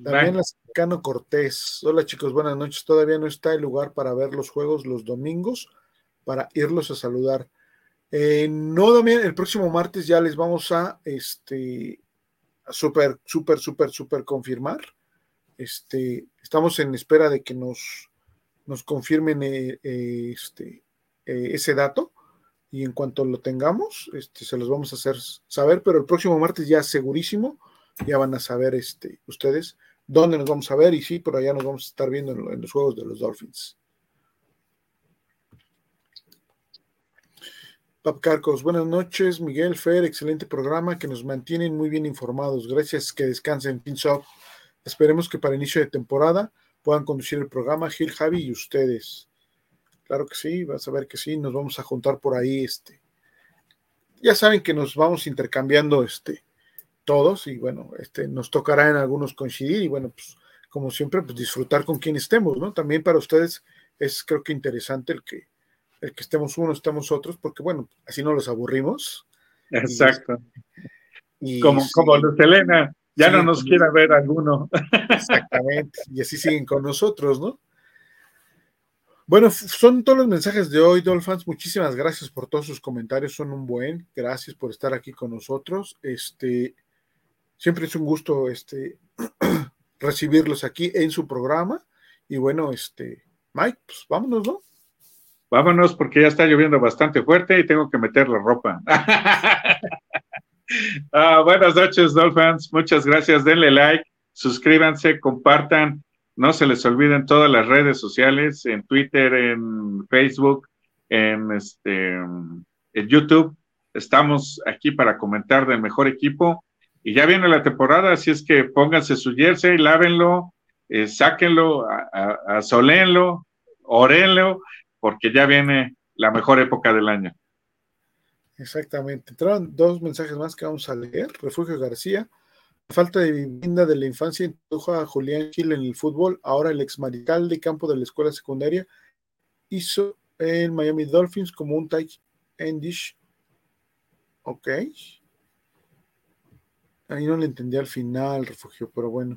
También la Cano Cortés. Hola chicos, buenas noches. Todavía no está el lugar para ver los juegos los domingos para irlos a saludar. Eh, no, también el próximo martes ya les vamos a este súper, súper, súper confirmar. Este, estamos en espera de que nos, nos confirmen eh, eh, este, ese dato y en cuanto lo tengamos, este, se los vamos a hacer saber, pero el próximo martes ya segurísimo, ya van a saber este, ustedes dónde nos vamos a ver y sí, por allá nos vamos a estar viendo en los juegos de los Dolphins. Pap Carcos, buenas noches. Miguel Fer, excelente programa que nos mantienen muy bien informados. Gracias, que descansen, Pinsoft. Esperemos que para inicio de temporada puedan conducir el programa Gil, Javi y ustedes. Claro que sí, vas a ver que sí, nos vamos a juntar por ahí. Este. Ya saben que nos vamos intercambiando este, todos y bueno, este, nos tocará en algunos coincidir y bueno, pues como siempre, pues disfrutar con quien estemos, ¿no? También para ustedes es creo que interesante el que el que estemos unos, estemos otros, porque bueno, así no los aburrimos. Exacto. Y, como, como Luz Elena, ya no nos quiera ver alguno. Exactamente, y así siguen con nosotros, ¿no? Bueno, son todos los mensajes de hoy, Dolphins. Muchísimas gracias por todos sus comentarios, son un buen. Gracias por estar aquí con nosotros. Este, siempre es un gusto este, recibirlos aquí en su programa. Y bueno, este, Mike, pues vámonos, ¿no? Vámonos porque ya está lloviendo bastante fuerte y tengo que meter la ropa. Ah, buenas noches, Dolphins. Muchas gracias. Denle like, suscríbanse, compartan. No se les olviden todas las redes sociales, en Twitter, en Facebook, en, este, en YouTube. Estamos aquí para comentar del mejor equipo. Y ya viene la temporada, así es que pónganse su jersey, lávenlo, eh, sáquenlo, asolenlo, orenlo porque ya viene la mejor época del año. Exactamente. Entraron dos mensajes más que vamos a leer. Refugio García. Falta de vivienda de la infancia introdujo a Julián Gil en el fútbol. Ahora el ex marital de campo de la escuela secundaria hizo el Miami Dolphins como un tight endish. Ok. Ahí no le entendí al final, refugio, pero bueno.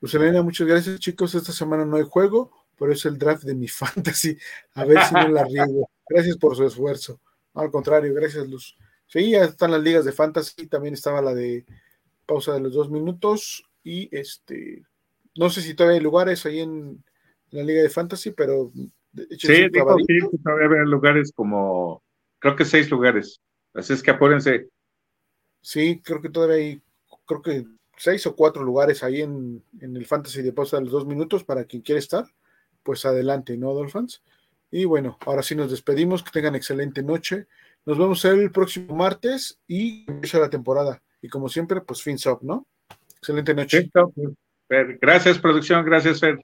Luz muchas gracias, chicos. Esta semana no hay juego pero es el draft de mi fantasy. A ver si no la riego. Gracias por su esfuerzo. al contrario, gracias, Luz. Sí, ya están las ligas de fantasy, también estaba la de pausa de los dos minutos. Y este, no sé si todavía hay lugares ahí en, la liga de fantasy, pero. Sí, digo, sí, todavía hay lugares como, creo que seis lugares. Así es que apúrense. Sí, creo que todavía hay, creo que seis o cuatro lugares ahí en, en el fantasy de pausa de los dos minutos para quien quiera estar pues adelante, ¿no, Dolphins? Y bueno, ahora sí nos despedimos, que tengan excelente noche. Nos vemos el próximo martes y empieza la temporada. Y como siempre, pues fins up, ¿no? Excelente noche. Gracias, producción. Gracias, Fer.